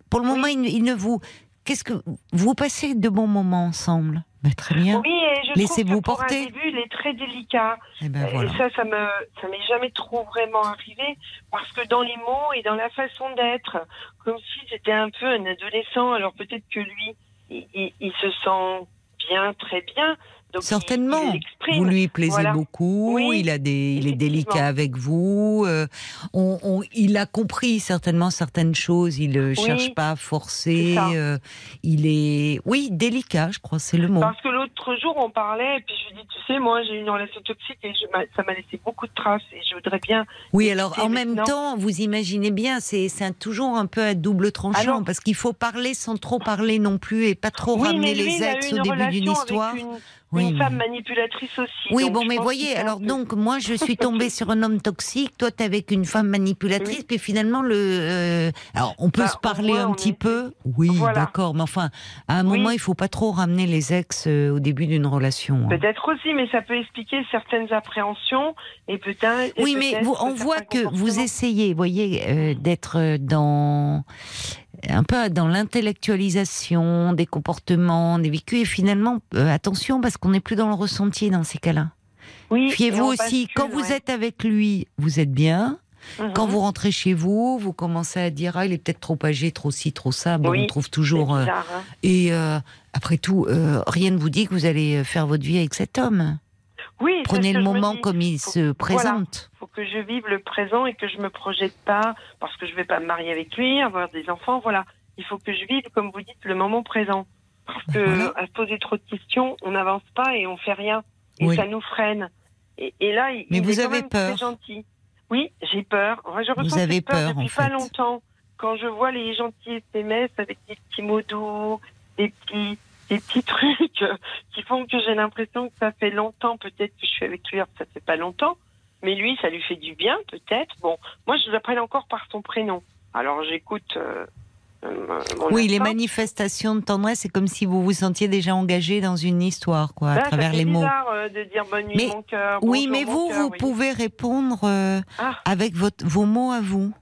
Pour le moment, il, ne vous... Qu'est-ce que... Vous passez de bons moments ensemble bah, très bien. Oui, Laissez-vous porter. Pour un début, il est très délicat. Eh ben, et, ça, ça me, ça m'est jamais trop vraiment arrivé parce que dans les mots et dans la façon d'être, comme si c'était un peu un adolescent. Alors peut-être que lui, il se sent bien, très bien, Certainement. vous lui plaisez beaucoup. il a des, il est délicat avec vous. Euh, on, il a compris certainement certaines choses. Il ne cherche pas à forcer. Euh, il est, oui, délicat. Je crois, c'est le mot. Parce que l'autre jour, on parlait et puis je lui dis, tu sais, moi, j'ai une relation toxique et ça m'a laissé beaucoup de traces et je voudrais bien. Oui, alors en même temps, vous imaginez bien, c'est toujours un peu à double tranchant parce qu'il faut parler sans trop parler non plus et pas trop ramener les ex au début d'une histoire une femme manipulatrice aussi. Oui, bon, mais voyez, alors donc, moi, je suis tombée <laughs> sur un homme toxique, toi, t'es avec une femme manipulatrice, puis finalement, le. Euh, alors, on peut bah, se parler un petit peu. Oui, d'accord, mais enfin, à un moment, il faut pas trop ramener les ex euh, au début début d'une relation. Hein. Peut-être aussi, mais ça peut expliquer certaines appréhensions et peut-être. Oui, mais on voit que vous essayez, voyez, euh, d'être dans un peu dans l'intellectualisation des comportements, des vécus, et finalement, euh, attention, parce qu'on n'est plus dans le ressenti dans ces cas-là. Oui, Fiez-vous aussi, quand vous êtes avec lui, vous êtes bien. Mhm. Quand vous rentrez chez vous, vous commencez à dire ah il est peut-être trop âgé, trop ci, trop ça. Bon, on trouve toujours. Euh, hein. Et euh, après tout, euh, rien ne vous dit que vous allez faire votre vie avec cet homme. Oui. Prenez le moment comme il se présente. Il faut que je vive le présent et que je me projette pas parce que je vais pas me marier avec lui, avoir des enfants. Voilà. Il faut que je vive, comme vous dites, le moment présent. Parce ben que à se poser trop de questions, on n'avance pas et on fait rien. Et ça nous freine. Et, là, il, Mais vous est avez quand même peur. très gentil. Oui, j'ai peur. je Vous avez peur, depuis en pas longtemps. Quand je vois les gentils SMS avec des petits mots doux, des petits, des petits trucs <laughs> qui font que j'ai l'impression que ça fait longtemps, peut-être que je suis avec lui, ça fait pas longtemps. Mais lui, ça lui fait du bien, peut-être. Bon, moi, je l'appelle encore par son prénom. Alors, j'écoute euh, euh, oui, les manifestations de tendresse, c'est comme si vous vous sentiez déjà engagé dans une histoire, quoi, à ben, travers les mots. Euh, de dire bonne nuit, mon cœur. Oui, mais vous, vous pouvez répondre euh, ah. avec votre, vos mots à vous.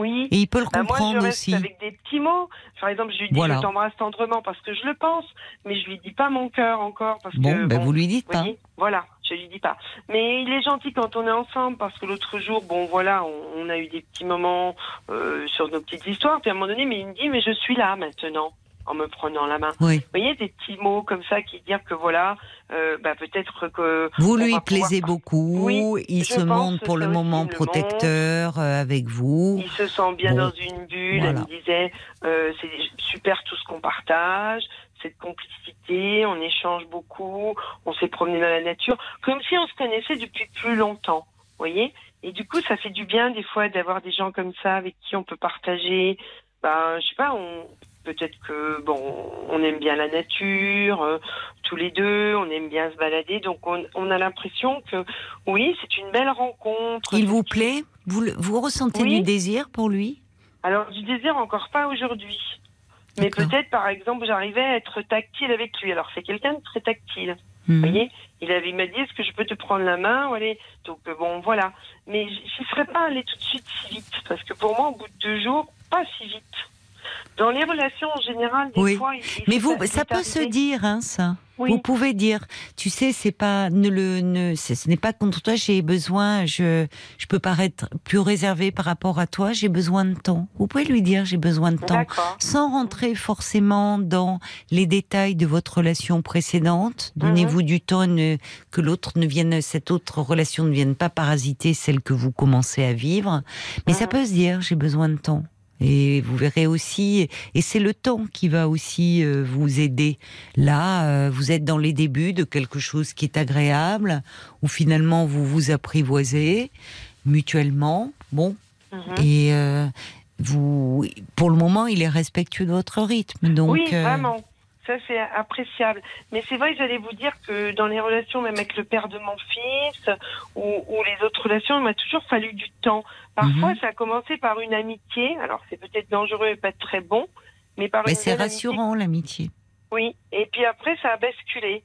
Oui. Et il peut le ben, comprendre moi, je aussi. Avec des petits mots. Par exemple, je lui dis je t'embrasse tendrement parce que je le pense, mais je lui dis pas mon cœur encore parce bon, que. Ben vous lui dites pas. Voilà je lui dis pas. Mais il est gentil quand on est ensemble parce que l'autre jour, bon voilà, on, a eu des petits moments euh, sur nos petites histoires. Puis à un moment donné, mais il me dit, mais je suis là maintenant en me prenant la main. Oui. Vous voyez des petits mots comme ça qui disent que voilà, euh, bah, peut-être que vous lui plaisez beaucoup. Oui, il se montre pour le moment protecteur euh, avec vous. Il se sent bien dans une bulle. Elle me disait c'est super tout ce qu'on partage cette complicité, on échange beaucoup, on s'est promené dans la nature, comme si on se connaissait depuis plus longtemps, voyez Et du coup, ça fait du bien des fois d'avoir des gens comme ça avec qui on peut partager. Ben, je sais pas, on, peut-être que bon, on aime bien la nature, euh, tous les deux, on aime bien se balader, donc on, a l'impression que oui, c'est une belle rencontre. Il vous plaît? Vous, vous ressentez du désir pour lui? Alors du désir encore pas aujourd'hui. Mais peut-être, par exemple, j'arrivais à être tactile avec lui. Alors, c'est quelqu'un de très tactile. Vous mhm. voyez il, avait, m'a dit, est-ce que je peux te prendre la main? Allez. Donc, euh, bon, voilà. Mais je ne serais pas allé tout de suite si vite. Parce que pour moi, au bout de deux jours, pas si vite. Dans les relations en général, des fois. Mais vous, ça peut se dire, hein, ça. Vous pouvez dire, tu sais, c'est pas ne le ne, ce n'est pas contre toi. J'ai besoin, je je peux paraître plus réservé par rapport à toi. J'ai besoin de temps. Vous pouvez lui dire, j'ai besoin de temps, sans rentrer forcément dans les détails de votre relation précédente. Donnez-vous mhm. du temps que l'autre ne vienne, cette autre relation ne vienne pas parasiter celle que vous commencez à vivre. Mais ça mhm. peut se dire, j'ai besoin de temps. Et vous verrez aussi, et c'est le temps qui va aussi euh, vous aider. Là, euh, vous êtes dans les débuts de quelque chose qui est agréable, où finalement vous vous apprivoisez mutuellement. Bon, mhm. et euh, vous, pour le moment, il est respectueux de votre rythme. Donc, oui, vraiment. Ça, c'est appréciable. Mais c'est vrai que j'allais vous dire que dans les relations, même avec le père de mon fils ou, les autres relations, il m'a toujours fallu du temps. Parfois, mhm. ça a commencé par une amitié. Alors, c'est peut-être dangereux et pas très bon, mais par mais c'est rassurant, l'amitié. Oui. Et puis après, ça a basculé.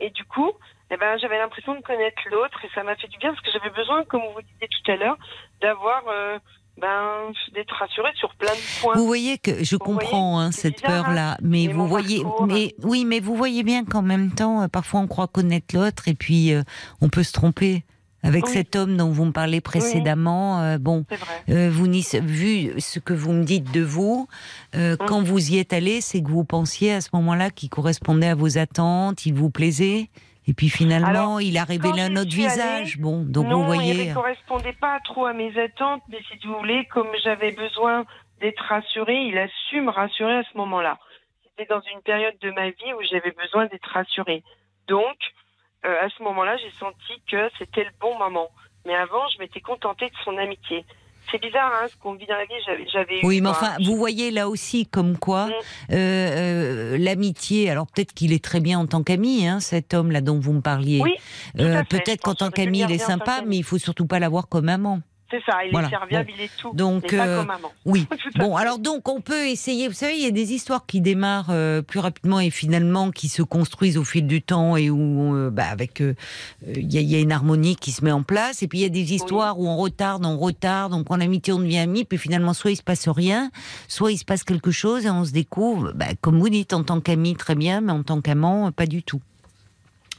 Et du coup, eh ben, j'avais l'impression de connaître l'autre et ça m'a fait du bien parce que j'avais besoin, comme vous disiez tout à l'heure, d'avoir euh, ben, d'être rassuré sur plein de points. Vous voyez que je comprends hein, cette peur-là, hein. mais vous voyez, mais oui, mais vous voyez bien qu'en même temps, euh, parfois on croit connaître l'autre et puis euh, on peut se tromper. Avec cet homme dont vous me parlez précédemment, euh, bon, vous vu ce que vous me dites de vous, hum. quand vous y êtes allé, c'est que vous pensiez à ce moment-là qu'il correspondait à vos attentes, il vous plaisait. Et puis finalement, il a révélé un autre visage. bon, donc vous voyez. Il ne correspondait pas trop à mes attentes, mais si vous voulez, comme j'avais besoin d'être rassurée, il a su me rassurer à ce moment-là. C'était dans une période de ma vie où j'avais besoin d'être rassurée. Donc, euh, à ce moment-là, j'ai senti que c'était le bon moment. Mais avant, je m'étais contentée de son amitié c'est bizarre hein, ce qu'on vit dans la vie. J'avais oui, mais enfin, vous voyez là aussi comme quoi mm. euh, euh, l'amitié. Alors peut-être qu'il est très bien en tant qu'ami, hein, cet homme-là dont vous me parliez. Oui, euh, peut-être qu'en tant qu'ami, il est sympa, mais il faut surtout pas l'avoir comme amant. C'est ça, il est serviable, il est tout. Donc, pas euh, comme maman. Oui. <laughs> bon, alors donc on peut essayer. Vous savez, il y a des histoires qui démarrent euh, plus rapidement et finalement qui se construisent au fil du temps et où, euh, bah, avec, il y, a une harmonie qui se met en place. Et puis il y a des histoires où on retarde, on retarde, on prend l'amitié, on devient ami, puis finalement soit il se passe rien, soit il se passe quelque chose et on se découvre, bah, comme vous dites, en tant qu'ami très bien, mais en tant qu'amant pas du tout.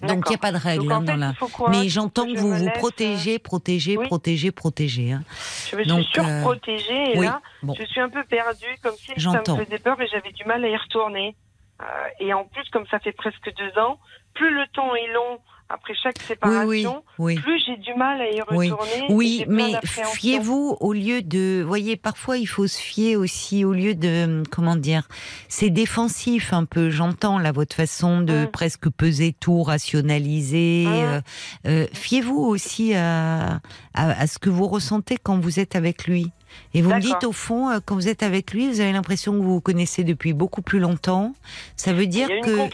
Donc il n'y a pas de règle hein, la. Mais j'entends que, vous vous protégez, protégez, protégez, protégez. Hein. Je me suis surprotégée et là, je suis un peu perdue, comme si ça me faisait peur et j'avais du mal à y retourner. Euh, et en plus, comme ça fait presque deux ans, plus le temps est long après chaque séparation, plus j'ai du mal à y retourner. Oui, mais fiez-vous au lieu de, voyez, parfois il faut se fier aussi au lieu de, comment dire, c'est défensif un peu. J'entends là votre façon de mmh. presque peser tout, rationaliser. Mmh. Euh, euh, fiez-vous aussi à, à, ce que vous ressentez quand vous êtes avec lui? Et vous me dites au fond, euh, quand vous êtes avec lui, vous avez l'impression que vous vous connaissez depuis beaucoup plus longtemps. Ça veut dire que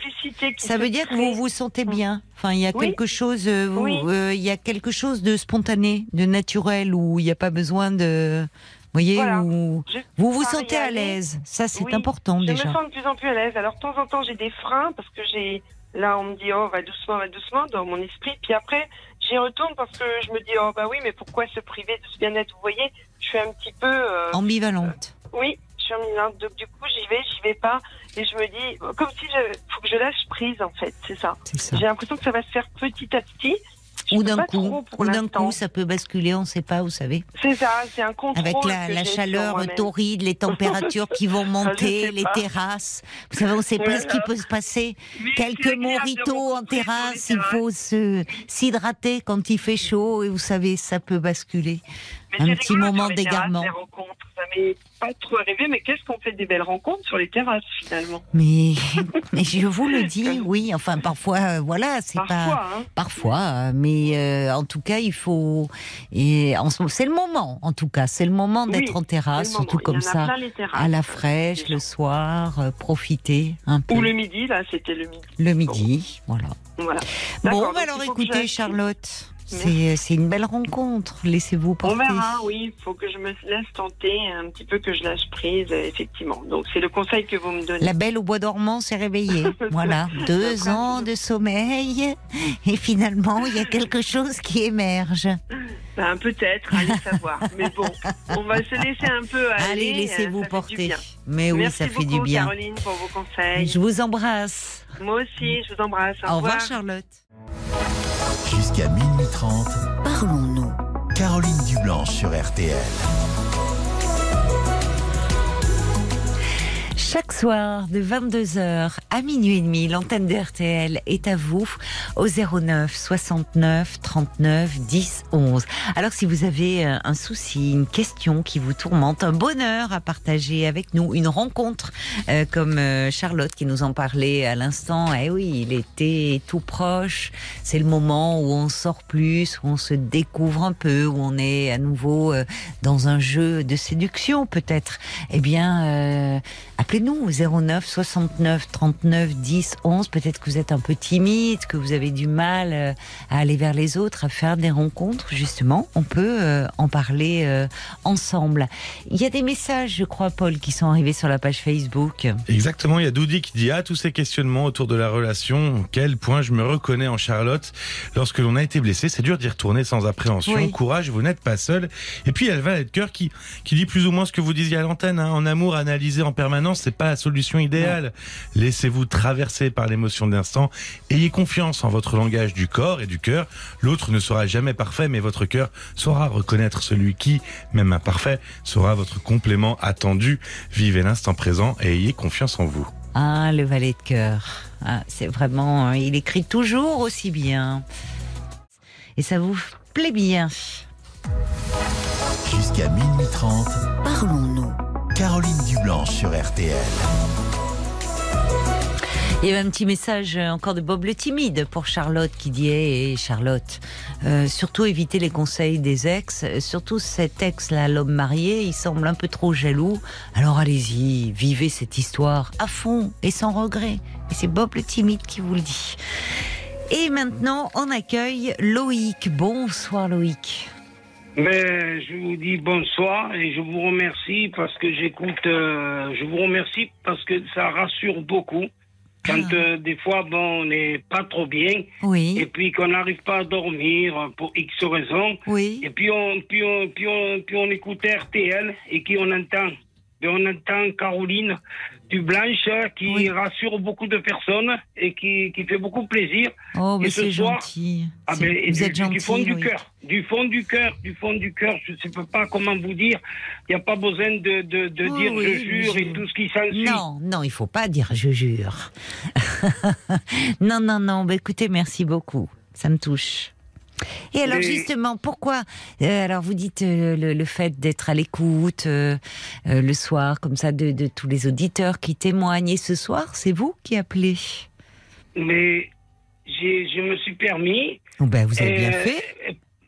ça veut dire que vous vous sentez mm. bien. Enfin, il y a quelque chose, euh, euh, il y a quelque chose de spontané, de naturel, où il n'y a pas besoin de, vous voyez, où vous vous sentez à l'aise. Ça, c'est important déjà. Je me sens de plus en plus à l'aise. Alors, de temps en temps, j'ai des freins parce que j'ai, là, on me dit, oh, va doucement, va doucement, dans mon esprit. Puis après, j'y retourne parce que je me dis, oh, bah oui, mais pourquoi se priver de ce bien-être Vous voyez, je suis un petit peu. Euh, ambivalente. Euh, oui, je suis ambivalente. Donc, du coup, j'y vais, j'y vais pas. Et je me dis, comme si je, faut que je lâche prise, en fait. C'est ça. ça. J'ai l'impression que ça va se faire petit à petit. ou d'un coup, ou d'un coup, ça peut basculer, on ne sait pas, vous savez. C'est ça, c'est un contrôle. Avec la, chaleur torride, les <laughs> températures qui vont monter, les terrasses. Vous savez, on ne sait pas ce qui peut se passer. Quelques moritos en terrasse, il faut s'hydrater quand il fait chaud, et vous savez, ça peut basculer un petit moment d'égarement. Ça m'est pas trop arrivé, mais qu'est-ce qu'on fait des belles rencontres sur les terrasses finalement? Mais, <laughs> mais je vous le dis, oui. Enfin, parfois, euh, voilà, c'est pas hein. parfois, mais euh, en tout cas, il faut. Et c'est le moment, en tout cas, c'est le moment d'être en terrasse, surtout comme ça, à la fraîche, le soir, euh, profiter un peu. Ou le midi, là, c'était le midi. Le midi, voilà. Voilà. Bon, alors écoutez, Charlotte. Euh, c'est une belle rencontre. Laissez-vous porter. On verra, oui. Il faut que je me laisse tenter un petit peu, que je lâche prise, euh, effectivement. Donc, c'est le conseil que vous me donnez. La belle au bois dormant s'est réveillée. <laughs> voilà. Deux ans de sommeil. Et finalement, il y a quelque chose qui émerge. Ben, peut-être, allez savoir. <laughs> Mais bon, on va se laisser un peu aller. Allez, laissez-vous porter. Mais oui, ça fait du bien. Caroline, pour vos conseils. Je vous embrasse. Moi aussi, je vous embrasse. Au, revoir, Charlotte. Jusqu'à minuit 30, parlons-nous. Caroline Dublanche sur RTL. Chaque soir, de 22h à minuit et demi, l'antenne de RTL est à vous au 09 69 39 10 11. Alors, si vous avez euh, un souci, une question qui vous tourmente, un bonheur à partager avec nous, une rencontre, euh, comme euh, Charlotte qui nous en parlait à l'instant, eh oui, il était tout proche. C'est le moment où on sort plus, où on se découvre un peu, où on est à nouveau dans un jeu de séduction, peut-être. Eh bien, Appelez-nous 09 69 39 10 11. Peut-être que vous êtes un peu timide, que vous avez du mal euh, à aller vers les autres, à faire des rencontres. Justement, on peut euh, en parler euh, ensemble. Il y a des messages, je crois, Paul, qui sont arrivés sur la page Facebook. Exactement. Il y a Doudi qui dit Ah, tous ces questionnements autour de la relation, quel point je me reconnais en Charlotte. Lorsque l'on a été blessé, c'est dur d'y retourner sans appréhension. Courage, vous n'êtes pas seul. Et puis, il y a le Valet de cœur qui, qui dit plus ou moins ce que vous disiez à l'antenne. Hein. en amour, analysé en permanence c'est pas la solution idéale. Laissez-vous traverser par l'émotion d'instant. Ayez confiance en votre langage du corps et du cœur. L'autre ne sera jamais parfait, mais votre cœur saura reconnaître celui qui, même imparfait, sera votre complément attendu. Vivez l'instant présent et ayez confiance en vous. Ah, le valet de cœur. Ah, c'est vraiment, hein, il écrit toujours aussi bien. Et ça vous plaît bien. Jusqu'à minuit 30, parlons-nous. Caroline Dublanche sur RTL. Il y avait un petit message encore de Bob le timide pour Charlotte qui dit hey, Charlotte, euh, surtout éviter les conseils des ex, surtout cet ex-là, l'homme marié, il semble un peu trop jaloux. Alors allez-y, vivez cette histoire à fond et sans regret. Et c'est Bob le timide qui vous le dit. Et maintenant, on accueille Loïc. Bonsoir Loïc. Ben, je vous dis bonsoir et je vous remercie parce que j'écoute. Euh, je vous remercie parce que ça rassure beaucoup. Quand ah. euh, des fois, bon, on n'est pas trop bien. Oui. Et puis qu'on n'arrive pas à dormir pour X raisons. Oui. Et puis on, puis on, puis on, puis on écoute RTL et qui on entend? Ben, on entend Caroline du Blanche qui rassure beaucoup de personnes et qui, qui fait beaucoup plaisir. Oh, mais c'est gentil. Ah ben, vous êtes gentil, du fond du cœur, du fond du cœur, du fond du cœur. Je ne sais pas comment vous dire. Il n'y a pas besoin de, de, de oh, dire je jure et tout ce qui s'ensuit. Non, non, il faut pas dire je jure. <laughs> non, non, non. Ben, écoutez, merci beaucoup. Ça me touche. Et alors justement, pourquoi euh, Alors vous dites euh, le, fait d'être à l'écoute euh, le soir, comme ça, de, tous les auditeurs qui témoignent. Et ce soir, c'est vous qui appelez Mais je me suis permis. Oh, ben, vous avez bien fait.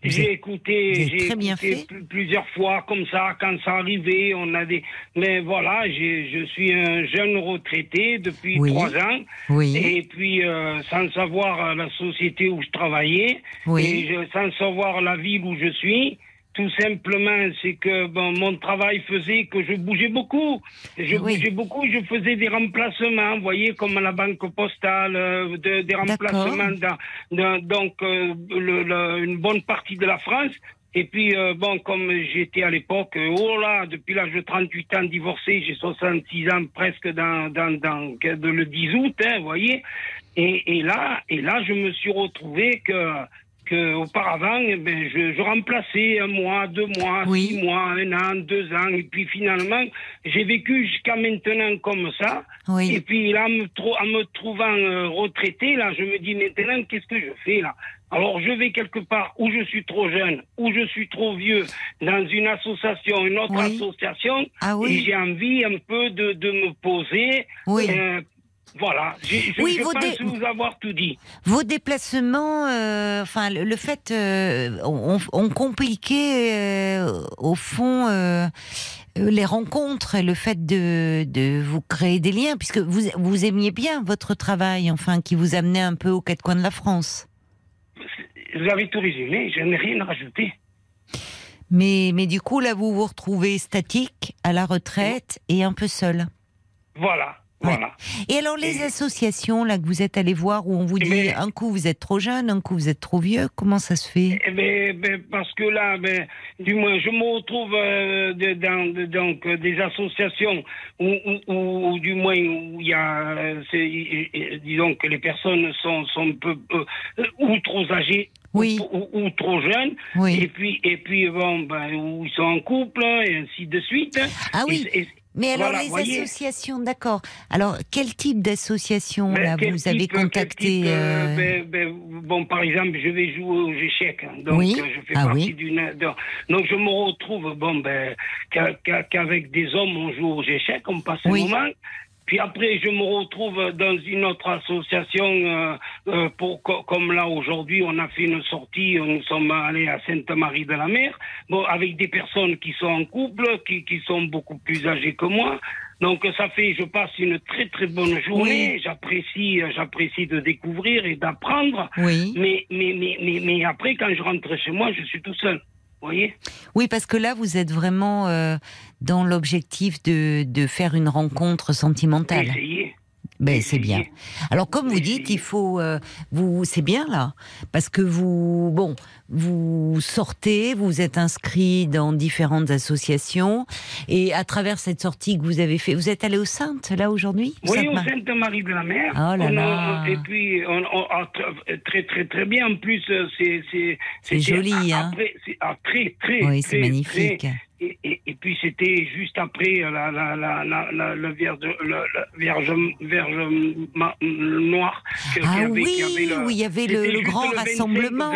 J'ai écouté, j'ai écouté plusieurs fois comme ça quand ça arrivait. On a des, mais voilà, je suis un jeune retraité depuis trois ans. Oui. Et puis euh, sans savoir la société où je travaillais, et sans savoir la ville où je suis. Tout simplement, c'est que bon, mon travail faisait que je bougeais beaucoup. Je bougeais beaucoup, je faisais des remplacements, vous voyez, comme à la banque postale, euh, des remplacements dans, donc euh, le, une bonne partie de la France. Et puis, euh, bon, comme j'étais à l'époque, oh là, depuis l'âge de 38 ans divorcé, j'ai 66 ans presque dans, dans, dans le 10 août, hein, vous voyez. Et, et, là, et là, je me suis retrouvé que auparavant, eh ben, je, remplaçais un mois, deux mois, six mois, un an, deux ans, et puis finalement, j'ai vécu jusqu'à maintenant comme ça. Et puis là, en me, trouvant euh, retraité, là, je me dis maintenant, qu'est-ce que je fais là? Alors je vais quelque part où je suis trop jeune, où je suis trop vieux, dans une association, une autre association, ah et j'ai envie un peu de, me poser euh, voilà, je, oui, pense vous avoir tout dit. Vos déplacements, euh, enfin le, fait, euh, ont, compliqué euh, au fond les rencontres et le fait de, de, vous créer des liens, puisque vous, vous aimiez bien votre travail, enfin qui vous amenait un peu aux quatre coins de la France. Vous avez tout résumé, je n'ai rien à rajouter. Mais, mais du coup, là, vous vous retrouvez statique, à la retraite et un peu seul. Voilà. Voilà. Et alors les associations là que vous êtes allé voir où on vous eh dit ben, un coup vous êtes trop jeune, un coup vous êtes trop vieux, comment ça se fait? Eh ben, ben, parce que là, ben, du moins, je me retrouve euh, dans donc des associations où, où, du moins où il y a, disons que les personnes sont sont un peu euh, ou trop âgées oui. Ou, trop jeunes, oui. et puis et puis bon ben où ils sont en couple et ainsi de suite. Ah oui. Mais alors les associations, d'accord. Alors quel type d'association ben, là vous avez contacté euh, euh, ben, ben, Bon, par exemple, je vais jouer aux échecs, hein. donc oui. Euh, je fais ah partie d'une. Donc je me retrouve bon ben qu'avec des hommes on joue aux échecs, on passe un moment. Puis après, je me retrouve dans une autre association, euh, euh, pour, comme là aujourd'hui, on a fait une sortie, nous sommes allés à Sainte-Marie-de-la-Mer, bon, avec des personnes qui sont en couple, qui, qui sont beaucoup plus âgées que moi. Donc ça fait, je passe une très très bonne journée. J'apprécie, j'apprécie de découvrir et d'apprendre. Oui. Mais, mais, mais, mais, mais après, quand je rentre chez moi, je suis tout seul voyez? Oui, parce que là, vous êtes vraiment euh, dans l'objectif de, de, faire une rencontre sentimentale. Essayez. Ben, c'est bien. Alors, comme vous dites, il faut, euh, vous, c'est bien là, parce que vous, bon, vous sortez, vous êtes inscrit dans différentes associations, et à travers cette sortie que vous avez fait, vous êtes allé au Sainte là aujourd'hui? Oui, au Sainte-Marie de la Mer. Oh là là. et puis, on, très très très bien. En plus, euh, c'est c'est joli, hein. Ah, très très. Oui, c'est magnifique. Et, et, puis c'était juste après la, la, la, la, le vierge, le, vierge, vierge noire. Ah oui, oui, il y avait le, grand rassemblement.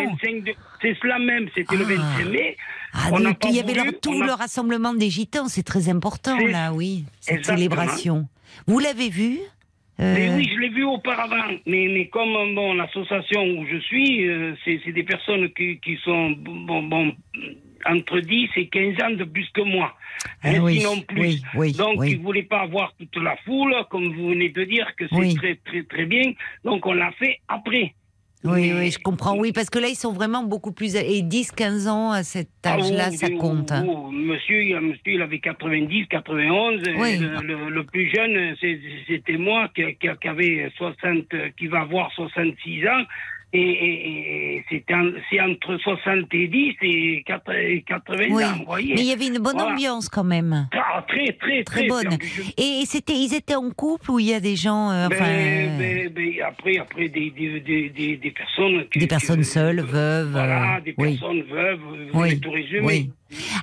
C'est cela même, c'était le 25 ah. mai. Ah, il y avait tout le rassemblement des gitans, c'est très important là, oui, cette célébration. Vous l'avez vu mais euh, oui, je l'ai vu auparavant. Mais, mais comme bon, l'association où je suis, euh, c'est des personnes qui, qui sont bon, bon, entre 10 et 15 ans de plus que moi. Ah sinon plus. Donc, ils ne voulaient pas avoir toute la foule, comme vous venez de dire, que c'est très, très, très bien. Donc, on l'a fait après. Oui, oui, je comprends. Oui, parce que là, ils sont vraiment beaucoup plus. Et 10, 15 ans à cet ah, âge-là, ça compte. Hein. monsieur, monsieur, il avait 90, 91. Le, plus jeune, c'était moi qui, qui, avait 60, qui va avoir 66 ans et, c'est entre 70 et 80 ans, vous voyez. Mais il y avait une bonne ambiance quand même. Ah, très, très, très, bonne. Et c'était, ils étaient en couple ou il y a des gens. Euh, ben, enfin, ben, ben, après, après des, des, des, des personnes. des personnes seules, veuves. Voilà, euh, des personnes veuves. Vous oui. tout résumé.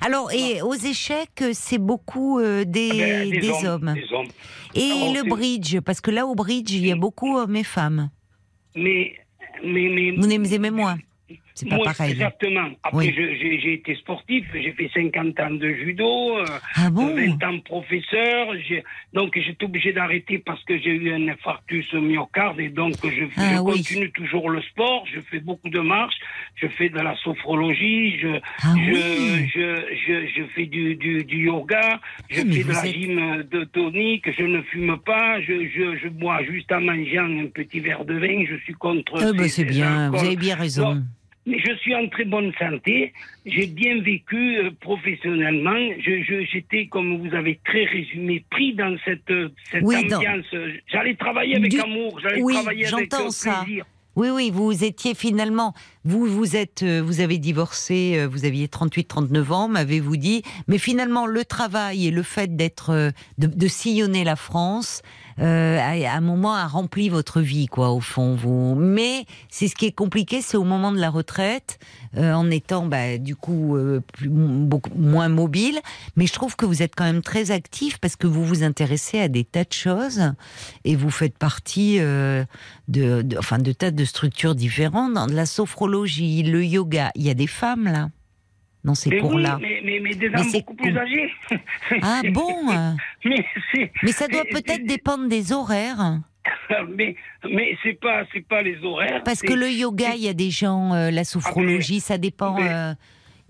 Alors, et aux échecs, c'est beaucoup euh, des, ah des, hommes, Des hommes. Et le bridge, parce que là, au bridge, il y a beaucoup hommes et femmes. Mais mais, mais, Vous aimez moins c'est pas pareil. Exactement. Après, j'ai été sportif, j'ai fait 50 ans de judo, euh, ah 20 ans professeur. Donc, j'étais obligé d'arrêter parce que j'ai eu un infarctus myocarde et donc je, ah continue toujours le sport. Je fais beaucoup de marches, je fais de la sophrologie, je, ah je, je, fais du, du, yoga, je fais de la gym de tonique, je ne fume pas, je, je, bois juste en mangeant un petit verre de vin, je suis contre. Ah c'est bien, vous avez bien raison. Mais je suis en très bonne santé. J'ai bien vécu euh, professionnellement. J'étais, comme vous avez très résumé, pris dans cette, cette ambiance. J'allais travailler avec amour. J'allais travailler avec euh, plaisir. Oui, oui, vous étiez finalement, vous, vous êtes, euh, vous avez divorcé, vous aviez 38, 39 ans, m'avez-vous dit, mais finalement, le travail et le fait d'être, de, sillonner la France, euh, à, un moment a rempli votre vie, quoi, au fond. Vous. Mais c'est ce qui est compliqué, c'est au moment de la retraite, euh, en étant, bah, du coup, euh, beaucoup moins mobile. Mais je trouve que vous êtes quand même très actif parce que vous vous intéressez à des tas de choses et vous faites partie de, de, enfin, de tas de structures différentes, dans la sophrologie, le yoga. Il y a des femmes là dans ces cours-là. mais, mais, mais, des dames beaucoup plus âgées. Ah <laughs> bon mais, mais ça doit peut-être dépendre des horaires. <laughs> mais mais c'est pas c'est pas les horaires. Parce que le yoga, il y a des gens, euh, la sophrologie, ça dépend. Euh,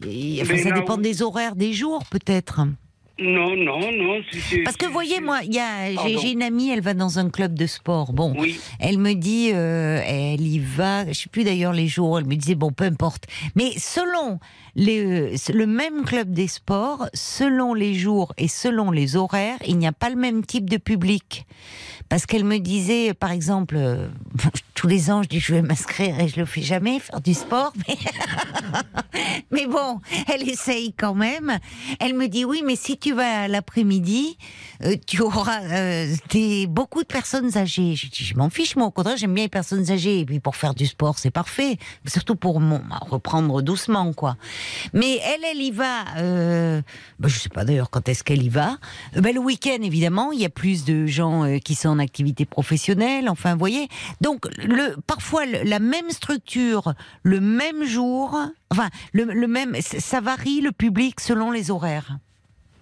ça dépend des horaires des jours, peut-être. Non, non, non. Parce que voyez, moi, j'ai une amie, elle va dans un club de sport. Bon, elle me dit, euh, elle y va. Je sais plus d'ailleurs les jours. Elle me disait bon, peu importe. Mais selon les, euh, le même club des sports, selon les jours et selon les horaires, il n'y a pas le même type de public. Parce qu'elle me disait, par exemple, euh, <laughs> tous les ans, je dis je vais m'inscrire et je le fais jamais, faire du sport. <laughs> <laughs> Mais, bon, elle essaye quand même. Elle me dit oui, mais si tu vas l'après-midi, euh, tu auras euh, des, beaucoup de personnes âgées. Je dis je m'en fiche, moi au contraire, j'aime bien les personnes âgées. Et puis pour faire du sport, c'est parfait. Surtout pour reprendre doucement, quoi. Mais elle, elle y va. Euh, bah, je sais pas d'ailleurs quand est-ce qu'elle y va? Bah, le week-end, évidemment, il y a plus de gens qui sont activité professionnelle. Enfin, vous voyez. Donc le, parfois la même structure, le même jour, enfin le, même, ça varie le public selon les horaires.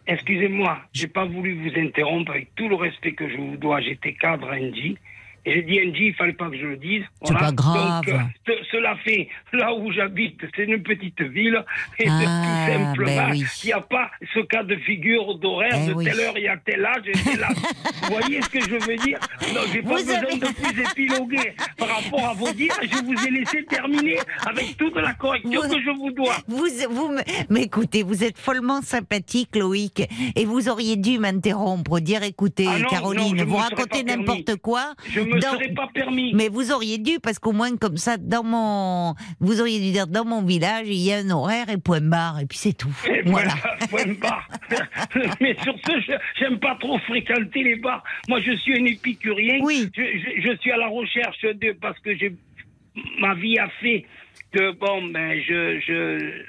Excusez-moi, j'ai pas voulu vous interrompre avec tout le respect que je vous dois. J'étais cadre à. Et j'ai dit NG, il fallait pas que je le dise. C'est pas grave. Donc, euh, cela fait, là où j'habite, c'est une petite ville. Et ah, tout simplement, ben il n'y a pas ce cas de figure d'horaire eh de telle heure, il y a tel âge, et là. <laughs> vous voyez ce que je veux dire? Non, j'ai pas besoin de plus épiloguer par rapport à vous dire. Je vous ai laissé terminer avec toute la correction que je vous dois. Vous, vous, mais écoutez, vous êtes follement sympathique, Loïc, et vous auriez dû m'interrompre, dire écoutez, ah Caroline, vous racontez n'importe quoi pas permis. Mais vous auriez dû, parce qu'au moins comme ça, dans mon, vous auriez dû dire dans mon village, il y a un horaire et point barre, et puis c'est tout. voilà. point barre. <laughs> Mais sur ce, j'aime pas trop fréquenter les bars. Moi, je suis un épicurien. Oui. Je, suis à la recherche de, parce que j'ai, ma vie a fait que bon, ben, je, je,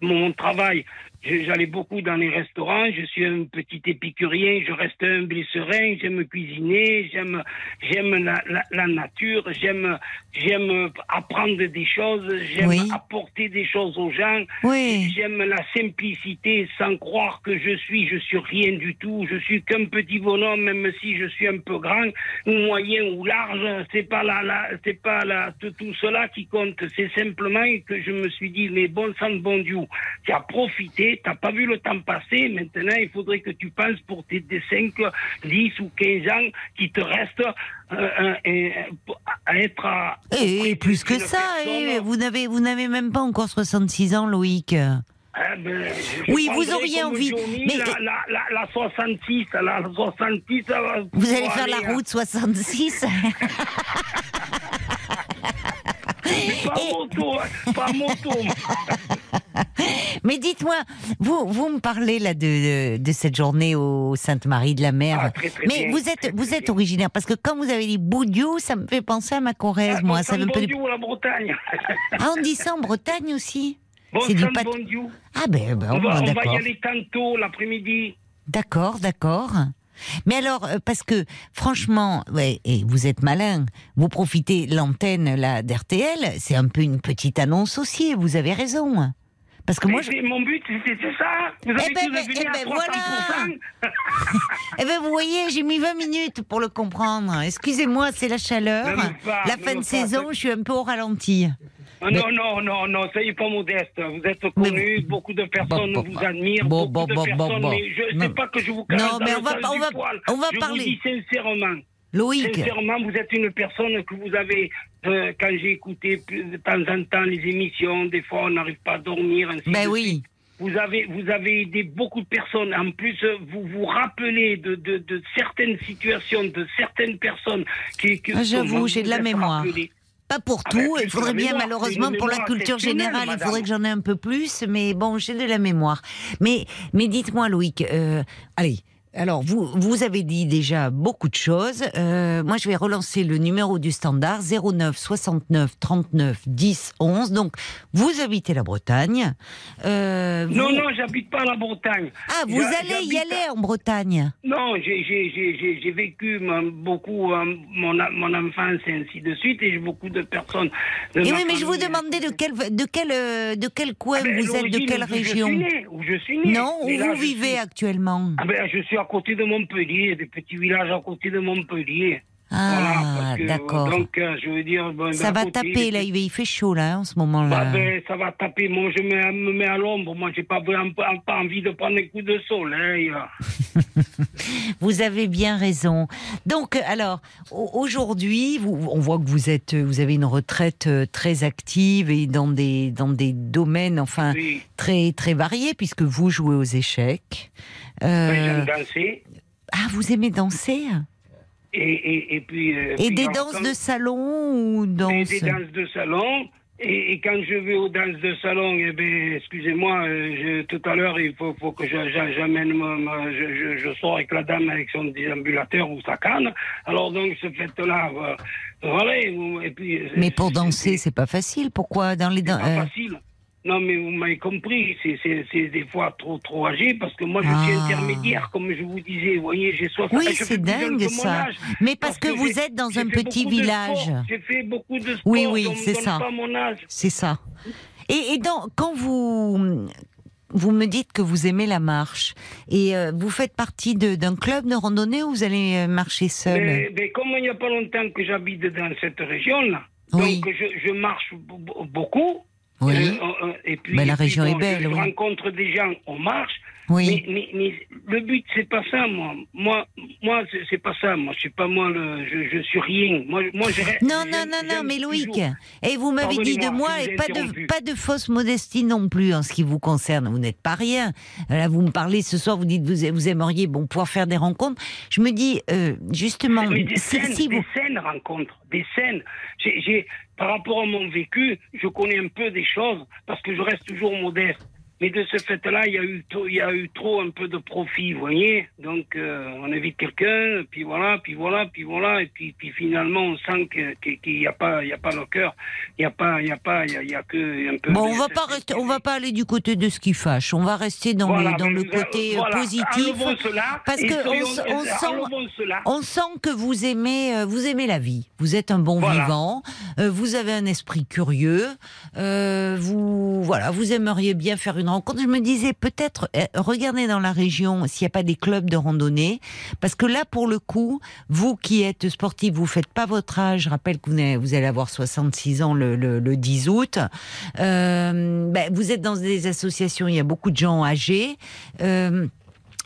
mon travail J'allais beaucoup dans les restaurants, je suis un petit épicurien, je reste humble et serein, j'aime cuisiner, j'aime j'aime la, la, nature, j'aime j'aime apprendre des choses, j'aime apporter des choses aux gens, oui. j'aime la simplicité sans croire que je suis je suis rien du tout, je suis qu'un petit bonhomme même si je suis un peu grand ou moyen ou large, c'est pas la, la c'est pas la tout, tout cela qui compte, c'est simplement que je me suis dit mais bon sang bon Dieu, qui a profité tu n'as pas vu le temps passer. Maintenant, il faudrait que tu penses pour tes 5, 10 ou 15 ans qui te restent euh, euh, à être à. Et, plus que ça, et vous n'avez vous n'avez même pas encore 66 ans, Loïc. Ah ben, oui, vous auriez envie. mais la, la, la, 66, la 66. Vous allez faire la route 66 <laughs> <laughs> pas moto, pas <laughs> moto. <laughs> Mais dites-moi, vous, vous me parlez là de, de, cette journée au Sainte-Marie de la Mer. Ah, très, très Mais vous êtes, vous êtes originaire parce que quand vous avez dit Boudiou, ça me fait penser à ma Corrèze, ah, moi. Ça veut Boudiou, la Bretagne. ah, on dit ça en Bretagne aussi. c'est du pat... Ah ben, ben on, va, on va y aller tantôt l'après-midi. D'accord, d'accord. Mais alors, euh, parce que franchement, ouais, et vous êtes malin, vous profitez l'antenne là d'RTL, c'est un peu une petite annonce aussi. Vous avez raison. Parce que moi, je... mon but, c'est ça. Vous avez eh ben, ben, eh ben voilà. <laughs> eh ben, vous voyez, j'ai mis 20 minutes pour le comprendre. Excusez-moi, c'est la chaleur. la fin de saison, je suis un peu au ralenti. Ah, non, non, non, non, soyez pas modeste. Vous êtes connu, beaucoup de personnes vous admirent, beaucoup de personnes, mais je ne sais pas que je vous cache Non, mais on va, on va, on va je parler. vous dis sincèrement. Loïc. Sincèrement, vous êtes une personne que vous avez, euh, quand j'ai écouté de temps en temps les émissions, des fois on n'arrive pas à dormir, ainsi ben oui. Vous avez, vous avez aidé beaucoup de personnes. En plus, vous vous rappelez de, de, de certaines situations, de certaines personnes qui. qui ah, J'avoue, j'ai de la mémoire. Pas pour ah tout, ben, il faudrait bien malheureusement pour la culture générale, il faudrait que j'en ai un peu plus, mais bon, j'ai de la mémoire. Mais, mais dites-moi Loïc, euh, allez, alors, vous, vous avez dit déjà beaucoup de choses. Euh, moi, je vais relancer le numéro du standard 09 69 39 10 11. Donc, vous habitez la Bretagne. Euh, non, non, j'habite pas la Bretagne. Ah, vous allez y aller en Bretagne Non, j'ai vécu beaucoup euh, mon, mon enfance et ainsi de suite, et j'ai beaucoup de personnes. et oui, mais je vous demandais de quel, de quel, de quel coin ah ben, vous êtes, de quelle région je suis né, où je suis né. Non, où vous vivez actuellement ah ben, Je suis à côté de Montpellier, des petits villages à côté de Montpellier. Ah, d'accord. Donc, euh, je veux dire. ça va taper, là, il fait chaud, là, en ce moment-là. Bah, ben, ça va taper. Moi, je me, mets à l'ombre. Moi, j'ai pas, pas envie de prendre un coup de soleil. <laughs> vous avez bien raison. Donc, alors, aujourd'hui, on voit que vous êtes, vous avez une retraite euh, très active et dans des, dans des domaines, enfin, très, très variés, puisque vous jouez aux échecs. Euh... J'aime danser. Ah, vous aimez danser? Et, puis, euh, et des danses de salon ou danses Des danses de salon. Et, quand je vais aux danses de salon, eh ben, excusez-moi, euh, tout à l'heure, il faut, faut que j'amène, je, je, sors avec la dame avec son déambulateur ou sa canne. Alors donc, ce fait-là, euh, voilà. Et puis, Mais pour danser, c'est pas facile. Pourquoi dans les danses pas facile. Non, mais vous m'avez compris, c'est des fois trop trop âgé parce que moi je suis ah. intermédiaire, comme je vous disais. Vous voyez, j'ai 60 Oui, <laughs> c'est dingue ça. Mais parce, que, vous êtes dans un petit village. J'ai fait beaucoup de sport. Oui, oui, c'est ça. C'est ça. Et, et donc, quand vous vous me dites que vous aimez la marche et euh, vous faites partie d'un club de randonnée ou vous allez euh, marcher seul? Mais, mais, comme il n'y a pas longtemps que j'habite dans cette région-là, donc je, je marche beaucoup. Oui. Euh, et puis, la région est belle. Je, rencontre des gens, on marche. Oui. Mais, mais, le but, c'est pas ça, moi. Moi, moi c'est pas ça. Moi, je suis pas moi, le, je, je suis rien. Moi, moi Non, non, non, non, mais Loïc, et vous m'avez dit de moi, et pas de, pas de fausse modestie non plus en ce qui vous concerne. Vous n'êtes pas rien. Là, vous me parlez ce soir, vous dites vous, vous aimeriez bon, pouvoir faire des rencontres. Je me dis, euh, justement, des, scènes, des scènes rencontres, des scènes. J'ai par rapport à mon vécu, je connais un peu des choses parce que je reste toujours modeste. Mais de ce fait-là, il y a eu il y a eu trop un peu de profit, vous voyez. Donc euh, on évite quelqu'un, puis voilà, puis voilà, puis voilà, et puis, puis finalement on sent qu'il n'y a pas il y a pas le cœur, il y a pas il y a pas il y, a, que un peu. Bon, on va pas rester, on va pas aller du côté de ce qui fâche. On va rester dans le, dans le côté positif, parce que on, sent on sent que vous aimez euh, vous aimez la vie. Vous êtes un bon vivant, euh, vous avez un esprit curieux, vous voilà, vous aimeriez bien faire une une rencontre. Je me disais peut-être euh, regardez dans la région s'il n'y a pas des clubs de randonnée, parce que là pour le coup, vous qui êtes sportif, vous faites pas votre âge. Je rappelle que vous, allez avoir 66 ans le, le, 10 août. Euh, ben, vous êtes dans des associations, il y a beaucoup de gens âgés. Euh,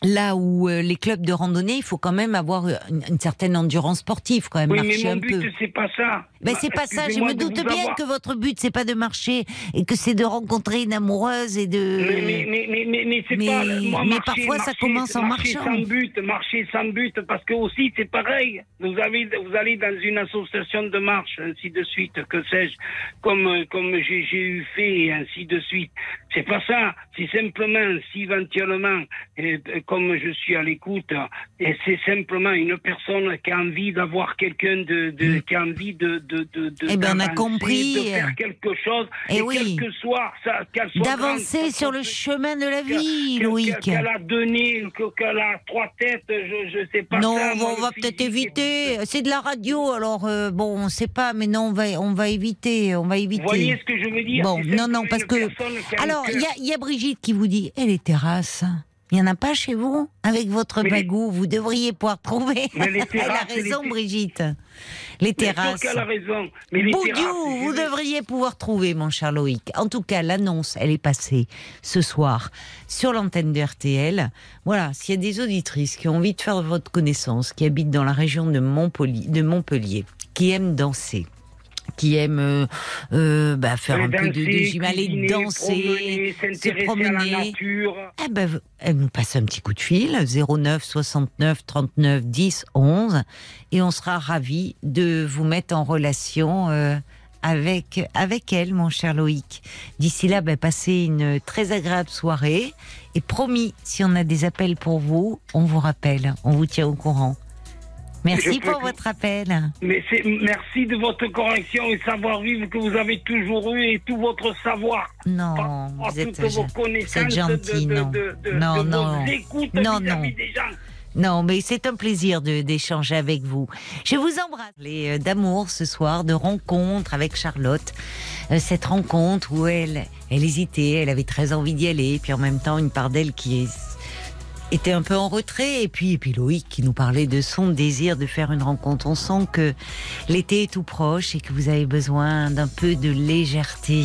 là où euh, les clubs de randonnée, il faut quand même avoir une, certaine endurance sportive, quand même oui, marcher mais mon but, c'est pas ça. Mais c'est pas ça. Je me doute bien que votre but c'est pas de marcher et que c'est de rencontrer une amoureuse et de. Mais mais mais mais, mais c'est pas. Moi, mais parfois ça commence en marchant. Marcher sans but, marcher sans but, parce que aussi c'est pareil. Vous avez vous allez dans une association de marche, ainsi de suite, que sais-je, comme comme j'ai eu fait, et ainsi de suite. C'est pas ça. C'est simplement si éventuellement comme je suis à l'écoute, et c'est simplement une personne qui a envie d'avoir quelqu'un de, de mm. qui a envie de de de, eh ben, on a compris. de faire quelque chose eh et, oui. quel que soit ça d'avancer sur le chemin de la vie Louis qu'elle a donné qu'elle a trois têtes je je sais pas non ça, on va peut-être éviter. c'est de la radio alors euh, bon on sait pas mais non on va on va éviter on va éviter. Vous voyez ce que je veux dire bon non non parce que alors il y a, y a Brigitte qui vous dit et les terrasses il n'y en a pas chez vous Avec votre bagou, vous devriez pouvoir trouver. <laughs> elle a raison, Brigitte. Les terrasses. Elle a raison. Mais les vous devriez pouvoir trouver, mon cher Loïc. En tout cas, l'annonce, elle est passée ce soir sur l'antenne de RTL. Voilà, s'il y a des auditrices qui ont envie de faire votre connaissance, qui habitent dans la région de Montpellier qui aiment danser, qui aiment euh, euh, bah, faire un peu de, gym, aller danser, se promener. Eh ben, elle nous passe un petit coup de fil, 09 69 39 10 11, et on sera ravis de vous mettre en relation. Euh, avec, avec elle, mon cher Loïc. D'ici là, bah, passez une très agréable soirée. Et promis, si on a des appels pour vous, on vous rappelle, on vous tient au courant. Merci pour votre appel. Mais merci de votre correction et savoir-vivre que vous avez toujours eu et tout votre savoir. Non, vous, êtes, gentil, non. non, non. non, non. Non, mais c'est un plaisir d'échanger avec vous. Je vous embrasse les euh, d'amour ce soir, de rencontre avec Charlotte. Euh, cette rencontre où elle, elle hésitait, elle avait très envie d'y aller, puis en même temps une part d'elle qui est était un peu en retrait. Et puis, et puis Loïc qui nous parlait de son désir de faire une rencontre. On sent que l'été est tout proche et que vous avez besoin d'un peu de légèreté.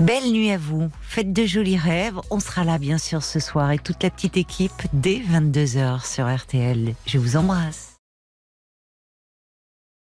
Belle nuit à vous. Faites de jolis rêves. On sera là, bien sûr, ce soir et toute la petite équipe dès 22h sur RTL. Je vous embrasse.